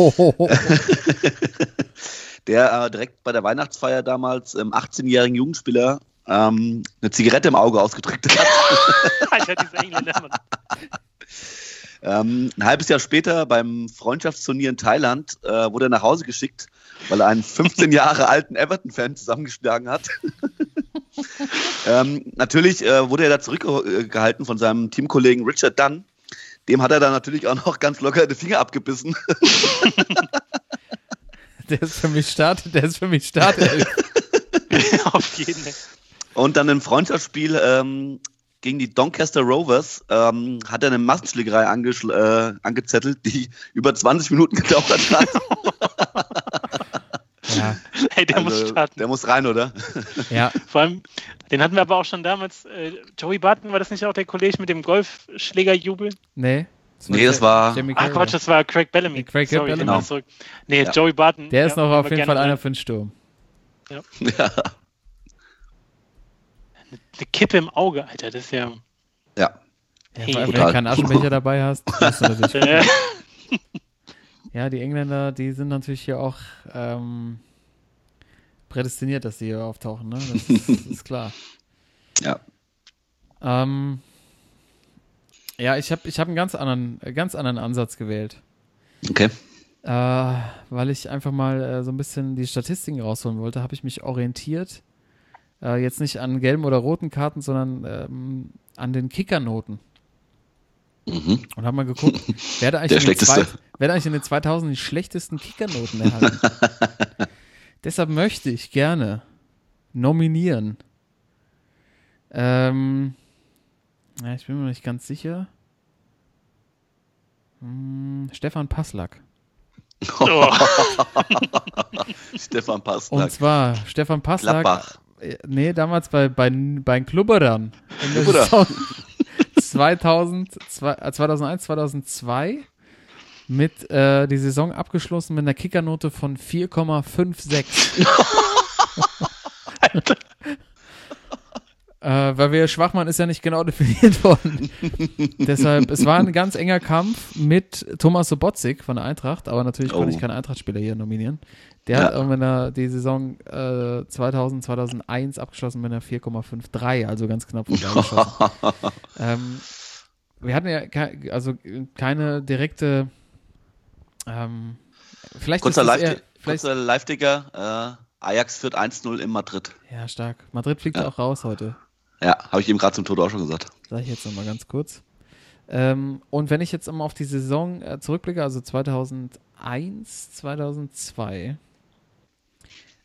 S3: der äh, direkt bei der Weihnachtsfeier damals ähm, 18-jährigen Jugendspieler ähm, eine Zigarette im Auge ausgedrückt hat.
S4: Alter, dieser Engländer, Mann.
S3: Ähm, ein halbes Jahr später beim Freundschaftsturnier in Thailand äh, wurde er nach Hause geschickt, weil er einen 15 Jahre alten Everton-Fan zusammengeschlagen hat. ähm, natürlich äh, wurde er da zurückgehalten von seinem Teamkollegen Richard Dunn. Dem hat er dann natürlich auch noch ganz locker die Finger abgebissen.
S2: Der ist für mich Start, der ist für mich Start.
S4: Auf jeden Fall.
S3: Und dann im Freundschaftsspiel ähm, gegen die Doncaster Rovers ähm, hat er eine Massenschlägerei äh, angezettelt, die über 20 Minuten gedauert hat.
S2: Ja,
S4: Hey, der muss
S3: Also,
S4: starten.
S3: Der muss rein, oder?
S2: ja.
S4: Vor allem, den hatten wir aber auch schon damals. Äh, Joey Barton, war das nicht auch der Kollege mit dem Golfschlägerjubel?
S2: Nee.
S3: Nee, das war-
S2: Carragher.
S4: Quatsch, das war Craig Bellamy.
S2: Nee, Craig
S4: Sorry,
S2: Bellamy.
S3: Genau.
S4: zurück. Nee,
S3: Ja.
S4: Joey Barton.
S2: Der ist
S4: ja,
S2: noch auf jeden Fall einer für den Sturm.
S3: Ja.
S4: Eine Kippe im Auge, Alter, das ist ja.
S3: ja.
S2: Ja,
S4: Hey.
S2: wenn du keinen Aschenbecher dabei hast, du natürlich Ja, die Engländer, die sind natürlich hier auch ähm, prädestiniert, dass sie hier auftauchen, ne? Das ist, ist klar.
S3: Ja.
S2: Ähm, ja, ich habe ich hab einen ganz anderen, äh, ganz anderen Ansatz gewählt.
S3: Okay.
S2: Äh, weil ich einfach mal äh, so ein bisschen die Statistiken rausholen wollte, habe ich mich orientiert. Äh, jetzt nicht an gelben oder roten Karten, sondern ähm, an den Kickernoten.
S3: Mhm.
S2: Und habe mal geguckt, wer hat, eigentlich
S3: Der
S2: in den zwei, wer hat eigentlich in den 2000 die schlechtesten Kickernoten erhalten? Deshalb möchte ich gerne nominieren. Ähm, ja, ich bin mir nicht ganz sicher. Hm, Stefan Passlack.
S4: oh,
S3: Stefan
S2: Und
S3: Passlack.
S2: zwar Stefan Passlack.
S3: Gladbach.
S2: Äh, Nee, damals bei, bei, bei den Klubberern. In der
S3: Klubberer.
S2: Saison 2000, zwei- äh, 2001, 2002 mit äh, die Saison abgeschlossen mit einer Kickernote von 4,56. äh, weil wir Schwachmann ist ja nicht genau definiert worden. Deshalb, es war ein ganz enger Kampf mit Thomas Sobotzik von der Eintracht, aber natürlich konnte
S3: Oh.
S2: ich keinen Eintracht-Spieler hier nominieren. Der
S3: Ja.
S2: hat irgendwann der- die Saison äh, 2000, 2001 abgeschlossen mit einer 4,53, also ganz knapp vorbeigeschossen. ähm, wir hatten ja kei- also keine direkte ähm, vielleicht
S3: Kurzer
S2: eher,
S3: Live-. Äh, Ajax führt 1-0 in Madrid.
S2: Ja, stark. Madrid fliegt
S3: Ja.
S2: auch raus heute.
S3: Ja, habe ich eben gerade zum Tod auch schon gesagt.
S2: Sag ich jetzt nochmal ganz kurz. Ähm, und wenn ich jetzt mal auf die Saison äh, zurückblicke, also 2001, 2002,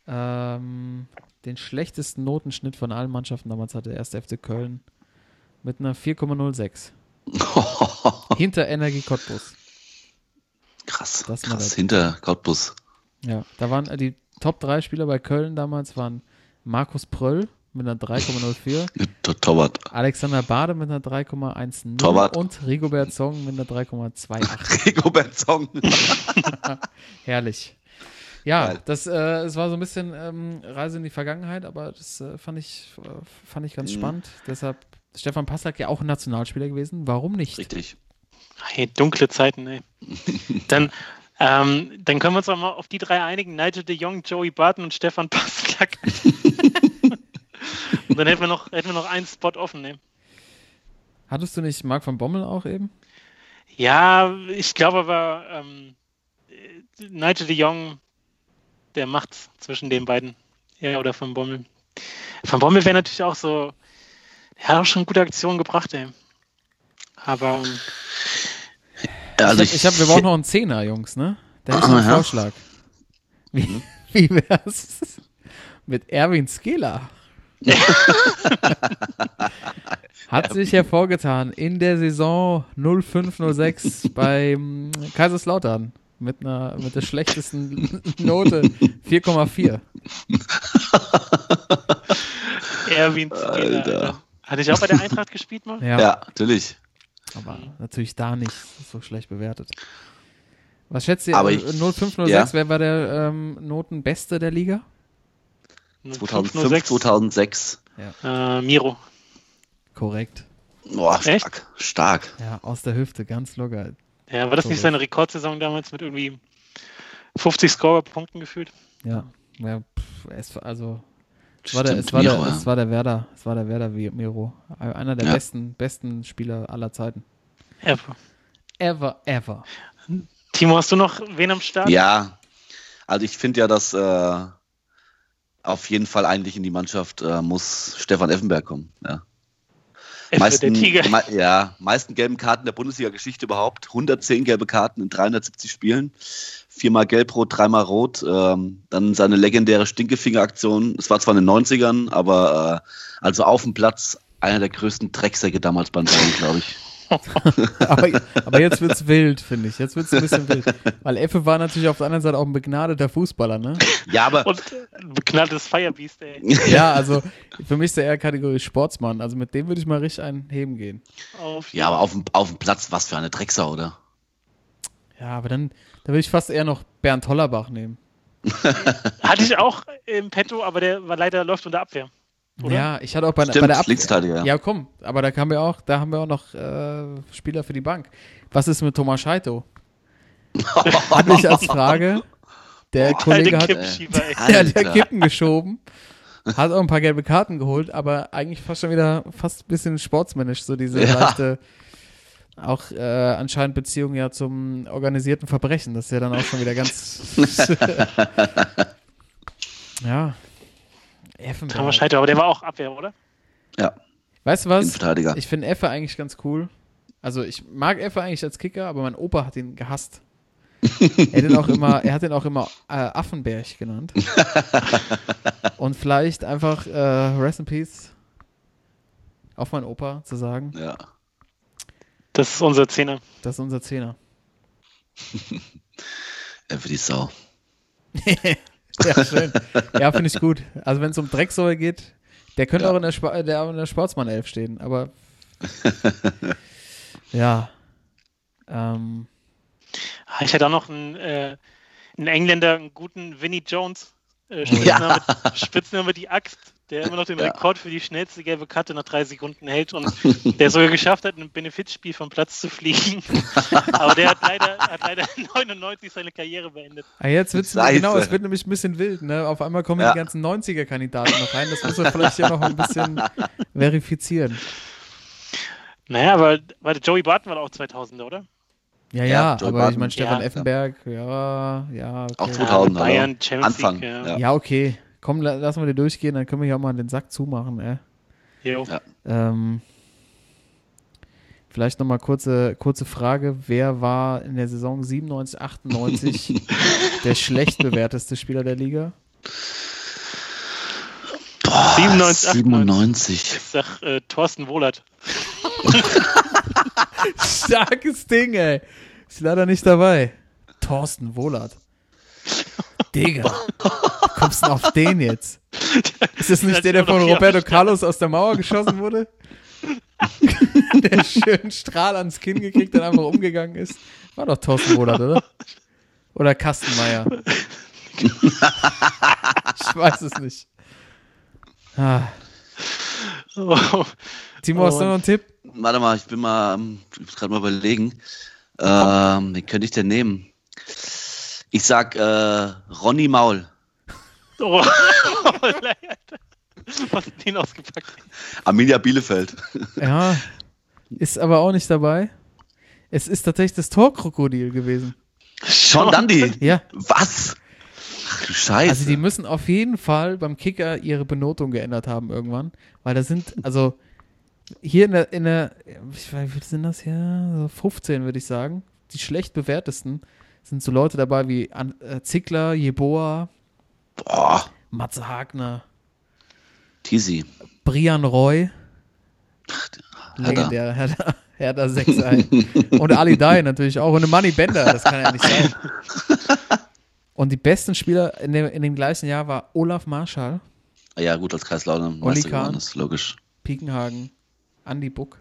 S2: ähm, den schlechtesten Notenschnitt von allen Mannschaften damals hatte der erste FC Köln mit einer 4,06. Hinter Energie Cottbus.
S3: krass,
S2: Das
S3: krass. Hinter Cottbus.
S2: Ja, da waren äh, die Top 3 Spieler bei Köln damals waren Markus Pröll mit einer 3,04,
S3: Tor- Torwart.
S2: Alexander Bade mit einer 3,10
S3: Torwart.
S2: und Rigobert Song mit einer 3,28.
S3: Rigobert Song.
S2: Herrlich. Ja,
S3: Geil.
S2: das äh, es war so ein bisschen ähm, Reise in die Vergangenheit, aber das äh, fand ich äh, fand ich ganz
S3: Mhm.
S2: spannend. Deshalb Stefan Passlack ja auch ein Nationalspieler gewesen. Warum nicht?
S3: Richtig.
S4: hey, dunkle Zeiten, ey. Dann, ähm, dann können wir uns auch mal auf die drei einigen: Nigel de Jong, Joey Barton und Stefan Passlack. und dann hätten wir noch, hätten wir noch einen Spot offen, ne?
S2: Hattest du nicht Marc van Bommel auch eben?
S4: Ja, ich glaube aber, ähm, äh, Nigel de Jong, der macht's zwischen den beiden. Ja, oder von Bommel. Von Bommel wäre natürlich auch so, er hat auch schon gute Aktionen gebracht, ey. Aber ähm,
S3: Also
S2: ich hab, ich hab, wir brauchen noch einen Zehner, Jungs, ne? Da noch einen
S3: Aha.
S2: Vorschlag. Wie, wie wär's mit Erwin Skela? Hat sich hervorgetan in der Saison 0506 beim Kaiserslautern mit einer mit der schlechtesten Note 4,4.
S4: Erwin
S3: Alter.
S4: Hatte ich auch bei der Eintracht gespielt mal?
S2: Ja,
S3: Ja, natürlich.
S2: aber natürlich da nicht so schlecht bewertet. Was schätzt ihr?
S3: Aber ich-
S2: 0506,
S3: ja.
S2: wer war der ähm, Notenbeste der Liga?
S3: 2005,
S4: 506.
S3: 2006.
S4: Äh, Miro.
S2: Korrekt.
S3: Boah,
S4: Echt?
S3: stark. Stark.
S2: Ja, aus der Hüfte, ganz locker.
S4: Ja, war das nicht
S2: Korrekt.
S4: seine Rekordsaison damals mit irgendwie 50 Scorer-Punkten gefühlt?
S2: Ja, ja pff, es, war- also es war, der, es, war der,
S3: Miro, ja.
S2: es war der Werder, es war der Werder wie Miro. Einer der
S3: Ja.
S2: besten, besten Spieler aller Zeiten.
S4: Ever.
S2: Ever, ever.
S4: Timo, hast du noch wen am Start?
S3: Ja, also ich finde ja, dass äh, auf jeden Fall eigentlich in die Mannschaft äh, muss Stefan Effenberg kommen. Ja.
S4: Tiger.
S3: Me ja, meisten gelben Karten der Bundesliga-Geschichte überhaupt. 110 gelbe Karten in 370 Spielen. Viermal gelb-rot, dreimal rot. Ähm, dann seine legendäre Stinkefinger-Aktion. Es war zwar in den 90ern, aber äh, also auf dem Platz einer der größten Drecksäcke damals beim Bayern, glaube ich.
S2: aber, aber jetzt wird's wild, finde ich. Jetzt wird's ein bisschen wild. Weil Effe war natürlich auf der anderen Seite auch ein begnadeter Fußballer, ne?
S3: Ja, aber
S4: Und ein beknalltes Firebeast, ey.
S2: Ja, also für mich ist er eher Kategorie Sportsmann. Also mit dem würde ich mal richtig einen heben gehen.
S4: Auf
S3: ja, aber auf dem, auf dem Platz, was für eine Drecksau, oder?
S2: Ja, aber dann, dann würde ich fast eher noch Bernd Hollerbach nehmen.
S4: Hatte ich auch im Petto, aber der war leider läuft unter Abwehr. Oder?
S2: Ja, ich hatte auch bei,
S3: Stimmt,
S2: bei der Ab
S3: Linksverteidiger, ja.
S2: Ja, komm, aber da haben wir auch, da haben wir auch noch äh, Spieler für die Bank. Was ist mit Thomas Scheito? Hatte ich als Frage. Der Kollege hat, der
S3: Alter.
S2: Kippen geschoben, hat auch ein paar gelbe Karten geholt, aber eigentlich fast schon wieder fast ein bisschen sportsmännisch, so diese
S3: Ja.
S2: leichte, auch äh, anscheinend Beziehung ja zum organisierten Verbrechen. Das ist ja dann auch schon wieder ganz. ja. Effenberg.
S4: Thomas Scheiter, aber der war auch Abwehr, oder?
S3: Ja,
S2: Weißt du was? Ich finde Effe eigentlich ganz cool. Also ich mag Effe eigentlich als Kicker, aber mein Opa hat ihn gehasst. er, hat ihn auch immer, er hat ihn auch immer äh, Affenberg genannt. Und vielleicht einfach äh, Rest in Peace auf meinen Opa zu sagen,
S3: Ja.
S4: Das ist unser Zehner.
S2: das ist unser Zehner.
S3: Er für die Sau.
S2: Ja, schön. ja, finde ich gut. Also wenn es um Drecksäule geht, der könnte
S3: Ja.
S2: auch in der, Spa der auch in der Sportsmann-Elf stehen, aber ja. Ähm,
S4: Ich hatte auch noch einen, äh, einen Engländer, einen guten Vinnie Jones. Äh,
S3: Ja.
S4: Spitzname, Spitzname die Axt, der immer noch den
S3: Ja.
S4: Rekord für die schnellste gelbe Karte nach drei Sekunden hält und der sogar geschafft hat, in einem Benefizspiel vom Platz zu fliegen. Aber der hat leider, hat leider 99 seine Karriere beendet.
S2: Ah, jetzt wird's
S3: Scheiße.
S2: genau, es wird nämlich ein bisschen wild, ne? Auf einmal kommen
S3: Ja.
S2: die ganzen 90er-Kandidaten noch rein. Das muss man vielleicht ja noch ein bisschen verifizieren.
S4: Naja, aber warte, Joey Barton war auch 2000er, oder?
S2: Ja,
S3: Ja,
S2: ja, aber
S3: Barton.
S2: ich meine, Stefan
S4: Ja.
S2: Effenberg, ja, ja, okay.
S3: Auch 2000
S4: Bayern? Champions
S3: Anfang.
S4: League. Ja.
S3: Ja,
S2: okay. Komm, la- lassen wir die durchgehen, dann können wir hier auch mal den Sack zumachen, ey.
S4: Jo.
S3: Ja.
S2: Ähm, vielleicht nochmal kurze, kurze Frage. Wer war in der Saison 97, 98 der schlecht bewerteste Spieler der Liga?
S3: Boah,
S4: 97,
S3: 97.
S4: Ich sag äh, Thorsten Wohlert.
S2: Starkes Ding, ey. Ist leider nicht dabei. Thorsten Wohlert. Digga. Kommst du auf den jetzt? Ist das nicht der, der von Roberto Carlos aus der Mauer geschossen wurde? der schönen Strahl ans Kinn gekriegt und einfach umgegangen ist. War doch Thorsten Wohlert, oder? Oder Kastenmeier. ich weiß es nicht. Ah.
S4: Oh,
S2: Timo, hast du
S4: Oh.
S2: noch einen Tipp?
S3: Warte mal, ich bin mal, ich muss gerade mal überlegen. Ähm, wen könnte ich denn nehmen? Ich sag äh, Ronny Maul.
S4: oh. Was hat den ausgepackt?
S3: Arminia Bielefeld.
S2: Ja. Ist aber auch nicht dabei. Es ist tatsächlich das Torkrokodil gewesen.
S3: Sean Dundee.
S2: Ja.
S3: Was? Ach du Scheiße.
S2: Also die müssen auf jeden Fall beim Kicker ihre Benotung geändert haben irgendwann, weil da sind, also hier in der, in der ich weiß, wie viel sind das hier? So 15 würde ich sagen. Die schlecht bewertesten sind so Leute dabei wie An äh, Zickler, Jeboa,
S3: Boah,
S2: Matze Hagner,
S3: Tizi.
S2: Brian Roy, legendär, Hertha, Hertha 6 Und Ali Dai natürlich auch. Und Money Bender, das kann ja nicht sein. Und die besten Spieler in dem, in dem gleichen Jahr war Olaf Marschall,
S3: Ja, gut, als Kreislautern
S2: Olli
S3: Meister geworden ist, logisch.
S2: Piekenhagen, Andy Buck.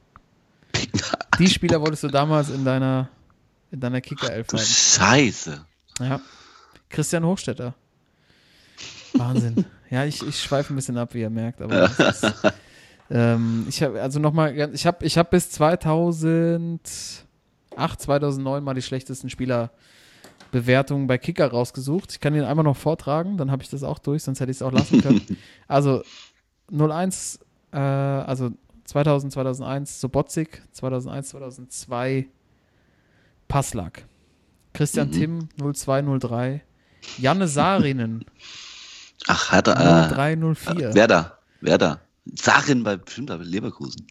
S2: Die Spieler wolltest du damals in deiner, in deiner Kicker-Elf
S3: Du
S2: haben.
S3: Scheiße.
S2: Ja. Christian Hochstetter. Wahnsinn. Ja, ich, ich schweife ein bisschen ab, wie ihr merkt, aber ist, ähm, ich habe also nochmal, ich habe ich hab bis 2008, 2009 mal die schlechtesten Spielerbewertungen bei Kicker rausgesucht. Ich kann ihn einmal noch vortragen, dann habe ich das auch durch, sonst hätte ich es auch lassen können. also 01, äh, also 2000, 2001 Sobotzik, 2001, 2002 Passlack. Christian Timm 0203, Janne Saarinen
S3: Ach, hat er. Äh,
S2: 0304,
S3: Werder. Werder. Sarin bei, bestimmt bei Leverkusen.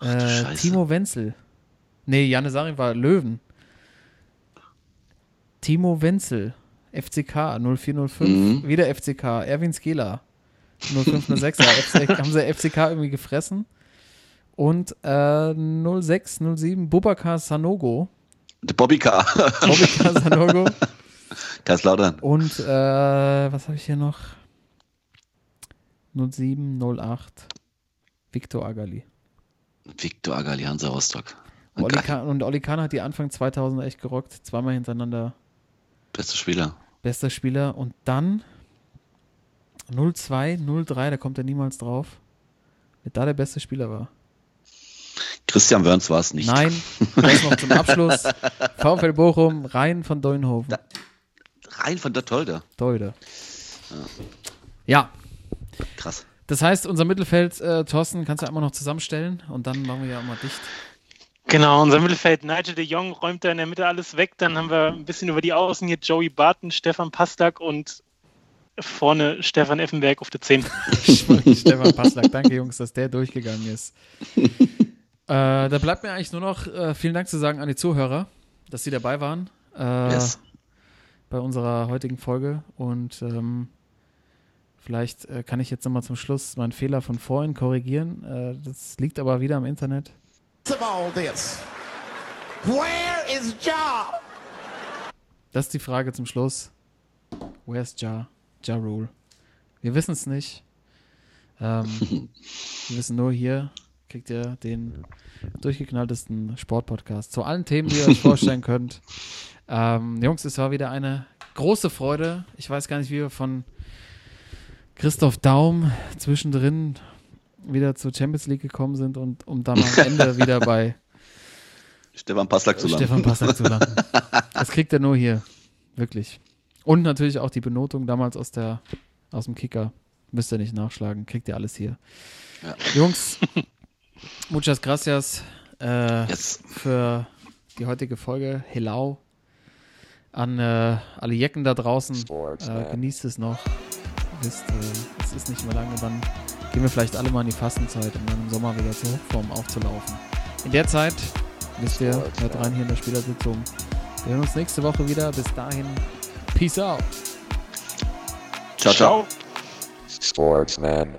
S3: du
S2: äh. Timo Wenzel. Nee, Janne Sarin war Löwen. Timo Wenzel, FCK 0405,
S3: Mhm.
S2: wieder FCK, Erwin Skela 0506, ja, FC, haben sie FCK irgendwie gefressen? Und äh, 06, 07 Bubakar Sanogo.
S3: Der Bobby K.
S2: Bobakar Sanogo.
S3: Kaiserslautern.
S2: Und äh, was habe ich hier noch? 07, 08 Victor Agali.
S3: Viktor Agali, Hansa Rostock.
S2: Olli
S3: Geil.
S2: Kahn, und Olli Kahn hat die Anfang 2000 echt gerockt. Zweimal hintereinander
S3: Bester Spieler.
S2: bester Spieler. Und dann 02, 03, da kommt er niemals drauf. Wer da der beste Spieler war.
S3: Christian Wörns war es nicht.
S2: Nein, das noch zum Abschluss. VfL Bochum, Rhein von Deuenhofen.
S3: Rein von der Tolde.
S2: Teude. Ja,
S3: Krass.
S2: das heißt, unser Mittelfeld, äh, Thorsten, kannst du einmal noch zusammenstellen und dann machen wir ja mal dicht.
S4: Genau, unser Mittelfeld, Nigel de Jong räumt da in der Mitte alles weg. Dann haben wir ein bisschen über die Außen hier Joey Barton, Stefan Pastak und vorne Stefan Effenberg auf der 10.
S2: Stefan Passlack, danke Jungs, dass der durchgegangen ist. äh, da bleibt mir eigentlich nur noch äh, vielen Dank zu sagen an die Zuhörer, dass sie dabei waren äh,
S3: Yes.
S2: bei unserer heutigen Folge. Und ähm, vielleicht äh, kann ich jetzt nochmal zum Schluss meinen Fehler von vorhin korrigieren. Äh, das liegt aber wieder am Internet. Das ist die Frage zum Schluss. Where's Ja? Ja Rule. Wir wissen es nicht. Ähm, wir wissen nur hier, kriegt ihr den durchgeknalltesten Sportpodcast zu allen Themen, die ihr euch vorstellen könnt. Ähm, Jungs, es war wieder eine große Freude. Ich weiß gar nicht, wie wir von Christoph Daum zwischendrin wieder zur Champions League gekommen sind und um dann am Ende wieder bei
S3: Stefan Passlack zu landen.
S2: Stefan Passack zu landen. Das kriegt er nur hier. Wirklich. Und natürlich auch die Benotung damals aus, der, aus dem Kicker. Müsst ihr nicht nachschlagen. Kriegt ihr alles hier.
S3: Ja.
S2: Jungs, muchas gracias äh,
S3: Yes.
S2: für die heutige Folge. Helau. An äh, alle Jecken da draußen.
S1: Sports,
S2: Äh, genießt es noch. Wisst, äh, es ist nicht mehr lange. Dann gehen wir vielleicht alle mal in die Fastenzeit, um dann im Sommer wieder zur Hochform aufzulaufen. In der Zeit, wisst ihr,
S1: Sports,
S2: hört rein hier in der Spielersitzung. Wir hören uns nächste Woche wieder. Bis dahin, peace out.
S3: Ciao, ciao.
S1: Sportsman.